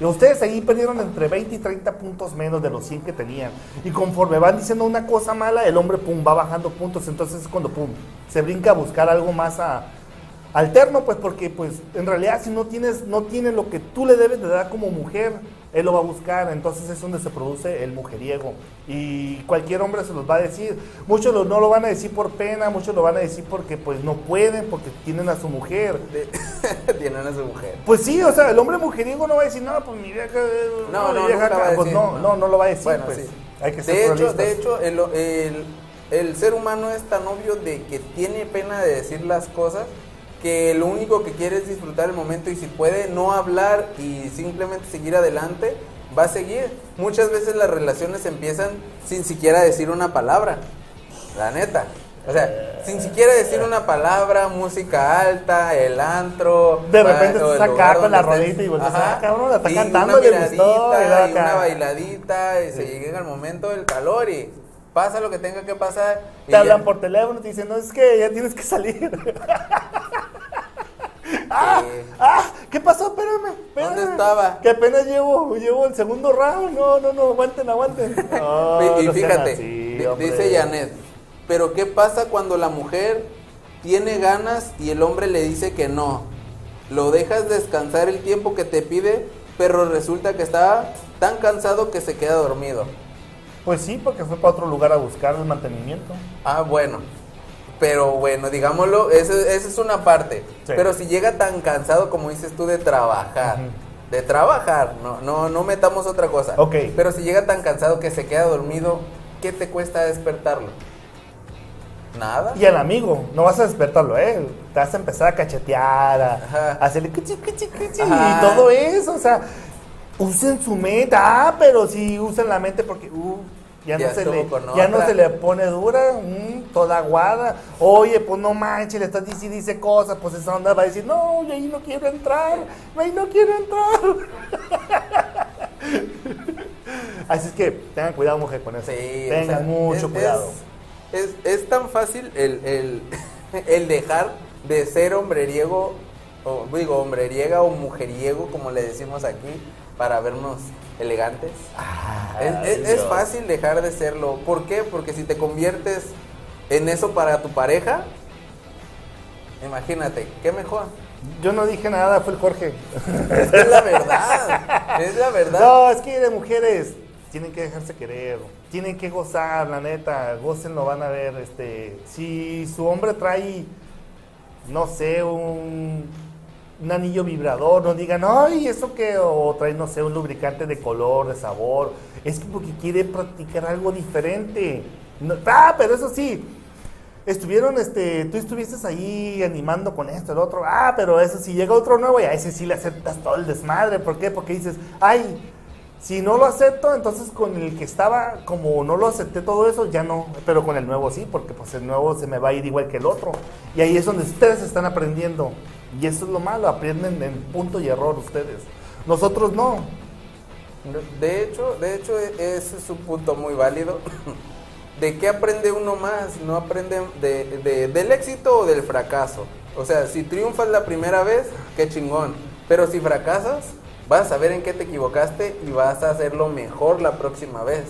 [SPEAKER 1] Y ustedes ahí perdieron entre 20 y 30 puntos menos de los 100 que tenían. Y conforme van diciendo una cosa mala, el hombre, pum, va bajando puntos. Entonces es cuando, pum, se brinca a buscar algo más a, alterno, pues porque pues en realidad si no tienes, no tiene lo que tú le debes de dar como mujer, él lo va a buscar, entonces es donde se produce el mujeriego. Y cualquier hombre se los va a decir. Muchos lo- no lo van a decir por pena, muchos lo van a decir porque pues no pueden, porque tienen a su mujer.
[SPEAKER 2] De- [LAUGHS] Tienen a su mujer.
[SPEAKER 1] Pues sí, o sea, el hombre mujeriego no va a decir, no, pues mi vieja, eh,
[SPEAKER 2] No,
[SPEAKER 1] mi
[SPEAKER 2] no,
[SPEAKER 1] vieja
[SPEAKER 2] va a
[SPEAKER 1] acá". Pues
[SPEAKER 2] decir,
[SPEAKER 1] no, no, no lo va a decir,
[SPEAKER 2] Bueno,
[SPEAKER 1] pues.
[SPEAKER 2] sí.
[SPEAKER 1] Hay que ser
[SPEAKER 2] de hecho, de hecho, el, el- el ser humano es tan obvio de que tiene pena de decir las cosas que lo único que quiere es disfrutar el momento y si puede no hablar y simplemente seguir adelante, va a seguir. Muchas veces las relaciones empiezan sin siquiera decir una palabra, la neta. O sea, sin siquiera decir una palabra, música alta, el antro.
[SPEAKER 1] De repente
[SPEAKER 2] lugar
[SPEAKER 1] acá con la rolita y volteas, ah, cabrón, la está
[SPEAKER 2] Y
[SPEAKER 1] cantando,
[SPEAKER 2] una
[SPEAKER 1] le gustó, y
[SPEAKER 2] y
[SPEAKER 1] acá.
[SPEAKER 2] una bailadita, y se llega el momento del calor y pasa lo que tenga que pasar.
[SPEAKER 1] Te hablan
[SPEAKER 2] ya.
[SPEAKER 1] por teléfono y te dicen, no, es que ya tienes que salir. [LAUGHS] ah, ah, ¿qué pasó? Espérame, espérame.
[SPEAKER 2] ¿Dónde estaba?
[SPEAKER 1] Que apenas llevo, llevo el segundo round. No, no, no, aguanten, aguanten. [LAUGHS] No,
[SPEAKER 2] y y
[SPEAKER 1] no sean
[SPEAKER 2] fíjate,
[SPEAKER 1] así,
[SPEAKER 2] dice Janet, pero ¿qué pasa cuando la mujer tiene ganas y el hombre le dice que no? Lo dejas descansar el tiempo que te pide, pero resulta que está tan cansado que se queda dormido.
[SPEAKER 1] Pues sí, porque fue para otro lugar a buscar el mantenimiento.
[SPEAKER 2] Ah, bueno. Pero bueno, digámoslo, esa es una parte.
[SPEAKER 1] Sí.
[SPEAKER 2] Pero si llega tan cansado como dices tú de trabajar, de trabajar, no, no, no metamos otra cosa.
[SPEAKER 1] Ok.
[SPEAKER 2] Pero si llega tan cansado que se queda dormido, ¿qué te cuesta despertarlo? Nada.
[SPEAKER 1] Y al amigo, no vas a despertarlo, ¿eh? Te vas a empezar a cachetear, a,
[SPEAKER 2] Ajá.
[SPEAKER 1] a hacerle cuchi, cuchi, cuchi, y todo eso. O sea, usen su mente. Ah, pero sí usen la mente porque uh, ya,
[SPEAKER 2] Ya
[SPEAKER 1] no se le, ya no se le pone dura, mm, toda aguada. Oye, pues no manches, le estás diciendo dice cosas, pues esa onda va a decir, no, yo ahí no quiero entrar, ahí no quiero entrar. [LAUGHS] Así es que tengan cuidado, mujer, con eso.
[SPEAKER 2] Sí, o
[SPEAKER 1] tengan
[SPEAKER 2] sea,
[SPEAKER 1] mucho
[SPEAKER 2] es-
[SPEAKER 1] cuidado.
[SPEAKER 2] Es, es, es tan fácil el, el, [LAUGHS] el dejar de ser hombreriego, o digo, hombreriega o mujeriego, como le decimos aquí, para vernos elegantes. Es, es- fácil dejar de serlo. ¿Por qué? Porque si te conviertes en eso para tu pareja, imagínate, qué mejor.
[SPEAKER 1] Yo no dije nada, fue el Jorge.
[SPEAKER 2] Es que es la verdad, es la verdad.
[SPEAKER 1] No, es que de mujeres tienen que dejarse querer, tienen que gozar, la neta, gocen lo van a ver, este, si su hombre trae, no sé, un, un anillo vibrador, no digan, ay, eso que, o trae, no sé, un lubricante de color, de sabor, es que porque quiere practicar algo diferente. Ah, pero eso sí, estuvieron, este, tú estuviste ahí animando con esto, el otro, ah, pero eso si llega otro nuevo y a ese sí le aceptas todo el desmadre, ¿por qué? Porque dices, ay, si no lo acepto, entonces con el que estaba, como no lo acepté todo eso, ya no, pero con el nuevo sí, porque pues el nuevo se me va a ir igual que el otro. Y ahí es donde ustedes están aprendiendo. Y eso es lo malo, aprenden en punto y error ustedes. Nosotros no.
[SPEAKER 2] De hecho, de hecho, e- ese es un punto muy válido. [LAUGHS] ¿De qué aprende uno más? No aprende de, de- del éxito o del fracaso. O sea, si triunfas la primera vez, qué chingón. Pero si fracasas, vas a saber en qué te equivocaste y vas a hacerlo mejor la próxima vez.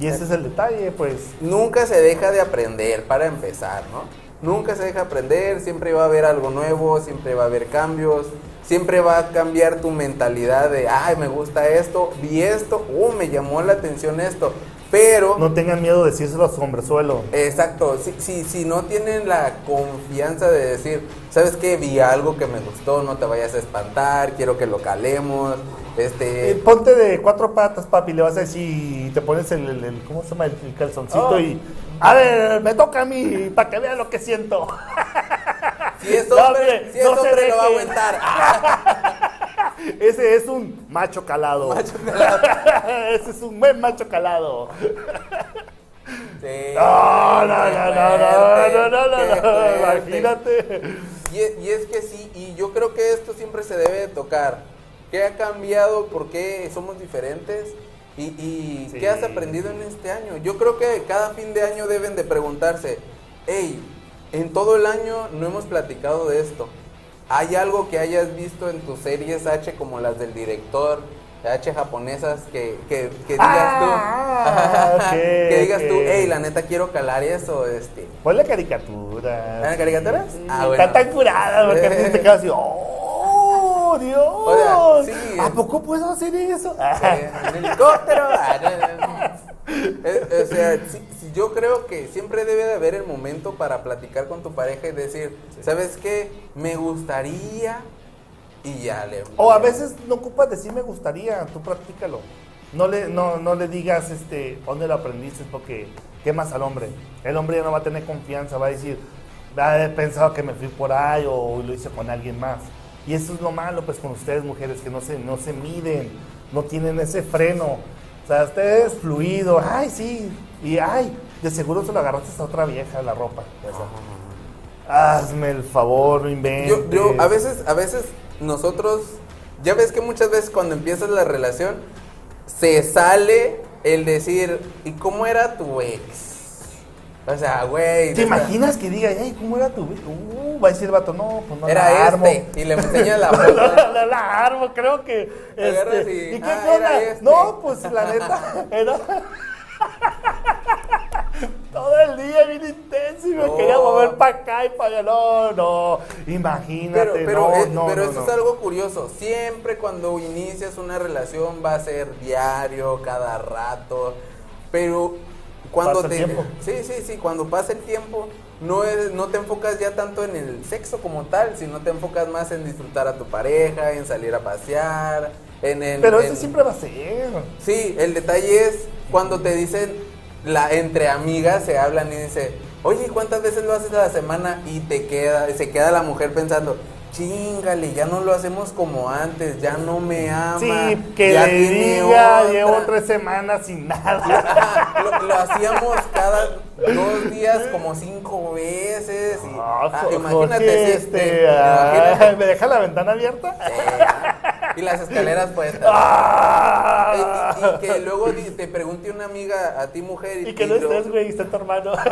[SPEAKER 1] Y ese es el detalle, pues.
[SPEAKER 2] Nunca se deja de aprender, para empezar, ¿no? Nunca se deja de aprender, siempre va a haber algo nuevo, siempre va a haber cambios, siempre va a cambiar tu mentalidad de, ay, me gusta esto, vi esto, uh, me llamó la atención esto. Pero,
[SPEAKER 1] No tengan miedo de decírselo a su hombrezuelo.
[SPEAKER 2] exacto, si, si, si no tienen la confianza de decir, ¿sabes qué? Vi algo que me gustó, no te vayas a espantar, quiero que lo calemos, este...
[SPEAKER 1] Eh, ponte de cuatro patas, papi, le vas a decir, y te pones el, el- el- ¿cómo se llama? El, el calzoncito
[SPEAKER 2] Oh.
[SPEAKER 1] y, a ver, me toca a mí, para que vean lo que siento. [LAUGHS]
[SPEAKER 2] Si es
[SPEAKER 1] No,
[SPEAKER 2] hombre,
[SPEAKER 1] hombre,
[SPEAKER 2] si es
[SPEAKER 1] no se
[SPEAKER 2] hombre lo va a aguantar. [LAUGHS]
[SPEAKER 1] Ese es un macho calado.
[SPEAKER 2] Macho [LAUGHS] calado.
[SPEAKER 1] Ese es un buen macho calado.
[SPEAKER 2] Sí,
[SPEAKER 1] No, no, no, no, no, no, no, no, no, imagínate.
[SPEAKER 2] Y, es- y es que sí, y yo creo que esto siempre se debe de tocar. ¿Qué ha cambiado? ¿Por qué somos diferentes? ¿Y, y
[SPEAKER 1] Sí.
[SPEAKER 2] qué has aprendido en este año? Yo creo que cada fin de año deben de preguntarse, hey, en todo el año no hemos platicado de esto. ¿Hay algo que hayas visto en tus series H como las del director? H japonesas que, que, que digas
[SPEAKER 1] Ah,
[SPEAKER 2] tú
[SPEAKER 1] ok, [LAUGHS]
[SPEAKER 2] que digas tú
[SPEAKER 1] ok.
[SPEAKER 2] hey la neta quiero calar eso este
[SPEAKER 1] Ponle caricaturas.
[SPEAKER 2] ¿Eran caricaturas? Ah, bueno.
[SPEAKER 1] Está tan curada, porque te quedas así, ¡oh, Dios!
[SPEAKER 2] O sea, sí.
[SPEAKER 1] ¿A poco puedo hacer eso?
[SPEAKER 2] En helicóptero. Ah, o sea, sí- yo creo que siempre debe de haber el momento para platicar con tu pareja y decir, ¿sabes qué? Me gustaría y ya le.
[SPEAKER 1] O a veces no ocupas decir me gustaría, tú practícalo. No le, no, no le digas este, dónde lo aprendiste, porque ¿qué más al hombre? El hombre ya no va a tener confianza, va a decir, va a haber pensado que me fui por ahí o lo hice con alguien más. Y eso es lo malo, pues, con ustedes, mujeres, que no se, no se miden, no tienen ese freno. O sea, ustedes fluido, ay, sí, y ay, de seguro se lo agarraste a otra vieja la ropa. Hazme el favor, no inventes.
[SPEAKER 2] Yo, yo, a veces, a veces nosotros, ya ves que muchas veces cuando empiezas la relación, se sale el decir, ¿y cómo era tu ex? O sea, güey.
[SPEAKER 1] ¿Te imaginas que diga, hey, ¿cómo era tu vida? Uh, va a decir el vato, no, pues no la
[SPEAKER 2] Era
[SPEAKER 1] armo.
[SPEAKER 2] este. Y le [LAUGHS] enseña la
[SPEAKER 1] la,
[SPEAKER 2] foto.
[SPEAKER 1] la- la armo, creo que. Este,
[SPEAKER 2] y,
[SPEAKER 1] ¿Y qué
[SPEAKER 2] ah, este.
[SPEAKER 1] No, pues la neta, [LAUGHS] era. [LAUGHS] Todo el día bien intenso y me
[SPEAKER 2] No.
[SPEAKER 1] quería mover para acá y para allá. No, no, imagínate.
[SPEAKER 2] Pero, pero,
[SPEAKER 1] no,
[SPEAKER 2] es-
[SPEAKER 1] no,
[SPEAKER 2] pero
[SPEAKER 1] no.
[SPEAKER 2] es algo curioso. Siempre cuando inicias una relación va a ser diario, cada rato. Pero cuando
[SPEAKER 1] Pasa el
[SPEAKER 2] te.
[SPEAKER 1] tiempo.
[SPEAKER 2] Sí, sí, sí. Cuando pasa el tiempo, no, es, no te enfocas ya tanto en el sexo como tal, sino te enfocas más en disfrutar a tu pareja, en salir a pasear. En, en-
[SPEAKER 1] Pero
[SPEAKER 2] en-
[SPEAKER 1] eso siempre va a ser.
[SPEAKER 2] Sí, el detalle es cuando te dicen, la, entre amigas se hablan y dice, oye, ¿cuántas veces lo haces a la semana? Y te queda, se queda la mujer pensando, chingale, ya no lo hacemos como antes, ya no me ama.
[SPEAKER 1] Sí, que
[SPEAKER 2] ya
[SPEAKER 1] le
[SPEAKER 2] tiene
[SPEAKER 1] diga,
[SPEAKER 2] otra".
[SPEAKER 1] llevo tres semanas sin nada. [LAUGHS]
[SPEAKER 2] Lo, lo hacíamos cada dos días como cinco veces. y-
[SPEAKER 1] Ah,
[SPEAKER 2] ah, imagínate,
[SPEAKER 1] Jorge,
[SPEAKER 2] si
[SPEAKER 1] este,
[SPEAKER 2] este,
[SPEAKER 1] ah,
[SPEAKER 2] imagínate,
[SPEAKER 1] ¿me deja la ventana abierta?
[SPEAKER 2] y las escaleras puestas.
[SPEAKER 1] Ah.
[SPEAKER 2] Y, y- y que luego te pregunte una amiga a ti mujer
[SPEAKER 1] Y que no estés, güey, está tu hermano. [LAUGHS]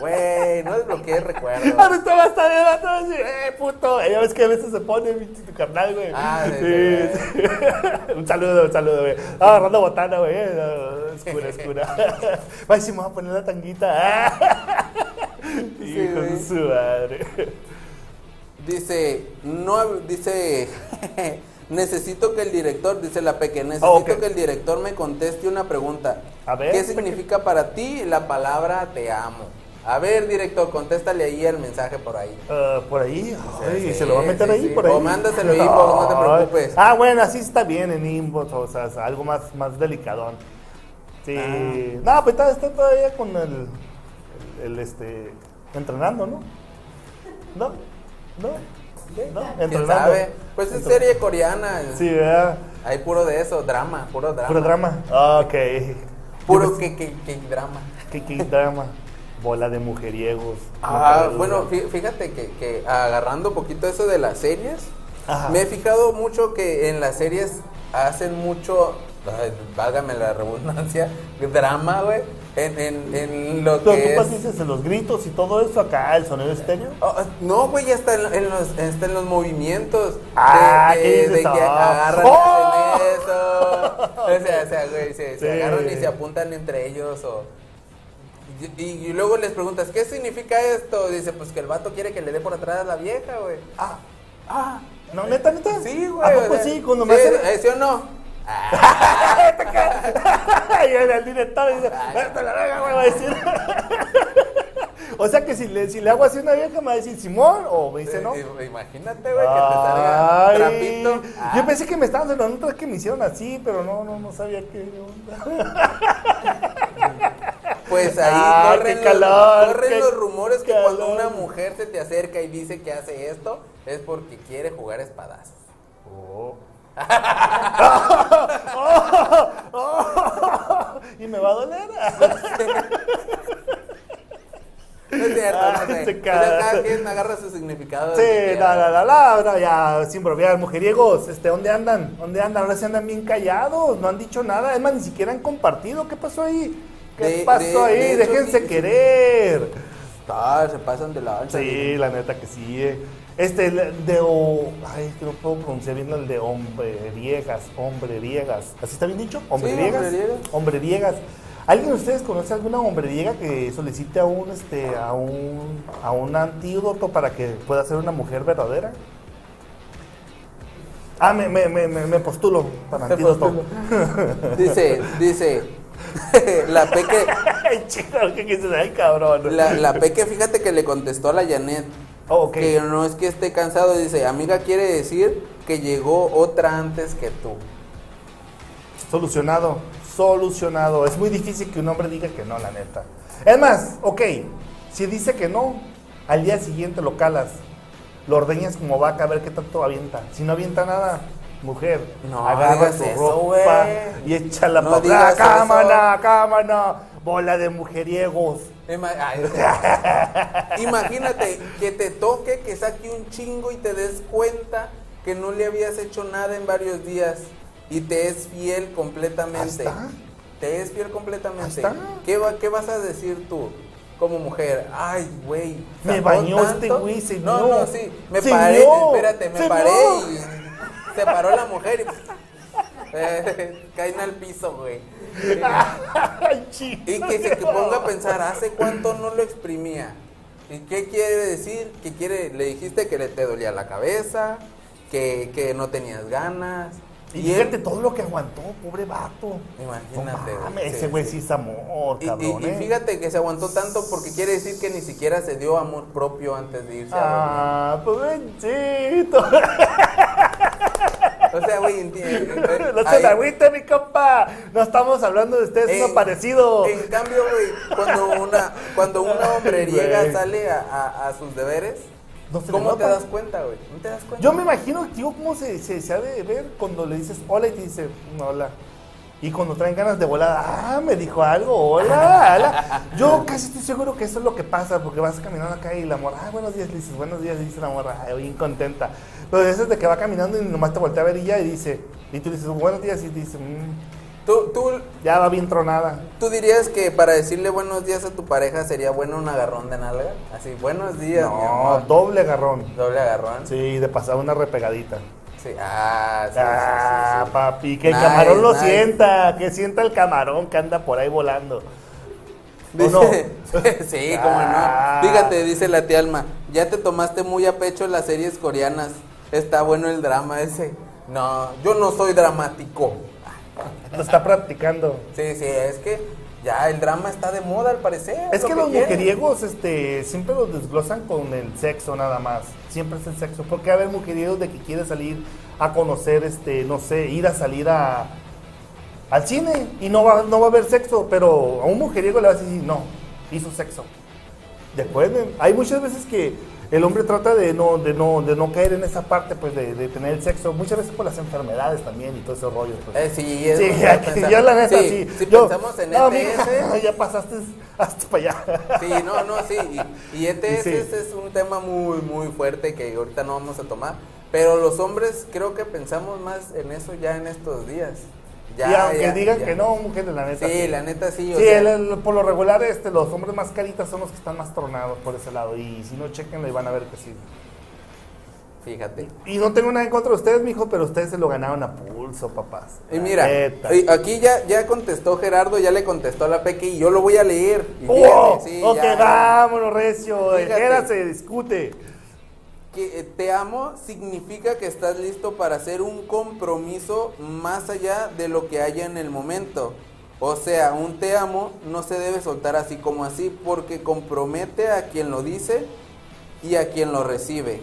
[SPEAKER 2] Güey, no desbloquees recuerdos.
[SPEAKER 1] Ahorita va a estar el vato va a decir, eh, puto. Ya ves que a veces se pone tu carnal, güey.
[SPEAKER 2] Ah, sí,
[SPEAKER 1] Sí,
[SPEAKER 2] sí,
[SPEAKER 1] sí. [LAUGHS] un saludo, un saludo, güey. Ah, agarrando botana, güey. eh, Escura, escura. Va [LAUGHS] a decir, me voy a poner la tanguita. [LAUGHS] Hijo de su madre.
[SPEAKER 2] Dice, no, dice, necesito que el director, dice la peque, necesito
[SPEAKER 1] Ah,
[SPEAKER 2] que el director me conteste una pregunta.
[SPEAKER 1] A ver,
[SPEAKER 2] ¿Qué
[SPEAKER 1] Peque.
[SPEAKER 2] significa para ti la palabra te amo? A ver, director, contéstale ahí el mensaje por ahí.
[SPEAKER 1] Ah, por ahí, ay,
[SPEAKER 2] Sí,
[SPEAKER 1] se lo va a meter
[SPEAKER 2] sí,
[SPEAKER 1] ahí,
[SPEAKER 2] sí.
[SPEAKER 1] por ahí.
[SPEAKER 2] O mándaselo inbox, no te preocupes.
[SPEAKER 1] Ah, bueno, así está bien en inbox, o sea, algo más, más delicadón. Sí.
[SPEAKER 2] Ah.
[SPEAKER 1] No, pues está, está todavía con el, el, el, este, entrenando, ¿no? ¿No? ¿No? ¿No?
[SPEAKER 2] ¿Quién sabe? Pues es serie coreana.
[SPEAKER 1] Sí, ¿verdad?
[SPEAKER 2] Hay puro de eso, drama, puro drama.
[SPEAKER 1] Puro drama. Ah, Ok.
[SPEAKER 2] Puro que, que, que drama.
[SPEAKER 1] ¿Qué, qué drama? Bola de mujeriegos.
[SPEAKER 2] Ah,
[SPEAKER 1] No,
[SPEAKER 2] bueno, fíjate que, que agarrando un poquito eso de las series,
[SPEAKER 1] Ajá.
[SPEAKER 2] me he fijado mucho que en las series hacen mucho, ay, válgame la redundancia, [LAUGHS] drama, güey, en, en, en lo
[SPEAKER 1] Pero
[SPEAKER 2] que
[SPEAKER 1] tú
[SPEAKER 2] es...
[SPEAKER 1] dices los gritos y todo eso acá, el sonido estéreo.
[SPEAKER 2] Oh, no, güey, ya está en, en los, está en los movimientos.
[SPEAKER 1] Ah,
[SPEAKER 2] de,
[SPEAKER 1] ¿qué
[SPEAKER 2] de que
[SPEAKER 1] Ah.
[SPEAKER 2] agarran
[SPEAKER 1] ¡Oh!
[SPEAKER 2] y hacen eso. [LAUGHS] O sea, o sea, güey, se, agarran y se apuntan entre ellos. O, y, luego les preguntas, ¿qué significa esto? Dice, pues que el vato quiere que le dé por atrás a la vieja, güey.
[SPEAKER 1] Ah,
[SPEAKER 2] Ah,
[SPEAKER 1] no, neta, neta.
[SPEAKER 2] sí, güey.
[SPEAKER 1] ¿A
[SPEAKER 2] o
[SPEAKER 1] poco
[SPEAKER 2] sea,
[SPEAKER 1] sí? Cuando
[SPEAKER 2] sí,
[SPEAKER 1] me hacen...
[SPEAKER 2] eh, ¿Sí o no? [LAUGHS]
[SPEAKER 1] y el, director dice, "Vete la verga, güey", va a decir. [LAUGHS] o sea que si le, si le hago así a una vieja, me va a decir Simón, o me dice no.
[SPEAKER 2] Eh, eh, Imagínate, güey, que te salga trapito. Ah.
[SPEAKER 1] Yo pensé que me estaban dando otras que me hicieron así, pero no, no, no sabía qué onda. [LAUGHS]
[SPEAKER 2] Pues ahí
[SPEAKER 1] Ah,
[SPEAKER 2] corren,
[SPEAKER 1] calor,
[SPEAKER 2] los, corren los rumores que cuando una mujer se te acerca y dice que hace esto, es porque quiere jugar espadazos.
[SPEAKER 1] Oh. y me va a doler.
[SPEAKER 2] No es cierto,
[SPEAKER 1] Ah,
[SPEAKER 2] no sé.
[SPEAKER 1] se
[SPEAKER 2] O sea,
[SPEAKER 1] caga.
[SPEAKER 2] cada quien agarra su significado.
[SPEAKER 1] Sí, la, la, la, la, no, ya, sin bromear, mujeriegos, este, ¿dónde andan? ¿Dónde andan? Ahora se andan bien callados, no han dicho nada, es más, ni siquiera han compartido, ¿qué pasó ahí? ¿Qué pasó ahí?
[SPEAKER 2] de
[SPEAKER 1] Déjense
[SPEAKER 2] sí, sí.
[SPEAKER 1] querer.
[SPEAKER 2] Ah, se pasan de la
[SPEAKER 1] Sí, la neta que sí. eh. Este, el de, o, ay, es que no puedo pronunciar bien el de hombreriegas, hombreriegas. ¿Así está bien dicho? ¿Hombreriegas?
[SPEAKER 2] hombreriegas.
[SPEAKER 1] Hombreriegas. ¿Alguien de ustedes conoce alguna hombreriega que solicite a un, este, a un, a un antídoto para que pueda ser una mujer verdadera? Ah, me, me, me, me- postulo para antídoto.
[SPEAKER 2] Dice, dice, [LAUGHS] la peque, [LAUGHS]
[SPEAKER 1] Ay, chico, ¿qué dices? Ay, cabrón.
[SPEAKER 2] la, la peque, fíjate que le contestó a la Janet.
[SPEAKER 1] Oh.
[SPEAKER 2] Que no es que esté cansado, dice, amiga quiere decir que llegó otra antes que tú.
[SPEAKER 1] Solucionado. solucionado. Es muy difícil que un hombre diga que no, la neta. Es más, ok, si dice que no, al día siguiente lo calas, lo ordeñas como vaca a ver qué tanto avienta. Si no avienta nada, mujer,
[SPEAKER 2] No
[SPEAKER 1] agarra tu
[SPEAKER 2] eso,
[SPEAKER 1] ropa y échala
[SPEAKER 2] No
[SPEAKER 1] para atrás. Cámara, cámara, bola de mujeriegos. [LAUGHS]
[SPEAKER 2] Imagínate que te toque, que saque un chingo y te des cuenta que no le habías hecho nada en varios días y te es fiel completamente. Te es fiel completamente. ¿Qué, va- ¿Qué vas a decir tú como mujer? Ay, güey.
[SPEAKER 1] Me bañó este güey, se
[SPEAKER 2] No, no, sí. Me paré, espérate, me paré y se paró la mujer y eh, caen al piso, güey. Y que se que ponga a pensar, ¿hace cuánto no lo exprimía? ¿Y qué quiere decir? ¿Qué quiere? Le dijiste que le te dolía la cabeza, que, que no tenías ganas.
[SPEAKER 1] Y fíjate todo lo que aguantó, pobre vato.
[SPEAKER 2] imagínate.
[SPEAKER 1] No
[SPEAKER 2] güey,
[SPEAKER 1] mames,
[SPEAKER 2] sí,
[SPEAKER 1] ese güey
[SPEAKER 2] sí.
[SPEAKER 1] sí es amor,
[SPEAKER 2] Y, y-
[SPEAKER 1] cabrón.
[SPEAKER 2] y
[SPEAKER 1] ¿eh?
[SPEAKER 2] fíjate que se aguantó tanto porque quiere decir que ni siquiera se dio amor propio antes de irse a
[SPEAKER 1] Ah, pobrecito.
[SPEAKER 2] dormir. O sea, güey, entiende. [LAUGHS]
[SPEAKER 1] No se agüite, mi compa. No estamos hablando de ustedes,
[SPEAKER 2] En-
[SPEAKER 1] uno parecido.
[SPEAKER 2] En cambio, güey, cuando una, cuando una hombreriega [LAUGHS] sale a, a- a sus deberes,
[SPEAKER 1] No se
[SPEAKER 2] ¿cómo te das cuenta, güey? ¿No te das cuenta?
[SPEAKER 1] Yo me imagino, tío, cómo se, se, se ha de ver cuando le dices hola y te dice "Mm, hola. Y cuando traen ganas de volada, ah, me dijo algo, hola, hola. Yo [LAUGHS] casi estoy seguro que eso es lo que pasa, porque vas caminando acá y la morra, ah, buenos días, le dices, buenos días, dice la morra, ay, bien contenta. Pero eso es de que va caminando y nomás te voltea a ver y ya y dice, y tú dices, buenos días, y te dice, "Mm,
[SPEAKER 2] Tú, tú,
[SPEAKER 1] ya va bien tronada.
[SPEAKER 2] tú dirías que para decirle buenos días a tu pareja sería bueno un agarrón de nalga. Así, buenos días, mi
[SPEAKER 1] No,
[SPEAKER 2] amor.
[SPEAKER 1] doble garrón.
[SPEAKER 2] Doble agarrón.
[SPEAKER 1] Sí, de pasar una repegadita.
[SPEAKER 2] Sí. Ah, sí,
[SPEAKER 1] Ah,
[SPEAKER 2] sí, sí.
[SPEAKER 1] papi, que el
[SPEAKER 2] Nice,
[SPEAKER 1] camarón lo
[SPEAKER 2] nice.
[SPEAKER 1] sienta, que sienta el camarón que anda por ahí volando. ¿O no?
[SPEAKER 2] Dice, [LAUGHS] sí, como
[SPEAKER 1] Ah.
[SPEAKER 2] no. Fíjate, dice la tía Alma, ya te tomaste muy a pecho las series coreanas. Está bueno el drama ese. No, yo no soy dramático.
[SPEAKER 1] Lo está practicando.
[SPEAKER 2] Sí, sí, es que ya el drama está de moda al parecer.
[SPEAKER 1] Es
[SPEAKER 2] lo
[SPEAKER 1] que los mujeriegos este, siempre los desglosan con el sexo nada más. Siempre es el sexo. Porque a ver mujeriegos de que quiere salir a conocer, este, no sé, ir a salir a, al cine y no va, no va a haber sexo. Pero a un mujeriego le vas a decir, no, hizo sexo. Después, de- hay muchas veces que el hombre trata de no, de no, de no caer en esa parte, pues, de, de tener el sexo. Muchas veces por las enfermedades también y todo ese rollo. Pues.
[SPEAKER 2] Eh, sí, es
[SPEAKER 1] Sí, yo la neta sí.
[SPEAKER 2] Si
[SPEAKER 1] Yo-
[SPEAKER 2] pensamos en
[SPEAKER 1] no,
[SPEAKER 2] ETS,
[SPEAKER 1] mija, [LAUGHS] ya pasaste hasta para allá.
[SPEAKER 2] sí, no, no, sí. Y, y ETS
[SPEAKER 1] Sí.
[SPEAKER 2] es un tema muy, muy fuerte que ahorita no vamos a tomar. Pero los hombres creo que pensamos más en eso ya en estos días. Ya,
[SPEAKER 1] y aunque
[SPEAKER 2] ya,
[SPEAKER 1] digan
[SPEAKER 2] ya.
[SPEAKER 1] que no, mujeres, la neta.
[SPEAKER 2] Sí, la neta sí. o
[SPEAKER 1] Sí,
[SPEAKER 2] sea,
[SPEAKER 1] el- el- por lo regular, este, los hombres más caritas son los que están más tronados por ese lado. Y si no, chequenlo y van a ver que sí.
[SPEAKER 2] Fíjate.
[SPEAKER 1] Y no tengo nada en contra de ustedes, mijo, pero ustedes se lo ganaron a pulso, papás.
[SPEAKER 2] Y mira, aquí ya, ya contestó Gerardo, ya le contestó a la Peque y yo lo voy a leer. Y
[SPEAKER 1] ¡Oh!
[SPEAKER 2] fíjate, sí,
[SPEAKER 1] ok, vámonos, Recio.
[SPEAKER 2] Fíjate.
[SPEAKER 1] Se discute.
[SPEAKER 2] Que eh, te amo significa que estás listo para hacer un compromiso más allá de lo que haya en el momento. O sea, un te amo no se debe soltar así como así porque compromete a quien lo dice y a quien lo recibe.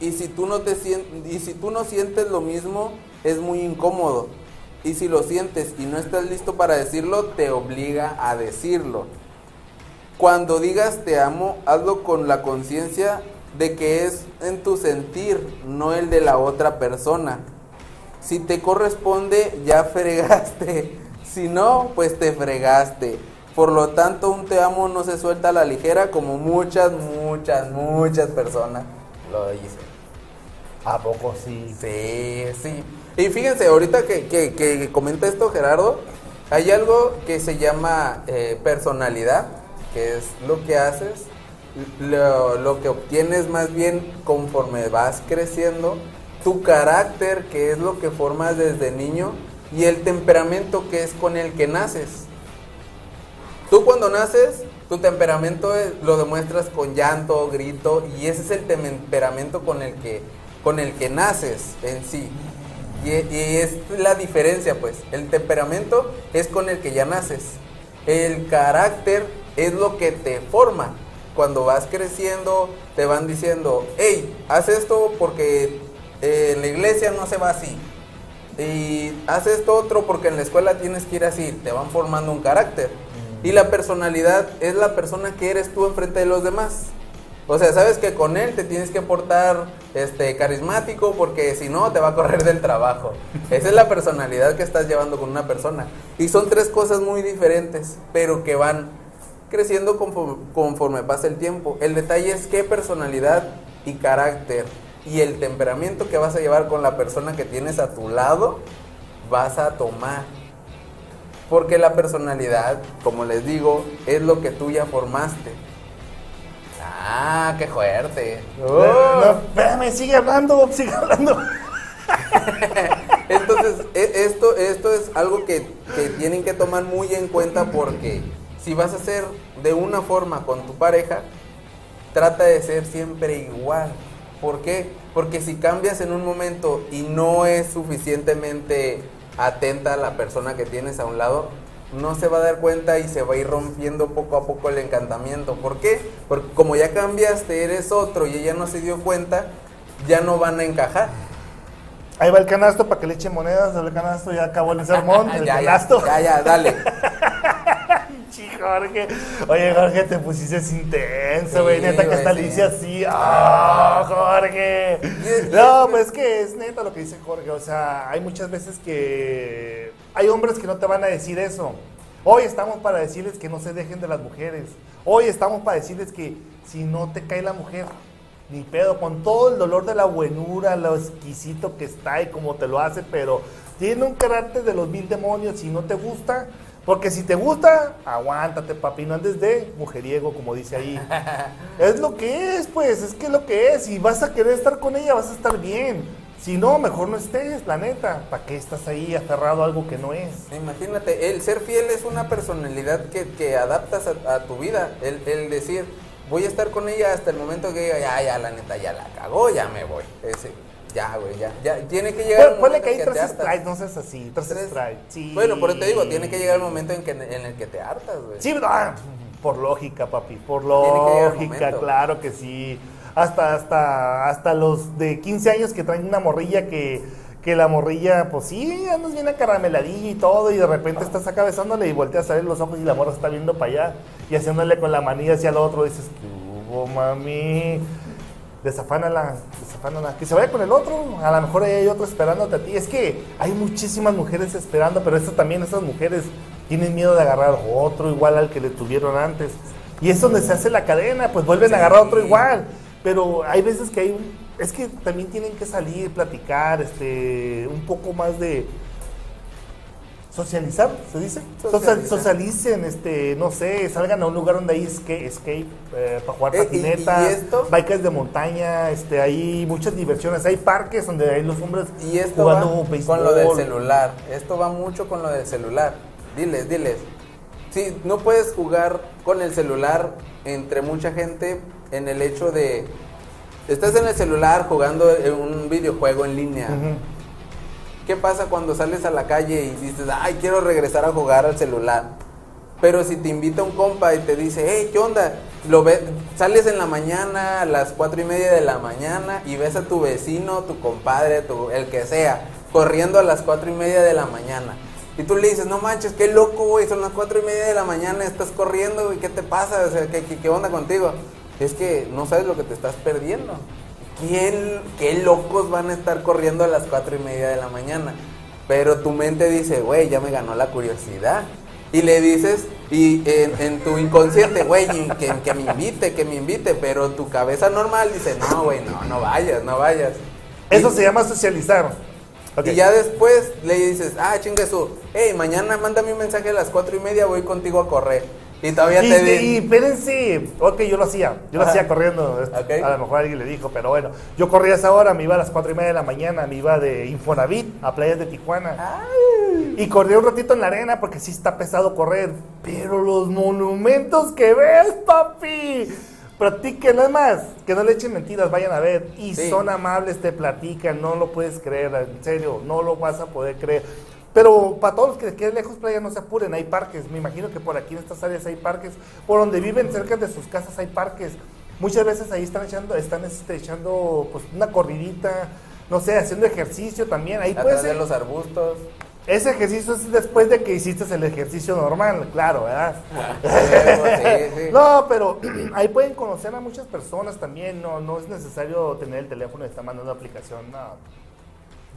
[SPEAKER 2] Y si tú no te y si tú no sientes lo mismo, es muy incómodo. Y si lo sientes y no estás listo para decirlo, te obliga a decirlo. Cuando digas te amo, hazlo con la conciencia de que es en tu sentir, no el de la otra persona. Si te corresponde, ya [LAUGHS] fregaste. Si no, pues te fregaste. Por lo tanto, un te amo no se suelta a la ligera como muchas, muchas, muchas personas lo dicen.
[SPEAKER 1] ¿A poco sí?
[SPEAKER 2] Sí, sí. Y fíjense, ahorita que, que- que comenta esto Gerardo, hay algo que se llama eh, personalidad, que es lo que haces, lo, lo que obtienes más bien conforme vas creciendo, tu carácter, que es lo que formas desde niño, y el temperamento que es con el que naces. Tú cuando naces, tu temperamento es- lo demuestras con llanto, grito, y ese es el temperamento con el que, con el que naces en sí. Y, y es la diferencia, pues. El temperamento es con el que ya naces. El carácter es lo que te forma. Cuando vas creciendo, te van diciendo, hey, haz esto porque eh, en la iglesia no se va así. y haz esto otro porque en la escuela tienes que ir así, te van formando un carácter. Y la personalidad es la persona que eres tú enfrente de los demás. O sea, sabes que con él te tienes que portar este carismático porque si no te va a correr del trabajo. [LAUGHS] Esa es la personalidad que estás llevando con una persona. Y son tres cosas muy diferentes, pero que van creciendo conforme, conforme pasa el tiempo. El detalle es qué personalidad y carácter y el temperamento que vas a llevar con la persona que tienes a tu lado vas a tomar. Porque la personalidad, como les digo, es lo que tú ya formaste. Ah, qué fuerte.
[SPEAKER 1] No, no, espérame, sigue hablando, sigue hablando. [LAUGHS]
[SPEAKER 2] Entonces, e- esto, esto es algo que, que tienen que tomar muy en cuenta porque si vas a hacer de una forma con tu pareja, trata de ser siempre igual. ¿Por qué? Porque si cambias en un momento y no es suficientemente atenta a la persona que tienes a un lado, no se va a dar cuenta y se va a ir rompiendo poco a poco el encantamiento. ¿Por qué? Porque como ya cambiaste, eres otro y ella no se dio cuenta, ya no van a encajar.
[SPEAKER 1] Ahí va el canasto para que le eche monedas. El canasto ya acabó el [LAUGHS] sermón. El
[SPEAKER 2] ya, ya,
[SPEAKER 1] canasto.
[SPEAKER 2] ya, ya, dale. [LAUGHS]
[SPEAKER 1] Jorge. Oye, Jorge, te pusiste intenso, güey.
[SPEAKER 2] Sí,
[SPEAKER 1] neta que hasta
[SPEAKER 2] sí.
[SPEAKER 1] le hice así. ¡Ah, Jorge!
[SPEAKER 2] Y- y-
[SPEAKER 1] No, pues es que es neta lo que dice Jorge. O sea, hay muchas veces que. Hay hombres que no te van a decir eso. Hoy estamos para decirles que no se dejen de las mujeres. Hoy estamos para decirles que si no te cae la mujer, ni pedo, con todo el dolor de la buenura, lo exquisito que está y como te lo hace, pero tiene un carácter de los mil demonios. Si no te gusta, porque si te gusta, aguántate, papi, no andes de mujeriego, como dice ahí. [LAUGHS] es lo que es, pues, es que es lo que es. Si vas a querer estar con ella, vas a estar bien. Si no, mejor no estés, la neta. ¿Para qué estás ahí aferrado a algo que no es?
[SPEAKER 2] Imagínate, el ser fiel es una personalidad que, que adaptas a, a tu vida. El, el decir, voy a estar con ella hasta el momento que diga, ya, ya, la neta, ya la cagó, ya me voy. Ese, ya, güey, ya, ya. Tiene que llegar.
[SPEAKER 1] Ponle
[SPEAKER 2] momento
[SPEAKER 1] que hay tres strikes, no seas así. Tres,
[SPEAKER 2] Tres.
[SPEAKER 1] strikes. Sí.
[SPEAKER 2] Bueno, por eso te digo, tiene que llegar el momento en, que, en el que te hartas, güey.
[SPEAKER 1] Sí, ah, por lógica, papi, por
[SPEAKER 2] que
[SPEAKER 1] lógica, claro que sí. Hasta, hasta, hasta los de 15 años que traen una morrilla que, que la morrilla, pues sí, andas bien acarameladilla y todo, y de repente estás acá besándole y volteas a ver los ojos y la morra está viendo para allá y haciéndole con la manilla hacia el otro, dices, ¿qué hubo, mami? Desafánala, desafánala. Que se vaya con el otro. A lo mejor ahí hay otro esperándote a ti. Es que hay muchísimas mujeres esperando, pero también, esas mujeres tienen miedo de agarrar otro igual al que le tuvieron antes. Y es donde se hace la cadena, pues vuelven a agarrar otro igual. Pero hay veces que hay un- Es que también tienen que salir, platicar, este, un poco más de socializar, ¿se dice?
[SPEAKER 2] Socializar.
[SPEAKER 1] socialicen, este, no sé, salgan a un lugar donde hay escape, escape eh, para jugar
[SPEAKER 2] Eh, y-
[SPEAKER 1] patineta,
[SPEAKER 2] y
[SPEAKER 1] bikes de montaña, este, hay muchas diversiones, hay parques donde hay los hombres
[SPEAKER 2] Y esto
[SPEAKER 1] jugando
[SPEAKER 2] va
[SPEAKER 1] béisbol.
[SPEAKER 2] con lo del celular. Esto va mucho con lo del celular. Diles, diles. Sí, no puedes jugar con el celular entre mucha gente en el hecho de... Estás en el celular jugando en un videojuego en línea.
[SPEAKER 1] Ujú.
[SPEAKER 2] ¿Qué pasa cuando sales a la calle y dices, ay, quiero regresar a jugar al celular? Pero si te invita un compa y te dice, hey, ¿qué onda? Lo ve, sales en la mañana a las cuatro y media de la mañana y ves a tu vecino, tu compadre, tu, el que sea, corriendo a las cuatro y media de la mañana. Y tú le dices, no manches, qué loco, güey, son las cuatro y media de la mañana, estás corriendo, güey, ¿qué te pasa? O sea, ¿qué, qué, qué onda contigo? Es que no sabes lo que te estás perdiendo. ¿Quién, qué locos van a estar corriendo a las cuatro y media de la mañana? Pero tu mente dice, güey, ya me ganó la curiosidad. Y le dices, y en, en tu inconsciente, güey, que, que me invite, que me invite. Pero tu cabeza normal dice, no, güey, no, no vayas, no vayas.
[SPEAKER 1] Eso
[SPEAKER 2] Y-
[SPEAKER 1] se llama socializar.
[SPEAKER 2] Y ya después le dices, ah, chingue su, hey, mañana mándame un mensaje a las cuatro y media, voy contigo a correr. Y todavía
[SPEAKER 1] Y,
[SPEAKER 2] te
[SPEAKER 1] y
[SPEAKER 2] di.
[SPEAKER 1] espérense, ok, yo lo hacía, yo lo
[SPEAKER 2] Ajá.
[SPEAKER 1] hacía corriendo, a lo mejor alguien le dijo, pero bueno, yo corría a esa hora, me iba a las cuatro y media de la mañana, me iba de Infonavit a playas de Tijuana. Y corría un ratito en la arena porque sí está pesado correr, pero los monumentos que ves, papi, practiquen, además, que no le echen mentiras, vayan a ver, y
[SPEAKER 2] Sí.
[SPEAKER 1] son amables, te platican, no lo puedes creer, en serio, no lo vas a poder creer. Pero para todos los que les queden lejos playa, no se apuren, hay parques. Me imagino que por aquí en estas áreas hay parques. Por donde viven cerca de sus casas hay parques. Muchas veces ahí están echando, están este, echando pues, una corridita. no sé, haciendo ejercicio también. Ahí puede ser.
[SPEAKER 2] los arbustos.
[SPEAKER 1] Ese ejercicio es después de que hiciste el ejercicio normal, claro, ¿verdad? [LAUGHS]
[SPEAKER 2] Sí, sí.
[SPEAKER 1] No, pero [CLEARS THROAT] ahí pueden conocer a muchas personas también. No, no es necesario tener el teléfono y estar mandando aplicación. No,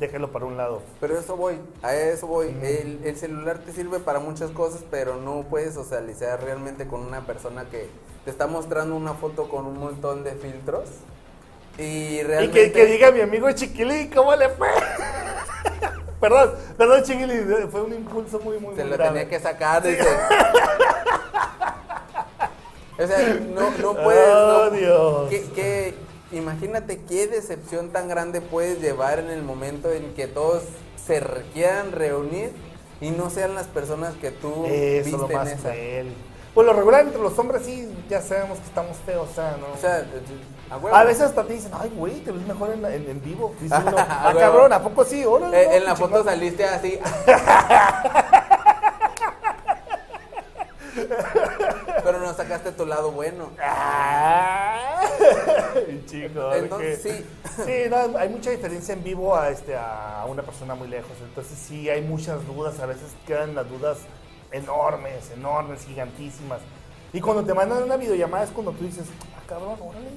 [SPEAKER 1] déjelo para un lado.
[SPEAKER 2] Pero eso voy, a eso voy. El, el celular te sirve para muchas cosas, pero no puedes socializar realmente con una persona que te está mostrando una foto con un montón de filtros. Y
[SPEAKER 1] Y
[SPEAKER 2] realmente...
[SPEAKER 1] que, que diga mi amigo Chiquilín, ¿cómo le fue? [LAUGHS] perdón, perdón Chiquilín, fue un impulso muy, muy,
[SPEAKER 2] Se
[SPEAKER 1] muy
[SPEAKER 2] lo
[SPEAKER 1] grave.
[SPEAKER 2] tenía que sacar. dice. [LAUGHS] o sea, no, no [LAUGHS] puedes.
[SPEAKER 1] Oh,
[SPEAKER 2] no-
[SPEAKER 1] Dios.
[SPEAKER 2] ¿Qué- qué- imagínate qué decepción tan grande puedes llevar en el momento en que todos se quieran reunir y no sean las personas que tú
[SPEAKER 1] Eso
[SPEAKER 2] viste
[SPEAKER 1] lo
[SPEAKER 2] en
[SPEAKER 1] más
[SPEAKER 2] esa.
[SPEAKER 1] cruel. Pues lo regular entre los hombres sí, ya sabemos que estamos feos, o sea, ¿no?
[SPEAKER 2] O sea, a huevo.
[SPEAKER 1] a veces hasta te dicen, ay, güey, te ves mejor en, en, en vivo. [LAUGHS] Dice uno,
[SPEAKER 2] A
[SPEAKER 1] ah, cabrón, ¿a poco sí? Órale,
[SPEAKER 2] Eh,
[SPEAKER 1] no,
[SPEAKER 2] en la foto
[SPEAKER 1] chingón".
[SPEAKER 2] saliste así. [LAUGHS] Pero no sacaste tu lado bueno.
[SPEAKER 1] Ah, [LAUGHS] chico,
[SPEAKER 2] Entonces, sí.
[SPEAKER 1] Sí, no, hay mucha diferencia en vivo a, este, a una persona muy lejos. Entonces sí, hay muchas dudas. A veces quedan las dudas enormes, enormes, gigantísimas. Y cuando te mandan una videollamada es cuando tú dices, ah, cabrón, órale,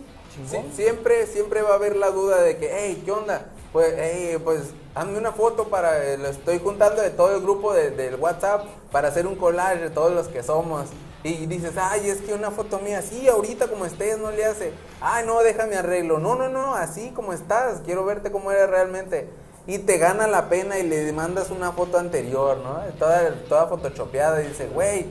[SPEAKER 2] Sí, siempre, siempre va a haber la duda de que, hey, ¿qué onda? Pues, hey, pues, hazme una foto para, eh, lo estoy juntando de todo el grupo de- del WhatsApp para hacer un collage de todos los que somos. Y dices, ay, es que una foto mía, sí, ahorita como estés, no le hace. Ay, no, déjame arreglo. No, no, no, así como estás, quiero verte cómo eres realmente. Y te gana la pena y le mandas una foto anterior, ¿no? Toda, toda photoshopeada y dice, güey,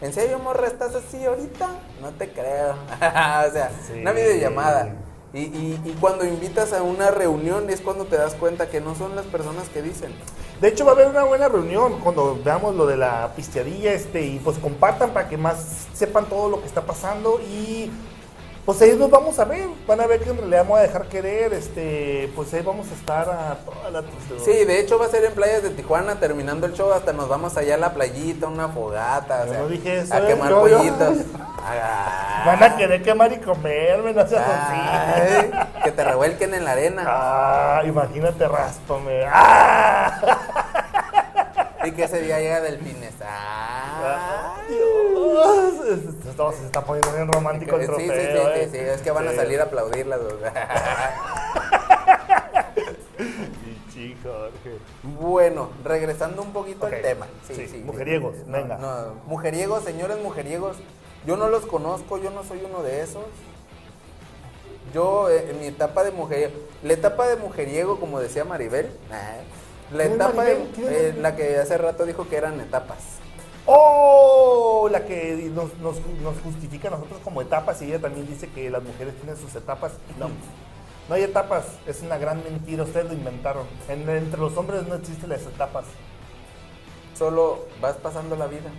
[SPEAKER 2] ¿en serio, morra, estás así ahorita? No te creo. [LAUGHS] o sea,
[SPEAKER 1] Sí.
[SPEAKER 2] una videollamada. Y, y, cuando invitas a una reunión es cuando te das cuenta que no son las personas que dicen.
[SPEAKER 1] De hecho, va a haber una buena reunión cuando veamos lo de la pisteadilla este, y pues compartan para que más sepan todo lo que está pasando y pues ahí nos vamos a ver, van a ver que en realidad voy a dejar querer, este, pues ahí vamos a estar a toda la
[SPEAKER 2] Sí, de hecho va a ser en playas de Tijuana, terminando el show, hasta nos vamos allá a la playita, una fogata, o sea,
[SPEAKER 1] no dije eso,
[SPEAKER 2] a
[SPEAKER 1] ¿eh?
[SPEAKER 2] quemar
[SPEAKER 1] Yo- yo-
[SPEAKER 2] pollitos. Ah. [LAUGHS]
[SPEAKER 1] Van a querer quemar y comerme, no seas así.
[SPEAKER 2] Que te revuelquen en la arena
[SPEAKER 1] Ah, imagínate, ráspame. Ah,
[SPEAKER 2] y que ese día llega delfines. Ah.
[SPEAKER 1] Esto se está poniendo bien romántico el
[SPEAKER 2] Sí, sí,
[SPEAKER 1] trofeo.
[SPEAKER 2] sí, sí,
[SPEAKER 1] ¿eh?
[SPEAKER 2] sí, es que van a
[SPEAKER 1] Sí.
[SPEAKER 2] salir a aplaudirlas. [LAUGHS]
[SPEAKER 1] Jorge.
[SPEAKER 2] Bueno, regresando un poquito al tema.
[SPEAKER 1] Sí, mujeriegos,
[SPEAKER 2] No,
[SPEAKER 1] venga.
[SPEAKER 2] no, mujeriegos, señores mujeriegos, yo no los conozco, yo no soy uno de esos. Yo, eh, en mi etapa de mujeriego, la etapa de mujeriego, como decía Maribel, nah, la
[SPEAKER 1] ¿Quién es
[SPEAKER 2] etapa eh,
[SPEAKER 1] Maribel?
[SPEAKER 2] la que hace rato dijo que eran etapas.
[SPEAKER 1] Oh, la que nos, justifica a nosotros como etapas y ella también dice que las mujeres tienen sus etapas. No, no hay etapas, es una gran mentira, ustedes lo inventaron. En- entre los hombres no existen las etapas.
[SPEAKER 2] Solo vas pasando la vida.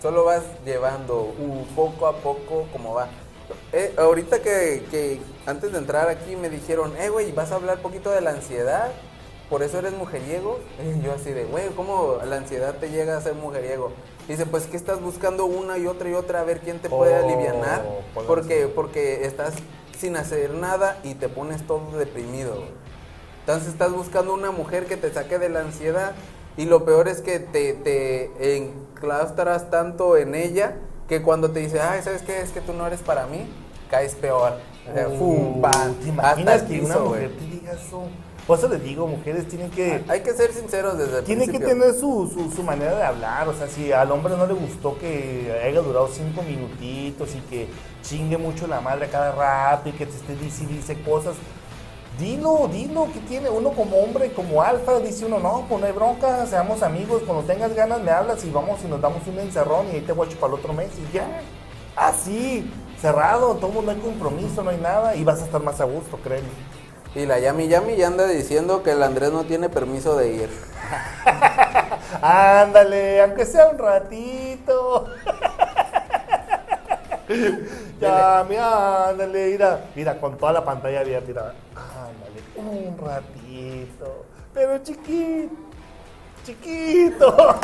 [SPEAKER 2] Solo vas llevando uh, poco a poco como va. Eh, ahorita que, antes de entrar aquí me dijeron, eh, güey, vas a hablar poquito de la ansiedad, por eso eres mujeriego. [LAUGHS] Y yo así de, güey, ¿cómo la ansiedad te llega a ser mujeriego? Dice, pues que estás buscando una y otra y otra a ver quién te puede
[SPEAKER 1] Oh, por la
[SPEAKER 2] Porque, estás sin hacer nada y te pones todo deprimido. Entonces estás buscando una mujer que te saque de la ansiedad y lo peor es que te, te enclaustras tanto en ella que cuando te dice, ay, ¿sabes qué? Es que tú no eres para mí, caes peor. O sea,
[SPEAKER 1] Uh, ¿Te
[SPEAKER 2] hasta
[SPEAKER 1] imaginas que
[SPEAKER 2] piso,
[SPEAKER 1] una mujer
[SPEAKER 2] güey.
[SPEAKER 1] te diga eso? Por eso les digo, mujeres tienen que...
[SPEAKER 2] Hay que ser sinceros desde el
[SPEAKER 1] Tiene que tener su, su, su manera de hablar, o sea, si al hombre no le gustó que haya durado cinco minutitos y que chingue mucho la madre a cada rato y que te esté dice dice cosas, dilo, dilo, que tiene? Uno como hombre, como alfa, dice uno, no, pues no hay bronca, seamos amigos, cuando tengas ganas me hablas y vamos y nos damos un encerrón y ahí te voy a chupar el otro mes y ya, así, cerrado, todo no hay compromiso, no hay nada y vas a estar más a gusto, créeme.
[SPEAKER 2] Y la Yami Yami ya anda diciendo que el Andrés no tiene permiso de ir. [LAUGHS]
[SPEAKER 1] Ándale, aunque sea un ratito. [LAUGHS] ya, mira, ándale, mira, mira, con toda la pantalla abierta, mira, ándale, un ratito, pero chiquito, chiquito. [LAUGHS]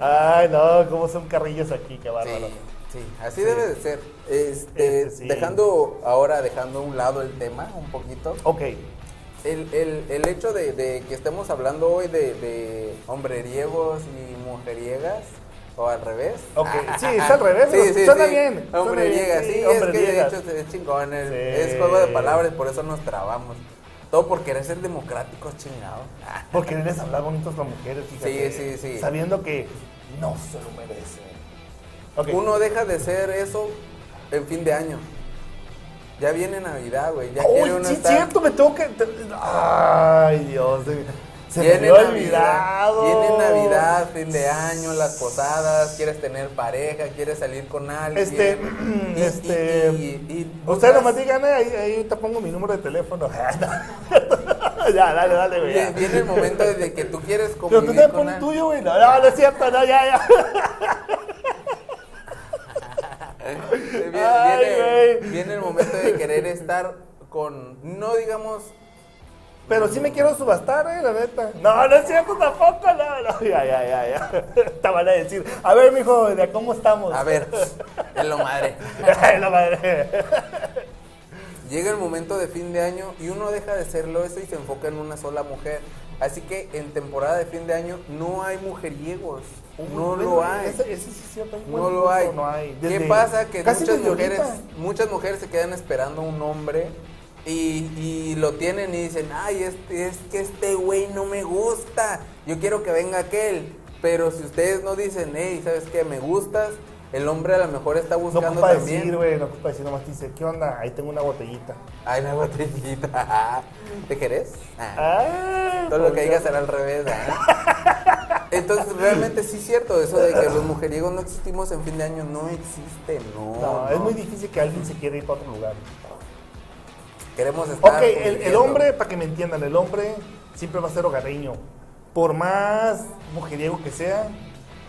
[SPEAKER 1] Ay, no, cómo son carrillos aquí, qué bárbaro.
[SPEAKER 2] Sí, así debe de ser. Este,
[SPEAKER 1] Este, sí.
[SPEAKER 2] Dejando ahora, dejando a un lado el tema un poquito.
[SPEAKER 1] Ok.
[SPEAKER 2] El, el, el hecho de, de que estemos hablando hoy de, de hombreriegos y mujeriegas, o al revés.
[SPEAKER 1] Ok, sí, [LAUGHS] es al revés,
[SPEAKER 2] Sí, sí,
[SPEAKER 1] suena
[SPEAKER 2] sí.
[SPEAKER 1] bien,
[SPEAKER 2] sí,
[SPEAKER 1] sí,
[SPEAKER 2] es que de hecho es chingón. el-
[SPEAKER 1] Sí.
[SPEAKER 2] Es juego de palabras, por eso nos trabamos. Todo por querer ser democráticos, chingado.
[SPEAKER 1] Por quererles hablar bonitos las mujeres, fíjate.
[SPEAKER 2] Sí, sí, sí.
[SPEAKER 1] Sabiendo que no se lo merecen.
[SPEAKER 2] Uno deja de ser eso en fin de año. Ya viene Navidad, güey. Ya
[SPEAKER 1] Uy,
[SPEAKER 2] quiere uno
[SPEAKER 1] sí,
[SPEAKER 2] estar.
[SPEAKER 1] cierto, me tengo que. Ay, Dios. Se- me
[SPEAKER 2] Viene
[SPEAKER 1] había
[SPEAKER 2] Navidad,
[SPEAKER 1] olvidado.
[SPEAKER 2] viene Navidad, fin de año, las posadas, quieres tener pareja, quieres salir con alguien.
[SPEAKER 1] Este,
[SPEAKER 2] Y- [CLEARS THROAT]
[SPEAKER 1] este,
[SPEAKER 2] y- y-
[SPEAKER 1] Ustedes nomás digan, eh, ahí, ahí te pongo mi número de teléfono. [LAUGHS] ya, dale, dale, güey. ya.
[SPEAKER 2] Viene, el momento de que tú quieres
[SPEAKER 1] Pero tú
[SPEAKER 2] convivir
[SPEAKER 1] te pones tuyo, güey. No, no, no es cierto, no, ya, ya. [LAUGHS]
[SPEAKER 2] Viene, el momento de querer estar con, no digamos,
[SPEAKER 1] Pero sí me quiero subastar, eh, la neta. No, no es cierto tampoco, no, no. Ya, ya, ya, ya. [LAUGHS] Te van a decir, a ver, mijo, ¿de cómo estamos?
[SPEAKER 2] a ver, en lo madre. [LAUGHS]
[SPEAKER 1] la madre.
[SPEAKER 2] Llega el momento de fin de año y uno deja de serlo eso y se enfoca en una sola mujer. Así que en temporada de fin de año no hay mujeriegos. No
[SPEAKER 1] Bueno,
[SPEAKER 2] lo hay.
[SPEAKER 1] Eso, eso sí es cierto. un
[SPEAKER 2] No lo hay.
[SPEAKER 1] No hay.
[SPEAKER 2] ¿Qué pasa? Que muchas mujeres,
[SPEAKER 1] ahorita.
[SPEAKER 2] muchas mujeres se quedan esperando a un hombre y, y lo tienen y dicen, ay, este, es que este güey no me gusta. Yo quiero que venga aquel. Pero si ustedes no dicen, hey, ¿sabes qué? Me gustas. El hombre a lo mejor está
[SPEAKER 1] No
[SPEAKER 2] buscando
[SPEAKER 1] ocupa
[SPEAKER 2] también.
[SPEAKER 1] decir, güey, no ocupa decir, nomás te dice, ¿qué onda? Ahí tengo una botellita.
[SPEAKER 2] Ay, la botellita. [LAUGHS] ¿Te querés? Ah.
[SPEAKER 1] Ay,
[SPEAKER 2] Todo lo que digas será al revés, ¿ah? [LAUGHS] Entonces, realmente sí es cierto eso de que los mujeriegos no existimos en fin de año, no existe, no.
[SPEAKER 1] No,
[SPEAKER 2] no.
[SPEAKER 1] es muy difícil que alguien se quiera ir para otro lugar.
[SPEAKER 2] Queremos estar.
[SPEAKER 1] Ok, el, el hombre, para que me entiendan, el hombre siempre va a ser hogareño. Por más mujeriego que sea,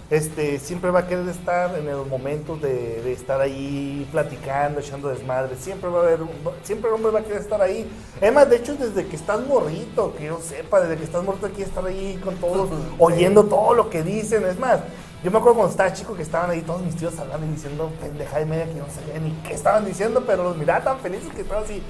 [SPEAKER 1] este, siempre va a querer estar en los momentos de, de estar ahí platicando, echando desmadre. Siempre va a haber, siempre el hombre va a querer estar ahí. Es más, de hecho, desde que estás morrito, que yo sepa, desde que estás morrito quieres estar ahí con todos, [LAUGHS] oyendo todo lo que dicen. Es más, yo me acuerdo cuando estaba chico que estaban ahí todos mis tíos hablando y diciendo pendejada y media que no sabía ni qué estaban diciendo, pero los miraba tan felices que estaban así,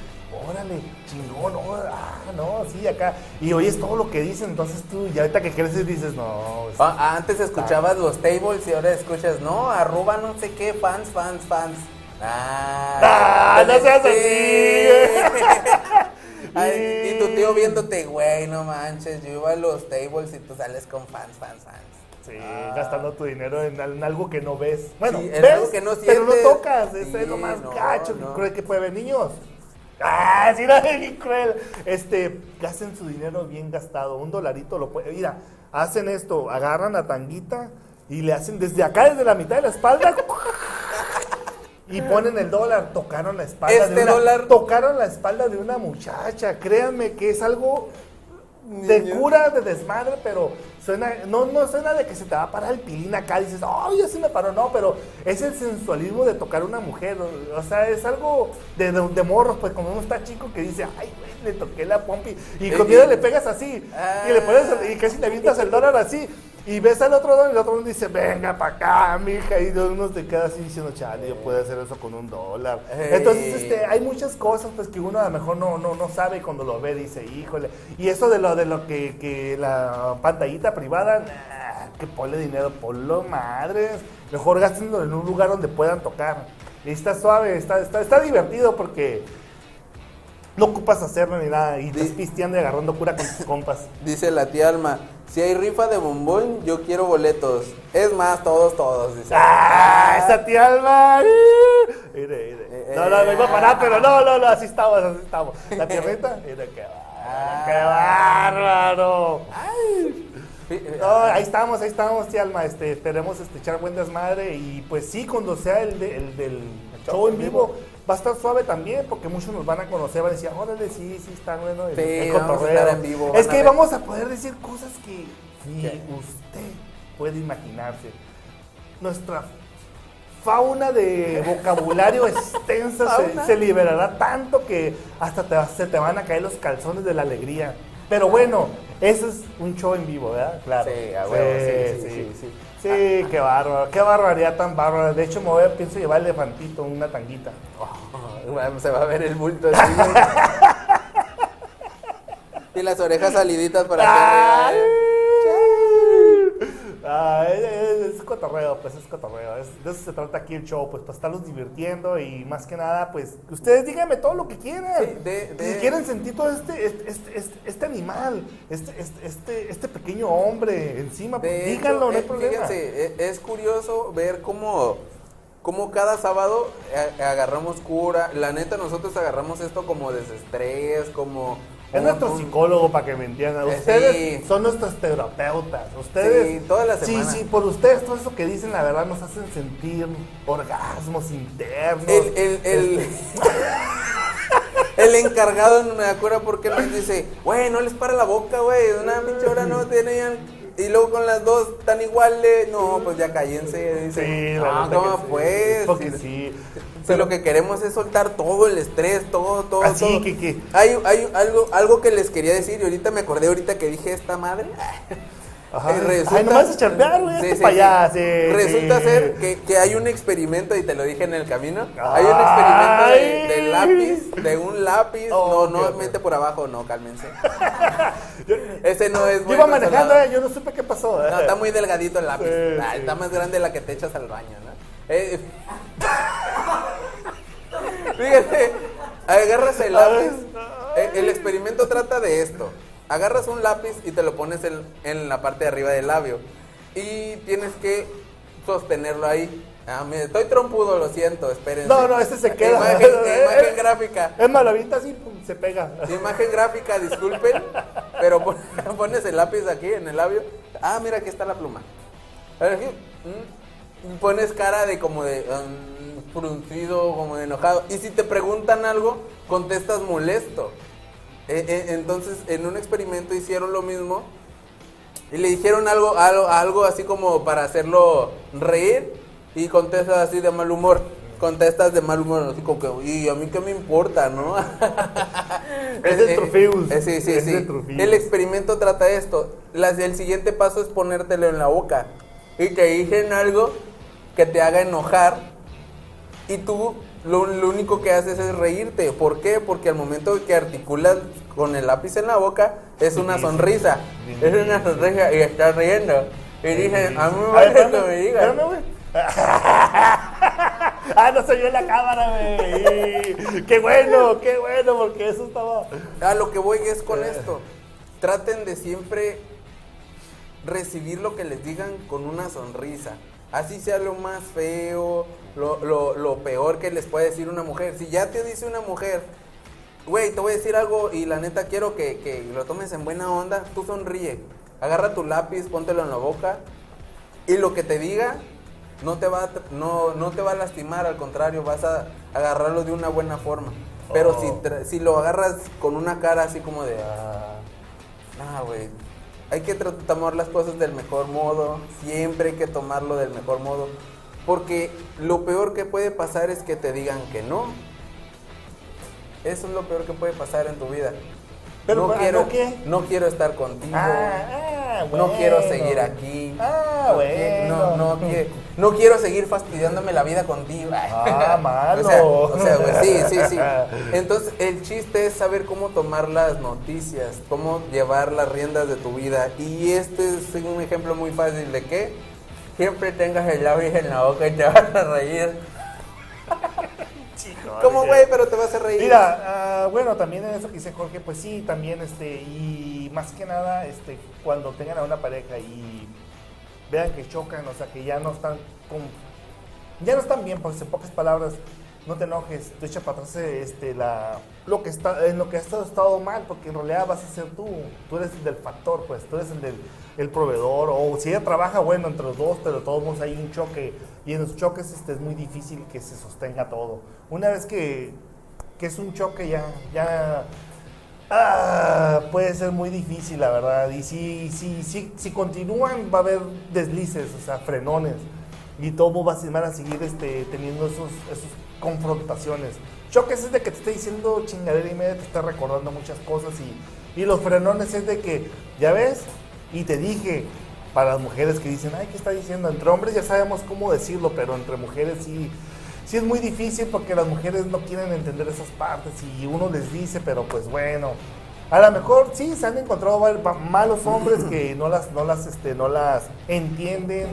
[SPEAKER 1] órale, chingón, no, ah, no, sí, acá. Y oyes todo lo que dicen, entonces tú, ya ahorita que creces dices, no, es-
[SPEAKER 2] Ah, antes escuchabas los tables y ahora escuchas, no, arroba no sé qué, fans, fans, fans. Ah,
[SPEAKER 1] Ah, no seas [LAUGHS]
[SPEAKER 2] Ay, y tu tío viéndote, güey, no manches, yo iba a los tables y tú sales con fans, fans, fans.
[SPEAKER 1] Sí, gastando tu dinero en, al- en algo que no ves. Bueno,
[SPEAKER 2] Sí, en
[SPEAKER 1] ves,
[SPEAKER 2] algo que no
[SPEAKER 1] pero no tocas. Eso es lo
[SPEAKER 2] Sí,
[SPEAKER 1] más
[SPEAKER 2] no,
[SPEAKER 1] gacho
[SPEAKER 2] no.
[SPEAKER 1] que puede haber niños. Ah, sí, es bien cruel. Este, gasten su dinero bien gastado. Un dolarito lo puede. Mira, hacen esto, agarran la tanguita y le hacen desde acá, desde la mitad de la espalda. Y ponen el dólar, tocaron la espalda
[SPEAKER 2] Este
[SPEAKER 1] de una,
[SPEAKER 2] dólar-
[SPEAKER 1] tocaron la espalda de una muchacha. Créanme que es algo de cura, de desmadre, pero suena, no, no suena de que se te va a parar el pilín acá y dices, ay, ya se me paró, no, pero es el sensualismo de tocar a una mujer, o, o sea, es algo de, de, de morros, pues como uno está chico que dice, ay, güey, le toqué la pompi, y
[SPEAKER 2] Eh,
[SPEAKER 1] con miedo le pegas así,
[SPEAKER 2] Ah.
[SPEAKER 1] y le pones, y casi le avientas el dólar así, y ves al otro dólar y el otro dólar dice, venga para acá, mija, y uno te queda así diciendo, chale, yo puedo hacer eso con un dólar. Entonces, este, hay muchas cosas pues que uno a lo mejor no, no, no sabe y cuando lo ve dice, híjole. Y eso de lo de lo que, que la pantallita privada, nah, que ponle dinero, ponlo madres. Mejor gástenlo en un lugar donde puedan tocar. Y está suave, está, está, está divertido porque no ocupas hacerlo ni nada. Y estás pisteando y agarrando cura con tus compas. [LAUGHS]
[SPEAKER 2] Dice la tía Alma, si hay rifa de bombón, yo quiero boletos. Es más, todos, todos. Dice.
[SPEAKER 1] ¡Ah! ¡Esa tía Alma! Mire, mire. No, no, me iba a parar, pero no, no, no, así estamos, así estamos. La tierrita, mira qué bárbaro. ¡Qué bárbaro!
[SPEAKER 2] Eh,
[SPEAKER 1] No, ahí estamos, ahí estamos, tía Alma. Este, esperemos este, echar buen desmadre. Y pues sí, cuando sea el, de- el del show en vivo, va a estar suave también, porque muchos nos van a conocer, van a decir, órale, sí, sí, está bueno. El,
[SPEAKER 2] Sí,
[SPEAKER 1] el
[SPEAKER 2] vamos a
[SPEAKER 1] cotorreo".
[SPEAKER 2] estar en vivo,
[SPEAKER 1] Es que vamos a poder decir cosas que ni usted puede imaginarse. Nuestra fauna de vocabulario [LAUGHS] extensa se, liberará tanto que hasta te, se te van a caer los calzones de la alegría. Pero bueno, Eso es un show en vivo, ¿verdad? Claro.
[SPEAKER 2] Sí, a huevo, sí, sí, sí, sí.
[SPEAKER 1] Sí, qué bárbaro, qué barbaridad tan bárbara. De hecho, me voy a, pienso llevar el elefantito, una tanguita.
[SPEAKER 2] Oh, se va a ver el bulto así. [LAUGHS] y las orejas saliditas para
[SPEAKER 1] Ay. Ah, es, es- cotorreo, pues es cotorreo. Es- de eso se trata aquí el show, pues para estarlos divirtiendo y más que nada, pues ustedes díganme todo lo que quieran.
[SPEAKER 2] Sí, de- de-
[SPEAKER 1] Si quieren sentir todo este, este, este, este- este animal, este, este, este, este pequeño hombre encima, pues díganlo,
[SPEAKER 2] hecho,
[SPEAKER 1] no hay
[SPEAKER 2] eh,
[SPEAKER 1] problema.
[SPEAKER 2] Fíjense, e- es curioso ver cómo, cómo cada sábado a- agarramos cura. La neta, nosotros agarramos esto como desestrés, como...
[SPEAKER 1] Es
[SPEAKER 2] un-
[SPEAKER 1] nuestro
[SPEAKER 2] un-
[SPEAKER 1] psicólogo para que me entiendan.
[SPEAKER 2] Eh,
[SPEAKER 1] Ustedes
[SPEAKER 2] sí.
[SPEAKER 1] son nuestros terapeutas. Ustedes.
[SPEAKER 2] Sí, toda la semana.
[SPEAKER 1] Sí, sí, por ustedes, todo eso que dicen, la verdad, nos hacen sentir orgasmos internos.
[SPEAKER 2] El, el, el,
[SPEAKER 1] Este, [LAUGHS]
[SPEAKER 2] el encargado no me acuerdo porque nos dice, güey, no les para la boca, güey, una pinche hora no tenían. Y luego con las dos tan iguales, no, pues ya cállense. Dice,
[SPEAKER 1] Sí, la
[SPEAKER 2] no,
[SPEAKER 1] neta
[SPEAKER 2] ¿cómo
[SPEAKER 1] que sí.
[SPEAKER 2] pues?
[SPEAKER 1] Porque sí.
[SPEAKER 2] Si lo que queremos es soltar todo el estrés, todo, todo,
[SPEAKER 1] Así
[SPEAKER 2] todo.
[SPEAKER 1] que- que-
[SPEAKER 2] Hay, hay algo, algo que les quería decir y ahorita me acordé ahorita que dije esta madre.
[SPEAKER 1] Ajá. [LAUGHS]
[SPEAKER 2] Eh,
[SPEAKER 1] Ay, nomás charpear, güey,
[SPEAKER 2] Sí,
[SPEAKER 1] hazte
[SPEAKER 2] sí, sí. Resulta ser que, que hay un experimento, y te lo dije en el camino. Hay un experimento de, lápiz, de un lápiz.
[SPEAKER 1] Oh,
[SPEAKER 2] no, no mete por abajo, no, cálmense. [LAUGHS] Ese no es
[SPEAKER 1] Yo
[SPEAKER 2] muy
[SPEAKER 1] iba manejando, eh, yo no supe qué pasó. eh.
[SPEAKER 2] No, está muy delgadito el lápiz. Ah. Está más grande la que te echas al baño, ¿no? Eh, [LAUGHS] Fíjate, agarras el lápiz. El experimento trata de esto. Agarras un lápiz y te lo pones en, en la parte de arriba del labio. Y tienes que sostenerlo ahí. Ah, estoy trompudo, lo siento, espérense.
[SPEAKER 1] No, no, ese se queda.
[SPEAKER 2] Imagen, [LAUGHS] imagen gráfica.
[SPEAKER 1] Es malavita así, se pega.
[SPEAKER 2] Imagen gráfica, disculpen, pero pon- [LAUGHS] pones el lápiz aquí en el labio. Ah, mira, aquí está la pluma. Pones cara de como de mm, fruncido, como de enojado. Y si te preguntan algo, contestas molesto. Eh, eh, entonces, en un experimento hicieron lo mismo y le dijeron algo, algo, algo así como para hacerlo reír y contestas así de mal humor. Contestas de mal humor, así como que, y a mí qué me importa, ¿no? [LAUGHS]
[SPEAKER 1] Es de [LAUGHS]
[SPEAKER 2] Eh,
[SPEAKER 1] Trofeus.
[SPEAKER 2] eh, sí, sí,
[SPEAKER 1] Es
[SPEAKER 2] sí.
[SPEAKER 1] Trofeus.
[SPEAKER 2] El experimento trata esto. Las- el siguiente paso es ponértelo en la boca. Y te dicen algo que te haga enojar. Y tú lo, lo único que haces es reírte. ¿Por qué? Porque al momento que articulas con el lápiz en la boca, es una sonrisa. Es una sonrisa y estás riendo. Y dicen, a mí me vale que me
[SPEAKER 1] güey. [LAUGHS] ah, no se vio en la cámara, güey. Qué bueno, qué bueno, porque eso estaba.
[SPEAKER 2] A lo que voy es con esto. Traten de siempre recibir lo que les digan con una sonrisa. Así sea lo más feo, lo, lo- lo peor que les puede decir una mujer. Si ya te dice una mujer, güey, te voy a decir algo y la neta quiero que, que lo tomes en buena onda, tú sonríe. Agarra tu lápiz, póntelo en la boca y lo que te diga no te va no, no te va a lastimar, al contrario, vas a agarrarlo de una buena forma. Pero
[SPEAKER 1] Oh.
[SPEAKER 2] si, si lo agarras con una cara así como de, ah, ah, güey, hay que tomar las cosas del mejor modo, siempre hay que tomarlo del mejor modo, porque lo peor que puede pasar es que te digan que no. Eso es lo peor que puede pasar en tu vida.
[SPEAKER 1] Pero,
[SPEAKER 2] no, quiero,
[SPEAKER 1] ¿no qué?
[SPEAKER 2] no quiero estar contigo.
[SPEAKER 1] Ah, ah,
[SPEAKER 2] No quiero seguir aquí.
[SPEAKER 1] Ah,
[SPEAKER 2] No qui- No, no, qui- no quiero seguir fastidiándome la vida contigo.
[SPEAKER 1] Ah, malo.
[SPEAKER 2] o sea, o sea, sí, sí, sí. [LAUGHS] Entonces, el chiste es saber cómo tomar las noticias, cómo llevar las riendas de tu vida. Y este es un ejemplo muy fácil de que siempre tengas el lápiz en la boca y te [LAUGHS] vas a reír.
[SPEAKER 1] Chico,
[SPEAKER 2] ¿Cómo, güey? Pero te vas a reír.
[SPEAKER 1] Mira, ah, bueno, también en eso que dice Jorge, pues sí, también, este, y más que nada, este, cuando tengan a una pareja y vean que chocan, o sea, que ya no están con, ya no están bien, pues en pocas palabras, no te enojes, tú echa para atrás, este, la, lo que está, en lo que has estado, mal, porque en realidad vas a ser tú, tú eres el del factor, pues, tú eres el del el proveedor, o si ella trabaja, bueno, entre los dos, pero todos hay un choque, y en los choques, este, es muy difícil que se sostenga todo. Una vez que, que es un choque ya, ya ah, puede ser muy difícil, la verdad. Y si, si, si, si continúan, va a haber deslices, o sea, frenones. Y todos vas- van a seguir este, teniendo esos, esos confrontaciones. Choques es de que te esté diciendo chingadera y media, te está recordando muchas cosas y, Y los frenones es de que, ya ves, y te dije, para las mujeres que dicen, ay, ¿qué está diciendo? Entre hombres ya sabemos cómo decirlo, pero entre mujeres sí, sí es muy difícil porque las mujeres no quieren entender esas partes y uno les dice, pero pues bueno. A lo mejor sí se han encontrado malos hombres que [LAUGHS] no las, no las, este, no las entienden,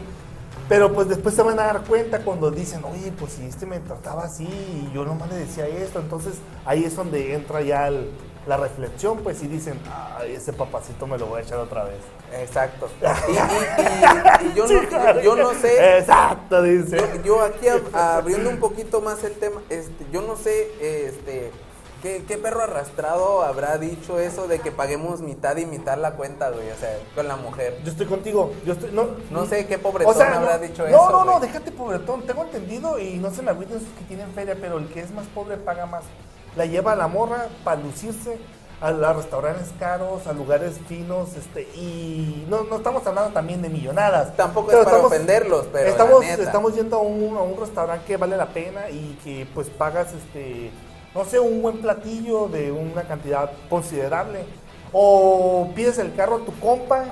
[SPEAKER 1] pero pues después se van a dar cuenta cuando dicen, oye, pues si este me trataba así y yo nomás le decía esto, entonces ahí es donde entra ya el- la reflexión, pues y dicen, ay, ese papacito me lo voy a echar otra vez.
[SPEAKER 2] Exacto. [LAUGHS] Y, y- y- y yo, no,
[SPEAKER 1] claro.
[SPEAKER 2] yo, yo no sé.
[SPEAKER 1] Exacto, dice.
[SPEAKER 2] Yo, yo aquí ab- abriendo un poquito más el tema, este, yo no sé, este, ¿qué, qué perro arrastrado habrá dicho eso de que paguemos mitad y mitad la cuenta, güey, o sea, con la mujer.
[SPEAKER 1] Yo estoy contigo. Yo estoy, no,
[SPEAKER 2] No sé qué pobretón
[SPEAKER 1] o sea,
[SPEAKER 2] habrá
[SPEAKER 1] no,
[SPEAKER 2] dicho
[SPEAKER 1] no,
[SPEAKER 2] eso.
[SPEAKER 1] No, no,
[SPEAKER 2] güey.
[SPEAKER 1] déjate pobretón. Tengo entendido y no se me agüiten esos que tienen feria, pero el que es más pobre paga más. La lleva a la morra para lucirse a, a restaurantes caros, a lugares finos, este, y no, no estamos hablando también de millonadas.
[SPEAKER 2] Tampoco
[SPEAKER 1] pero
[SPEAKER 2] es para ofenderlos, pero
[SPEAKER 1] estamos, estamos yendo a un, a un restaurante que vale la pena y que pues pagas este no sé, un buen platillo de una cantidad considerable. O pides el carro a tu compa,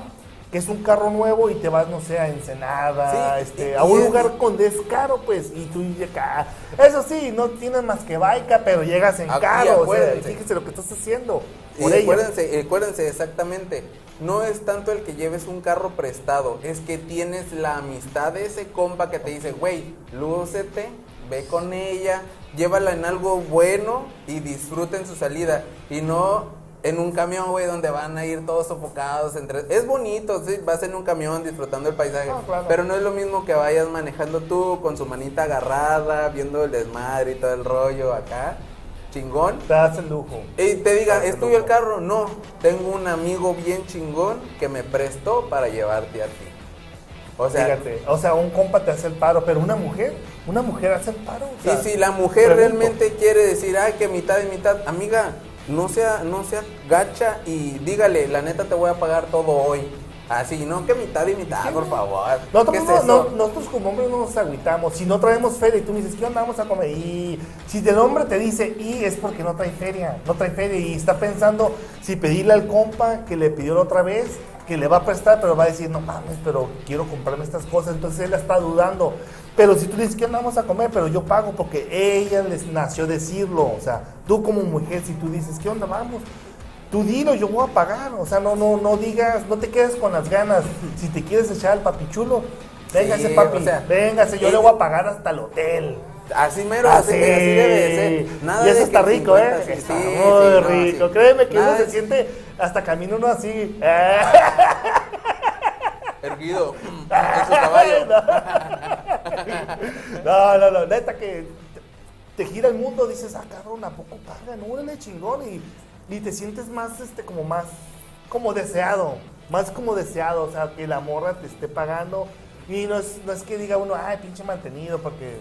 [SPEAKER 1] que es un carro nuevo, y te vas, no sé, a Ensenada,
[SPEAKER 2] Sí,
[SPEAKER 1] este, a un lugar con descaro, pues, y tú y acá. Eso sí, no tienes más que baica, pero llegas en
[SPEAKER 2] Ah,
[SPEAKER 1] carro. O sea, fíjese lo que estás haciendo.
[SPEAKER 2] Y
[SPEAKER 1] Por
[SPEAKER 2] acuérdense, acuérdense exactamente, no es tanto el que lleves un carro prestado, es que tienes la amistad de ese compa que te dice, güey, lúcete, ve con ella, llévala en algo bueno y disfruten su salida. Y no en un camión, güey, donde van a ir todos sofocados. Entre... Es bonito, sí, vas en un camión disfrutando el paisaje,
[SPEAKER 1] Ah, claro.
[SPEAKER 2] pero no es lo mismo que vayas manejando tú con su manita agarrada, viendo el desmadre y todo el rollo acá. Chingón.
[SPEAKER 1] Te das el lujo.
[SPEAKER 2] Y te diga, ¿es
[SPEAKER 1] el
[SPEAKER 2] tuyo el carro? No, tengo un amigo bien chingón que me prestó para llevarte a ti. O sea,
[SPEAKER 1] Fíjate, o sea, un compa te hace el paro, pero una mujer, una mujer hace el paro. o
[SPEAKER 2] y si la mujer
[SPEAKER 1] pregunto.
[SPEAKER 2] realmente quiere decir, ay, que mitad y mitad, amiga, no sea, no sea gacha y dígale, la neta te voy a pagar todo hoy. Así, no que mitad y mitad, por favor.
[SPEAKER 1] Nosotros,
[SPEAKER 2] ¿Qué es
[SPEAKER 1] no- no- nosotros como hombres no nos agüitamos. Si no traemos feria y tú me dices, ¿qué onda? Vamos a comer. Y si el hombre te dice, y es porque no trae feria, no trae feria. Y está pensando si pedirle al compa que le pidió la otra vez, que le va a prestar, pero va a decir, no mames, pero quiero comprarme estas cosas. Entonces él está dudando. Pero si tú dices, ¿qué onda? Vamos a comer, pero yo pago porque ella les nació decirlo. O sea, tú como mujer, si tú dices, ¿qué onda? Vamos. Tú dilo, yo voy a pagar, o sea, no, no, no digas, no te quedes con las ganas. Si te quieres echar al papichulo, véngase
[SPEAKER 2] Sí,
[SPEAKER 1] papi,
[SPEAKER 2] o sea,
[SPEAKER 1] véngase, yo le voy a pagar hasta el hotel.
[SPEAKER 2] Así mero, así, así debe de ser. Nada
[SPEAKER 1] y eso
[SPEAKER 2] de
[SPEAKER 1] está
[SPEAKER 2] que
[SPEAKER 1] rico,
[SPEAKER 2] 50,
[SPEAKER 1] ¿eh?
[SPEAKER 2] sí,
[SPEAKER 1] está
[SPEAKER 2] sí,
[SPEAKER 1] muy
[SPEAKER 2] no,
[SPEAKER 1] rico. Créeme que
[SPEAKER 2] Nada
[SPEAKER 1] uno se siente, hasta camina uno así. [LAUGHS]
[SPEAKER 2] Erguido, en su caballo. [LAUGHS]
[SPEAKER 1] No, no, no, neta que te gira el mundo, dices, ah, cabrón, ¿a poco pagan? Órale, chingón. Y, y te sientes más, este, como más, como deseado, más como deseado, o sea, que la morra te esté pagando. Y no es, no es que diga uno, ay, pinche mantenido, porque...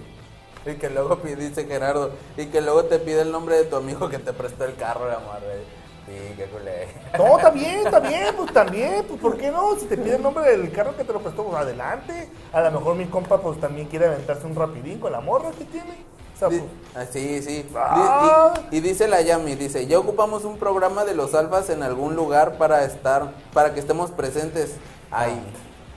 [SPEAKER 2] Y que luego dice Gerardo, y que luego te pide el nombre de tu amigo que te prestó el carro, la madre. Sí, qué culé.
[SPEAKER 1] No, está bien, está bien, pues también, pues ¿por qué no? Si te pide el nombre del carro que te lo prestó, pues adelante. A lo mejor mi compa pues también quiere aventarse un rapidín con la morra que tiene. O sea,
[SPEAKER 2] Di-
[SPEAKER 1] pues,
[SPEAKER 2] ah, sí, sí.
[SPEAKER 1] Ah.
[SPEAKER 2] Y, y dice la Yami, dice, ya ocupamos un programa de los alfas en algún lugar para estar, para que estemos presentes ahí.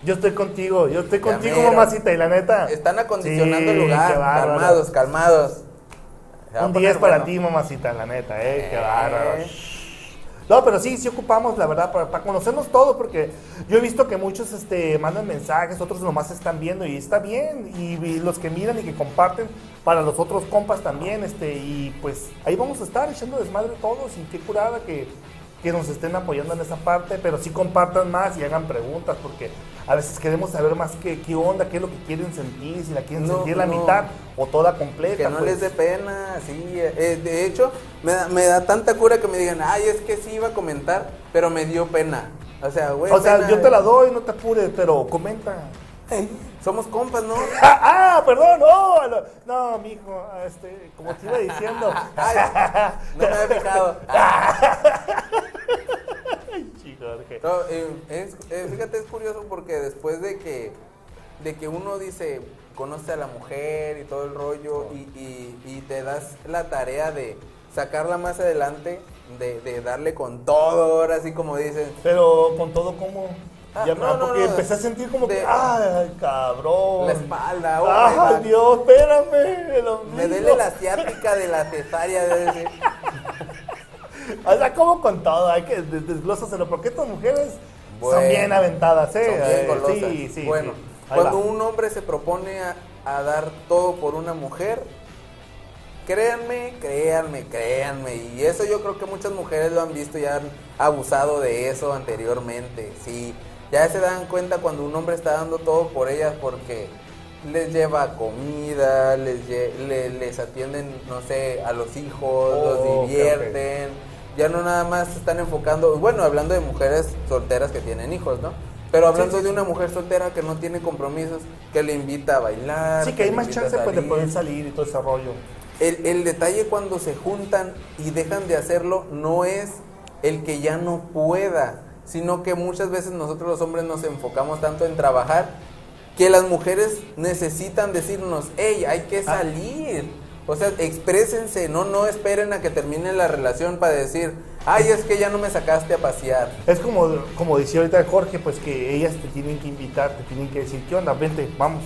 [SPEAKER 1] yo estoy contigo, yo estoy contigo, mamacita, y la neta.
[SPEAKER 2] Están acondicionando
[SPEAKER 1] Sí,
[SPEAKER 2] el lugar,
[SPEAKER 1] qué
[SPEAKER 2] calmados, calmados.
[SPEAKER 1] Un
[SPEAKER 2] poner
[SPEAKER 1] 10 para
[SPEAKER 2] bueno.
[SPEAKER 1] ti, mamacita, la neta, eh, qué
[SPEAKER 2] Eh.
[SPEAKER 1] bárbaro. No, pero sí, sí ocupamos, la verdad, para, para conocernos todos, porque yo he visto que muchos este, mandan mensajes, otros nomás están viendo y está bien, y, y los que miran y que comparten para los otros compas también, este, y pues ahí vamos a estar echando desmadre todos, y qué curada que, que nos estén apoyando en esa parte, pero sí compartan más y hagan preguntas, porque a veces queremos saber más qué, qué onda, qué es lo que quieren sentir, si la quieren
[SPEAKER 2] No,
[SPEAKER 1] sentir la
[SPEAKER 2] no.
[SPEAKER 1] mitad o toda completa.
[SPEAKER 2] Que no
[SPEAKER 1] pues.
[SPEAKER 2] les dé pena, sí. eh, de hecho, me da, me da tanta cura que me digan, ay, es que sí iba a comentar, pero me dio pena. O sea, güey.
[SPEAKER 1] O sea,
[SPEAKER 2] pena,
[SPEAKER 1] yo te la doy, no te apures, pero comenta. [LAUGHS]
[SPEAKER 2] Somos compas, ¿no? [LAUGHS]
[SPEAKER 1] Ah, ah, perdón, no, no, no, mijo, este, como te iba diciendo. [LAUGHS]
[SPEAKER 2] Ay, no me había fijado.
[SPEAKER 1] Ay, chico, Jorge.
[SPEAKER 2] No, eh, es- eh, fíjate, es curioso porque después de que, de que uno dice, conoce a la mujer y todo el rollo y, y- y te das la tarea de sacarla más adelante, de, de darle con todo, ahora sí como dicen.
[SPEAKER 1] Pero con todo como...
[SPEAKER 2] Ah,
[SPEAKER 1] ya,
[SPEAKER 2] no, no,
[SPEAKER 1] porque
[SPEAKER 2] no,
[SPEAKER 1] empecé a sentir como que, ay, cabrón.
[SPEAKER 2] La espalda, oh,
[SPEAKER 1] Ay. Dios, espérame. el
[SPEAKER 2] Me duele la ciática de la cesárea. de [LAUGHS]
[SPEAKER 1] O sea, como con todo, hay que des- desglósaselo, porque estas mujeres son bien aventadas, ¿eh?
[SPEAKER 2] Son bien golosas.
[SPEAKER 1] Sí, sí.
[SPEAKER 2] bueno,
[SPEAKER 1] sí.
[SPEAKER 2] Cuando
[SPEAKER 1] va.
[SPEAKER 2] un hombre se propone a, a dar todo por una mujer, créanme, créanme, créanme. Y eso yo creo que muchas mujeres lo han visto y han abusado de eso anteriormente. Sí, ya se dan cuenta cuando un hombre está dando todo por ellas porque les lleva comida, les, lle- le- les atienden, no sé, a los hijos,
[SPEAKER 1] Oh,
[SPEAKER 2] los
[SPEAKER 1] ok.
[SPEAKER 2] divierten. Ya no nada más se están enfocando, bueno, hablando de mujeres solteras que tienen hijos, ¿no? Pero hablando
[SPEAKER 1] sí,
[SPEAKER 2] de una mujer soltera que no tiene compromisos, que le invita a bailar.
[SPEAKER 1] Sí, que hay más chance pues, de poder salir y todo ese rollo.
[SPEAKER 2] El, el detalle cuando se juntan y dejan de hacerlo no es el que ya no pueda, sino que muchas veces nosotros los hombres nos enfocamos tanto en trabajar que las mujeres necesitan decirnos, hey, hay que
[SPEAKER 1] Ah.
[SPEAKER 2] salir. O sea, exprésense, no, no esperen a que termine la relación para decir, ay, es que ya no me sacaste a pasear.
[SPEAKER 1] Es como, como decía ahorita Jorge, pues que ellas te tienen que invitar, te tienen que decir, ¿qué onda? Vente, vamos.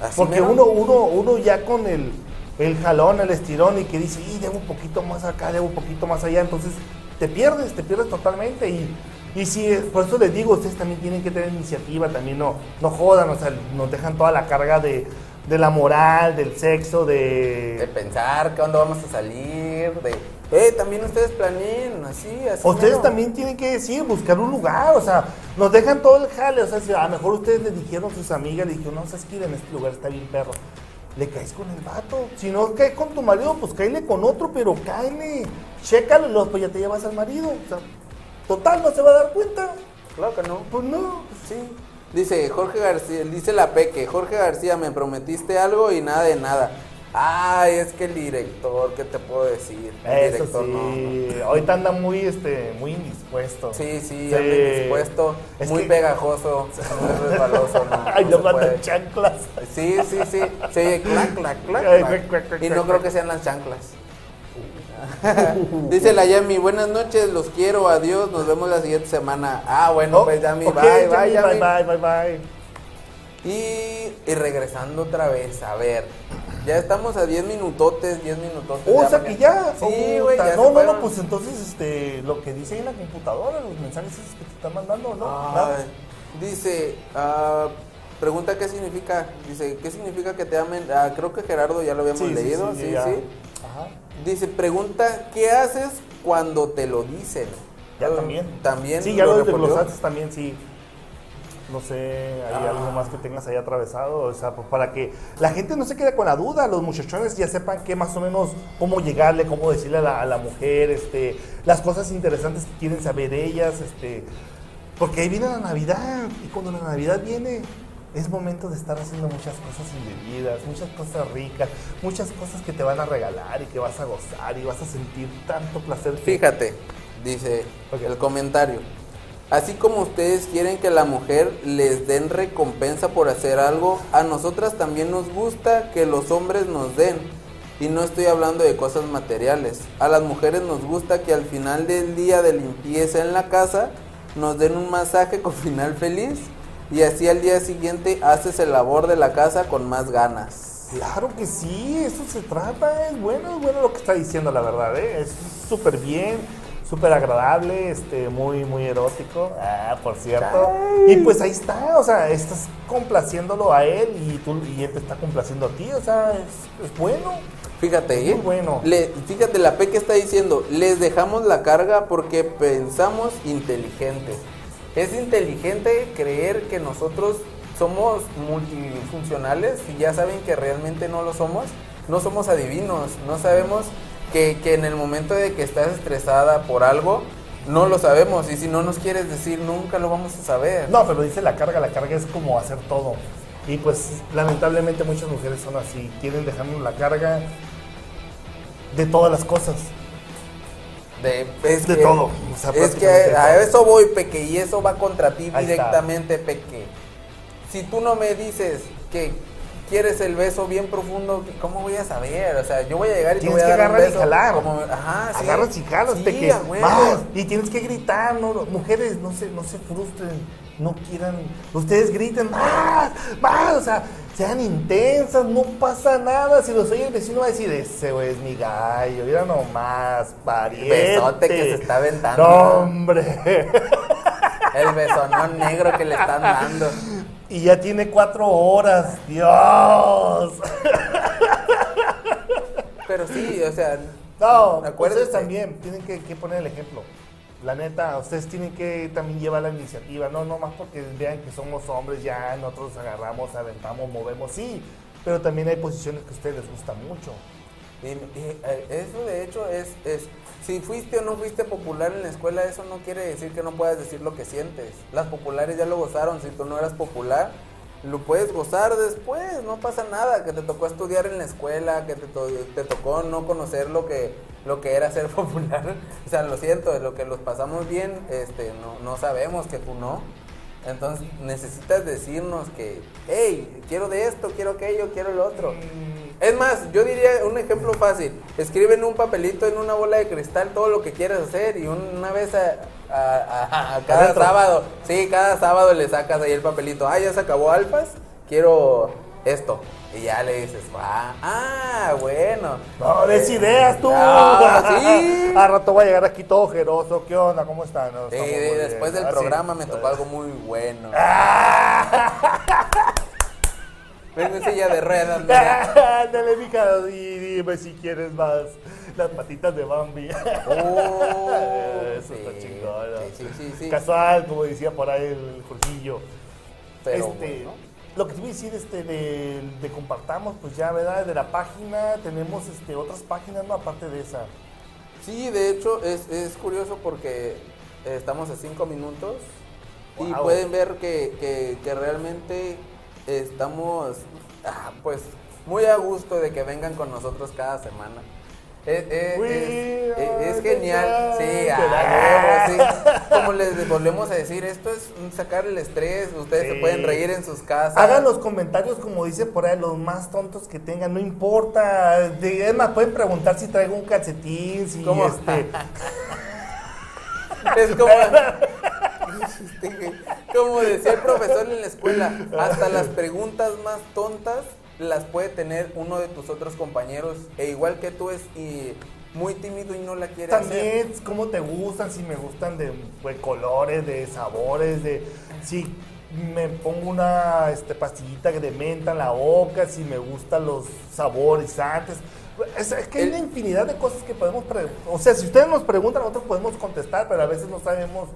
[SPEAKER 2] Así
[SPEAKER 1] Porque uno, uno, uno ya con el, el jalón, el estirón y que dice, y debo un poquito más acá, debo un poquito más allá, entonces te pierdes, te pierdes totalmente y, y si, por eso les digo, ustedes también tienen que tener iniciativa, también no, no jodan, o sea, nos dejan toda la carga de, de la moral, del sexo,
[SPEAKER 2] De
[SPEAKER 1] de...
[SPEAKER 2] pensar cuándo vamos a salir, de, eh, también ustedes planeen, así, así.
[SPEAKER 1] Ustedes
[SPEAKER 2] mero.
[SPEAKER 1] también tienen que decir, buscar un lugar, o sea, nos dejan todo el jale, o sea, si a lo mejor ustedes le dijeron a sus amigas, le dijeron, no, sabes que en este lugar está bien perro, le caes con el vato, si no caes con tu marido, pues cáele con otro, pero cáele, chécalo, y luego pues ya te llevas al marido, o sea, total, no se va a dar cuenta,
[SPEAKER 2] Claro que no.
[SPEAKER 1] pues no,
[SPEAKER 2] Sí. Dice Jorge García, dice la Peque, Jorge García, me prometiste algo y nada de nada. Ay, es que el director, ¿qué te puedo decir? El
[SPEAKER 1] eso
[SPEAKER 2] director no,
[SPEAKER 1] sí, ahorita anda muy, este, muy indispuesto.
[SPEAKER 2] Sí, sí,
[SPEAKER 1] Sí.
[SPEAKER 2] anda indispuesto,
[SPEAKER 1] Es
[SPEAKER 2] muy
[SPEAKER 1] que-
[SPEAKER 2] pegajoso, [LAUGHS] muy resbaloso, no. [LAUGHS]
[SPEAKER 1] Ay,
[SPEAKER 2] no
[SPEAKER 1] no
[SPEAKER 2] puede.
[SPEAKER 1] chanclas.
[SPEAKER 2] Sí, sí, sí. Oye clac, clac, clac,
[SPEAKER 1] Ay,
[SPEAKER 2] clac.
[SPEAKER 1] clac, clac, clac,
[SPEAKER 2] Y no creo que sean las chanclas. [LAUGHS] Dice la Yami, buenas noches, los quiero, adiós, nos vemos la siguiente semana. Ah, bueno,
[SPEAKER 1] Oh,
[SPEAKER 2] pues Yami,
[SPEAKER 1] ok,
[SPEAKER 2] bye, bye,
[SPEAKER 1] Yami,
[SPEAKER 2] Yami.
[SPEAKER 1] bye, bye, bye.
[SPEAKER 2] Y, y regresando otra vez, a ver, ya estamos a 10 minutotes, 10 minutotes.
[SPEAKER 1] O
[SPEAKER 2] ya
[SPEAKER 1] sea que ya.
[SPEAKER 2] Sí,
[SPEAKER 1] puta,
[SPEAKER 2] güey,
[SPEAKER 1] No, no,
[SPEAKER 2] fueron.
[SPEAKER 1] no, pues entonces este, lo que dice ahí en la computadora, los mensajes esos que te están mandando, ¿no?
[SPEAKER 2] Dice, ah, pregunta qué significa. Dice, ¿qué significa que te amen? Ah, creo que Gerardo ya lo habíamos
[SPEAKER 1] Sí, sí,
[SPEAKER 2] leído, sí, sí. Dice, pregunta, ¿qué haces cuando te lo dicen?
[SPEAKER 1] Ya
[SPEAKER 2] Ah,
[SPEAKER 1] también.
[SPEAKER 2] También.
[SPEAKER 1] Sí, ya lo
[SPEAKER 2] respondió?
[SPEAKER 1] desglosaste también, sí. No sé, hay
[SPEAKER 2] Ah.
[SPEAKER 1] algo más que tengas ahí atravesado, o sea, pues para que la gente no se quede con la duda, los muchachones ya sepan qué más o menos, cómo llegarle, cómo decirle a la, a la mujer, este, las cosas interesantes que quieren saber ellas, este, porque ahí viene la Navidad, y cuando la Navidad viene, es momento de estar haciendo muchas cosas indebidas, muchas cosas ricas, muchas cosas que te van a regalar y que vas a gozar y vas a sentir tanto placer. que-
[SPEAKER 2] Fíjate, dice el comentario. Así como ustedes quieren que la mujer les den recompensa por hacer algo, a nosotras también nos gusta que los hombres nos den. Y no estoy hablando de cosas materiales. A las mujeres nos gusta que al final del día de limpieza en la casa nos den un masaje con final feliz y así al día siguiente haces el labor de la casa con más ganas.
[SPEAKER 1] Claro que sí, eso se trata, es bueno, es bueno lo que está diciendo, la verdad, ¿eh? es súper bien, súper agradable, este, muy, muy erótico, ah, por cierto, y pues ahí está, o sea, estás complaciéndolo a él y, tú, y él te está complaciendo a ti, o sea, es, es bueno.
[SPEAKER 2] Fíjate, ¿eh?
[SPEAKER 1] Muy bueno.
[SPEAKER 2] Le- fíjate, la P que está diciendo, les dejamos la carga porque pensamos inteligente. Es inteligente creer que nosotros somos multifuncionales y ya saben que realmente no lo somos. No somos adivinos, no sabemos que, que en el momento de que estás estresada por algo, no lo sabemos y si no nos quieres decir nunca lo vamos a saber.
[SPEAKER 1] No, pero dice la carga, la carga es como hacer todo, y pues lamentablemente muchas mujeres son así, quieren dejarnos la carga de todas las cosas.
[SPEAKER 2] De, es
[SPEAKER 1] De
[SPEAKER 2] que,
[SPEAKER 1] todo, o sea,
[SPEAKER 2] es que a eso voy, Peque, y eso va contra ti
[SPEAKER 1] Ahí está.
[SPEAKER 2] directamente, Peque. Si tú no me dices que quieres el beso bien profundo, ¿cómo voy a saber? O sea, yo voy a llegar y te
[SPEAKER 1] Tienes
[SPEAKER 2] voy a
[SPEAKER 1] que
[SPEAKER 2] dar un
[SPEAKER 1] agarrar y jalar.
[SPEAKER 2] como- ajá, sí.
[SPEAKER 1] Agarras y jalas,
[SPEAKER 2] Sí,
[SPEAKER 1] te que vas, y tienes que gritar, no, mujeres, no se, no se frustren, no quieran, ustedes griten más, más, o sea, sean intensas, no pasa nada, si los oye el vecino va a decir, ese güey es mi gallo, mira nomás, pariente.
[SPEAKER 2] besote que se está aventando,
[SPEAKER 1] hombre.
[SPEAKER 2] El besonón negro que le están dando.
[SPEAKER 1] y ya tiene cuatro horas, Dios.
[SPEAKER 2] Pero sí, o sea,
[SPEAKER 1] No,
[SPEAKER 2] Acuérdense.
[SPEAKER 1] ustedes también tienen que, que poner el ejemplo. La neta, ustedes tienen que también llevar la iniciativa, no nomás porque vean que somos hombres, ya nosotros agarramos, aventamos, movemos, sí, pero también hay posiciones que a ustedes les gustan mucho.
[SPEAKER 2] Eh, eso de hecho es, es, si fuiste o no fuiste popular en la escuela, eso no quiere decir que no puedas decir lo que sientes. Las populares ya lo gozaron, si tú no eras popular, lo puedes gozar después, no pasa nada, que te tocó estudiar en la escuela, que te, to- te tocó no conocer lo que, lo que era ser [LAUGHS] popular. O sea, lo siento, lo que los pasamos bien, este, no, no sabemos que tú no. Entonces necesitas decirnos que, hey, quiero de esto, quiero aquello, quiero lo otro. Es más, yo diría un ejemplo fácil. Escribe en un papelito, en una bola de cristal, todo lo que quieras hacer y una vez a, a- a- a cada sábado, sí, cada sábado le sacas ahí el papelito. Ah, ya se acabó alfas, quiero esto. Y ya le dices, ah, ah bueno.
[SPEAKER 1] No, des
[SPEAKER 2] Eh,
[SPEAKER 1] ideas tú.
[SPEAKER 2] ah, sí. [LAUGHS]
[SPEAKER 1] A rato va a llegar aquí todo ojeroso, ¿qué onda? ¿Cómo están? No,
[SPEAKER 2] Sí,
[SPEAKER 1] bien.
[SPEAKER 2] después del
[SPEAKER 1] Ah, sí.
[SPEAKER 2] programa me tocó algo muy bueno. [LAUGHS] Vengo en silla de ruedas. [LAUGHS]
[SPEAKER 1] Ándale, mija, y dime si quieres más las patitas de Bambi.
[SPEAKER 2] Oh, [LAUGHS]
[SPEAKER 1] Eso está chingón. ¿no?
[SPEAKER 2] sí, sí, sí, sí.
[SPEAKER 1] Casual, como decía por ahí el Jorgillo.
[SPEAKER 2] Pero
[SPEAKER 1] este,
[SPEAKER 2] bueno.
[SPEAKER 1] Lo que te voy a decir este, de, de compartamos, pues ya, ¿verdad? De la página, tenemos este, otras páginas, ¿no? Aparte de esa.
[SPEAKER 2] Sí, de hecho es, es curioso porque estamos a cinco minutos y pueden ver que, que- que realmente estamos ah, pues muy a gusto de que vengan con nosotros cada semana. Eh, eh,
[SPEAKER 1] We
[SPEAKER 2] es, eh, es
[SPEAKER 1] are
[SPEAKER 2] genial, sí, ah, sí. Como les volvemos a decir, esto es sacar el estrés, ustedes se pueden reír en sus casas.
[SPEAKER 1] Hagan los comentarios, como dice por ahí, los más tontos que tengan, no importa. Es más, pueden preguntar si traigo un calcetín, si
[SPEAKER 2] ¿Cómo?
[SPEAKER 1] este. [LAUGHS]
[SPEAKER 2] Es como, [LAUGHS] como decía el profesor en la escuela, hasta las preguntas más tontas las puede tener uno de tus otros compañeros, e igual que tú es y muy tímido y no la quiere hacer.
[SPEAKER 1] También, cómo te gustan, si me gustan de, colores, de sabores, de si me pongo una este, pastillita de menta en la boca, si me gustan los saborizantes. Es, es que hay
[SPEAKER 2] El-
[SPEAKER 1] una infinidad de cosas que podemos. O sea, si ustedes nos preguntan, nosotros podemos contestar, pero a veces no sabemos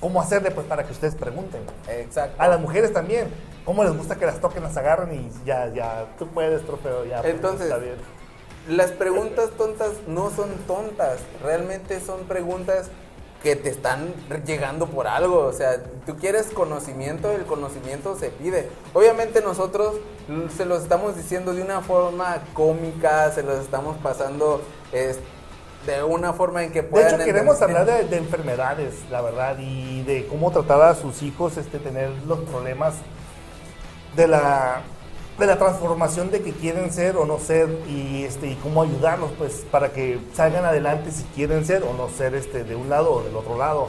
[SPEAKER 1] cómo hacerle pues, para que ustedes pregunten.
[SPEAKER 2] Exacto.
[SPEAKER 1] A las mujeres también. ¿Cómo les gusta que las toquen, las agarren y ya, ya, tú puedes, trofeo, ya. pues,
[SPEAKER 2] Entonces,
[SPEAKER 1] está bien.
[SPEAKER 2] Las preguntas tontas no son tontas, realmente son preguntas que te están llegando por algo. O sea, tú quieres conocimiento, el conocimiento se pide. Obviamente nosotros se los estamos diciendo de una forma cómica, se los estamos pasando es, de una forma en que
[SPEAKER 1] De
[SPEAKER 2] puedan
[SPEAKER 1] hecho, queremos
[SPEAKER 2] entender.
[SPEAKER 1] hablar de, de enfermedades, la verdad, y de cómo tratar a sus hijos, este, tener los problemas de la, de la transformación de que quieren ser o no ser, y, este, y cómo ayudarlos, pues, para que salgan adelante si quieren ser o no ser, este, de un lado o del otro lado.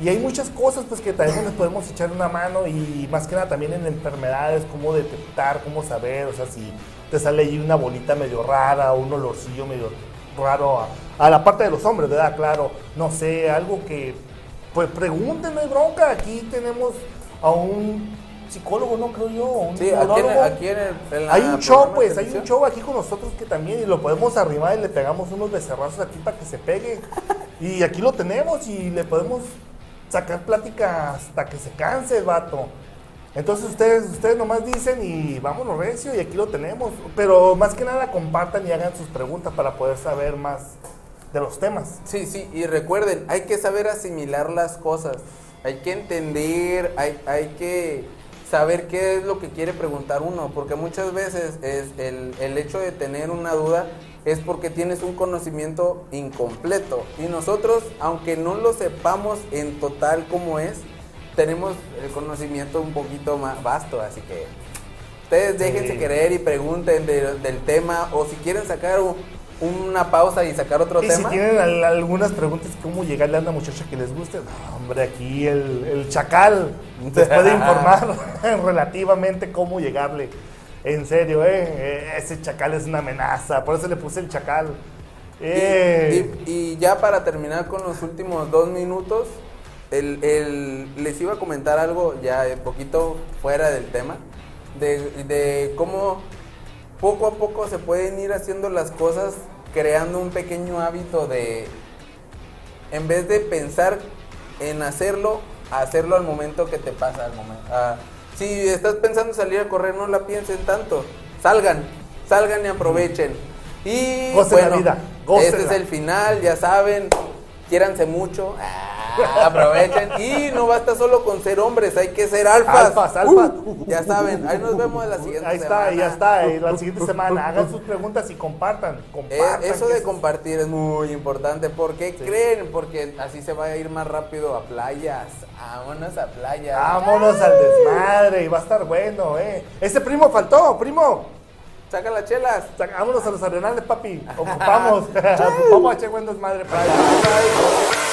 [SPEAKER 1] Y hay muchas cosas, pues, que también les podemos echar una mano, y más que nada también en enfermedades, cómo detectar, cómo saber, o sea, si te sale ahí una bolita medio rara, un olorcillo medio raro a, a la parte de los hombres, ¿verdad? Claro, no sé, algo que, pues hay bronca, aquí tenemos a un psicólogo, no creo yo, un
[SPEAKER 2] Sí, aquí en,
[SPEAKER 1] neurólogo.
[SPEAKER 2] aquí en el, en la
[SPEAKER 1] hay un show, pues, hay un show aquí con nosotros que también, y lo podemos arrimar y le pegamos unos becerrazos aquí para que se pegue. [LAUGHS] y aquí lo tenemos y le podemos sacar plática hasta que se canse el vato. Entonces ustedes, ustedes nomás dicen y vámonos recio y aquí lo tenemos. Pero más que nada compartan y hagan sus preguntas para poder saber más de los temas.
[SPEAKER 2] Sí, sí, y recuerden, hay que saber asimilar las cosas, hay que entender, hay, hay que saber qué es lo que quiere preguntar uno, porque muchas veces es el, el hecho de tener una duda es porque tienes un conocimiento incompleto. Y nosotros, aunque no lo sepamos en total como es, tenemos el conocimiento un poquito más vasto, así que Ustedes déjense
[SPEAKER 1] Sí.
[SPEAKER 2] querer y pregunten de- del tema o si quieren sacar u- una pausa y sacar otro
[SPEAKER 1] Y si
[SPEAKER 2] tema.
[SPEAKER 1] tienen al- algunas preguntas, ¿cómo llegarle a una muchacha que les guste? No, hombre, aquí el, el chacal les puede informar [LAUGHS] [LAUGHS] relativamente cómo llegarle. En serio, ¿eh? Eh, Ese chacal es una amenaza, por eso le puse el chacal.
[SPEAKER 2] Y-
[SPEAKER 1] Eh,
[SPEAKER 2] Y, y ya para terminar con los últimos dos minutos, el, el- les iba a comentar algo ya un poquito fuera del tema, de, de cómo poco a poco se pueden ir haciendo las cosas creando un pequeño hábito de, en vez de pensar en hacerlo, hacerlo al momento que te pasa. Al momento. Ah, si estás pensando salir a correr, no la piensen tanto. Salgan, salgan y aprovechen. Y
[SPEAKER 1] Gocen la
[SPEAKER 2] bueno,
[SPEAKER 1] vida,
[SPEAKER 2] este es el final, ya saben. Quiéranse mucho. Ah, aprovechen. Y no basta solo con ser hombres, hay que ser alfas.
[SPEAKER 1] Alfas, alfas.
[SPEAKER 2] Uh, ya saben, ahí nos vemos en la siguiente
[SPEAKER 1] ahí está,
[SPEAKER 2] semana.
[SPEAKER 1] ya está. La siguiente semana hagan sus preguntas y compartan.
[SPEAKER 2] Eh,
[SPEAKER 1] compartan
[SPEAKER 2] eso de compartir es muy importante. ¿Por qué creen? Porque así se va a ir más rápido a playas. Vámonos a playas.
[SPEAKER 1] Vámonos al desmadre y va a estar bueno, ¿eh? Ese primo faltó, primo.
[SPEAKER 2] Saca las chelas.
[SPEAKER 1] Vámonos a los arenales, papi. [LAUGHS] Ocupamos. [LAUGHS] [LAUGHS] Ocupamos a echar buen desmadre para allá.
[SPEAKER 2] Bye, bye.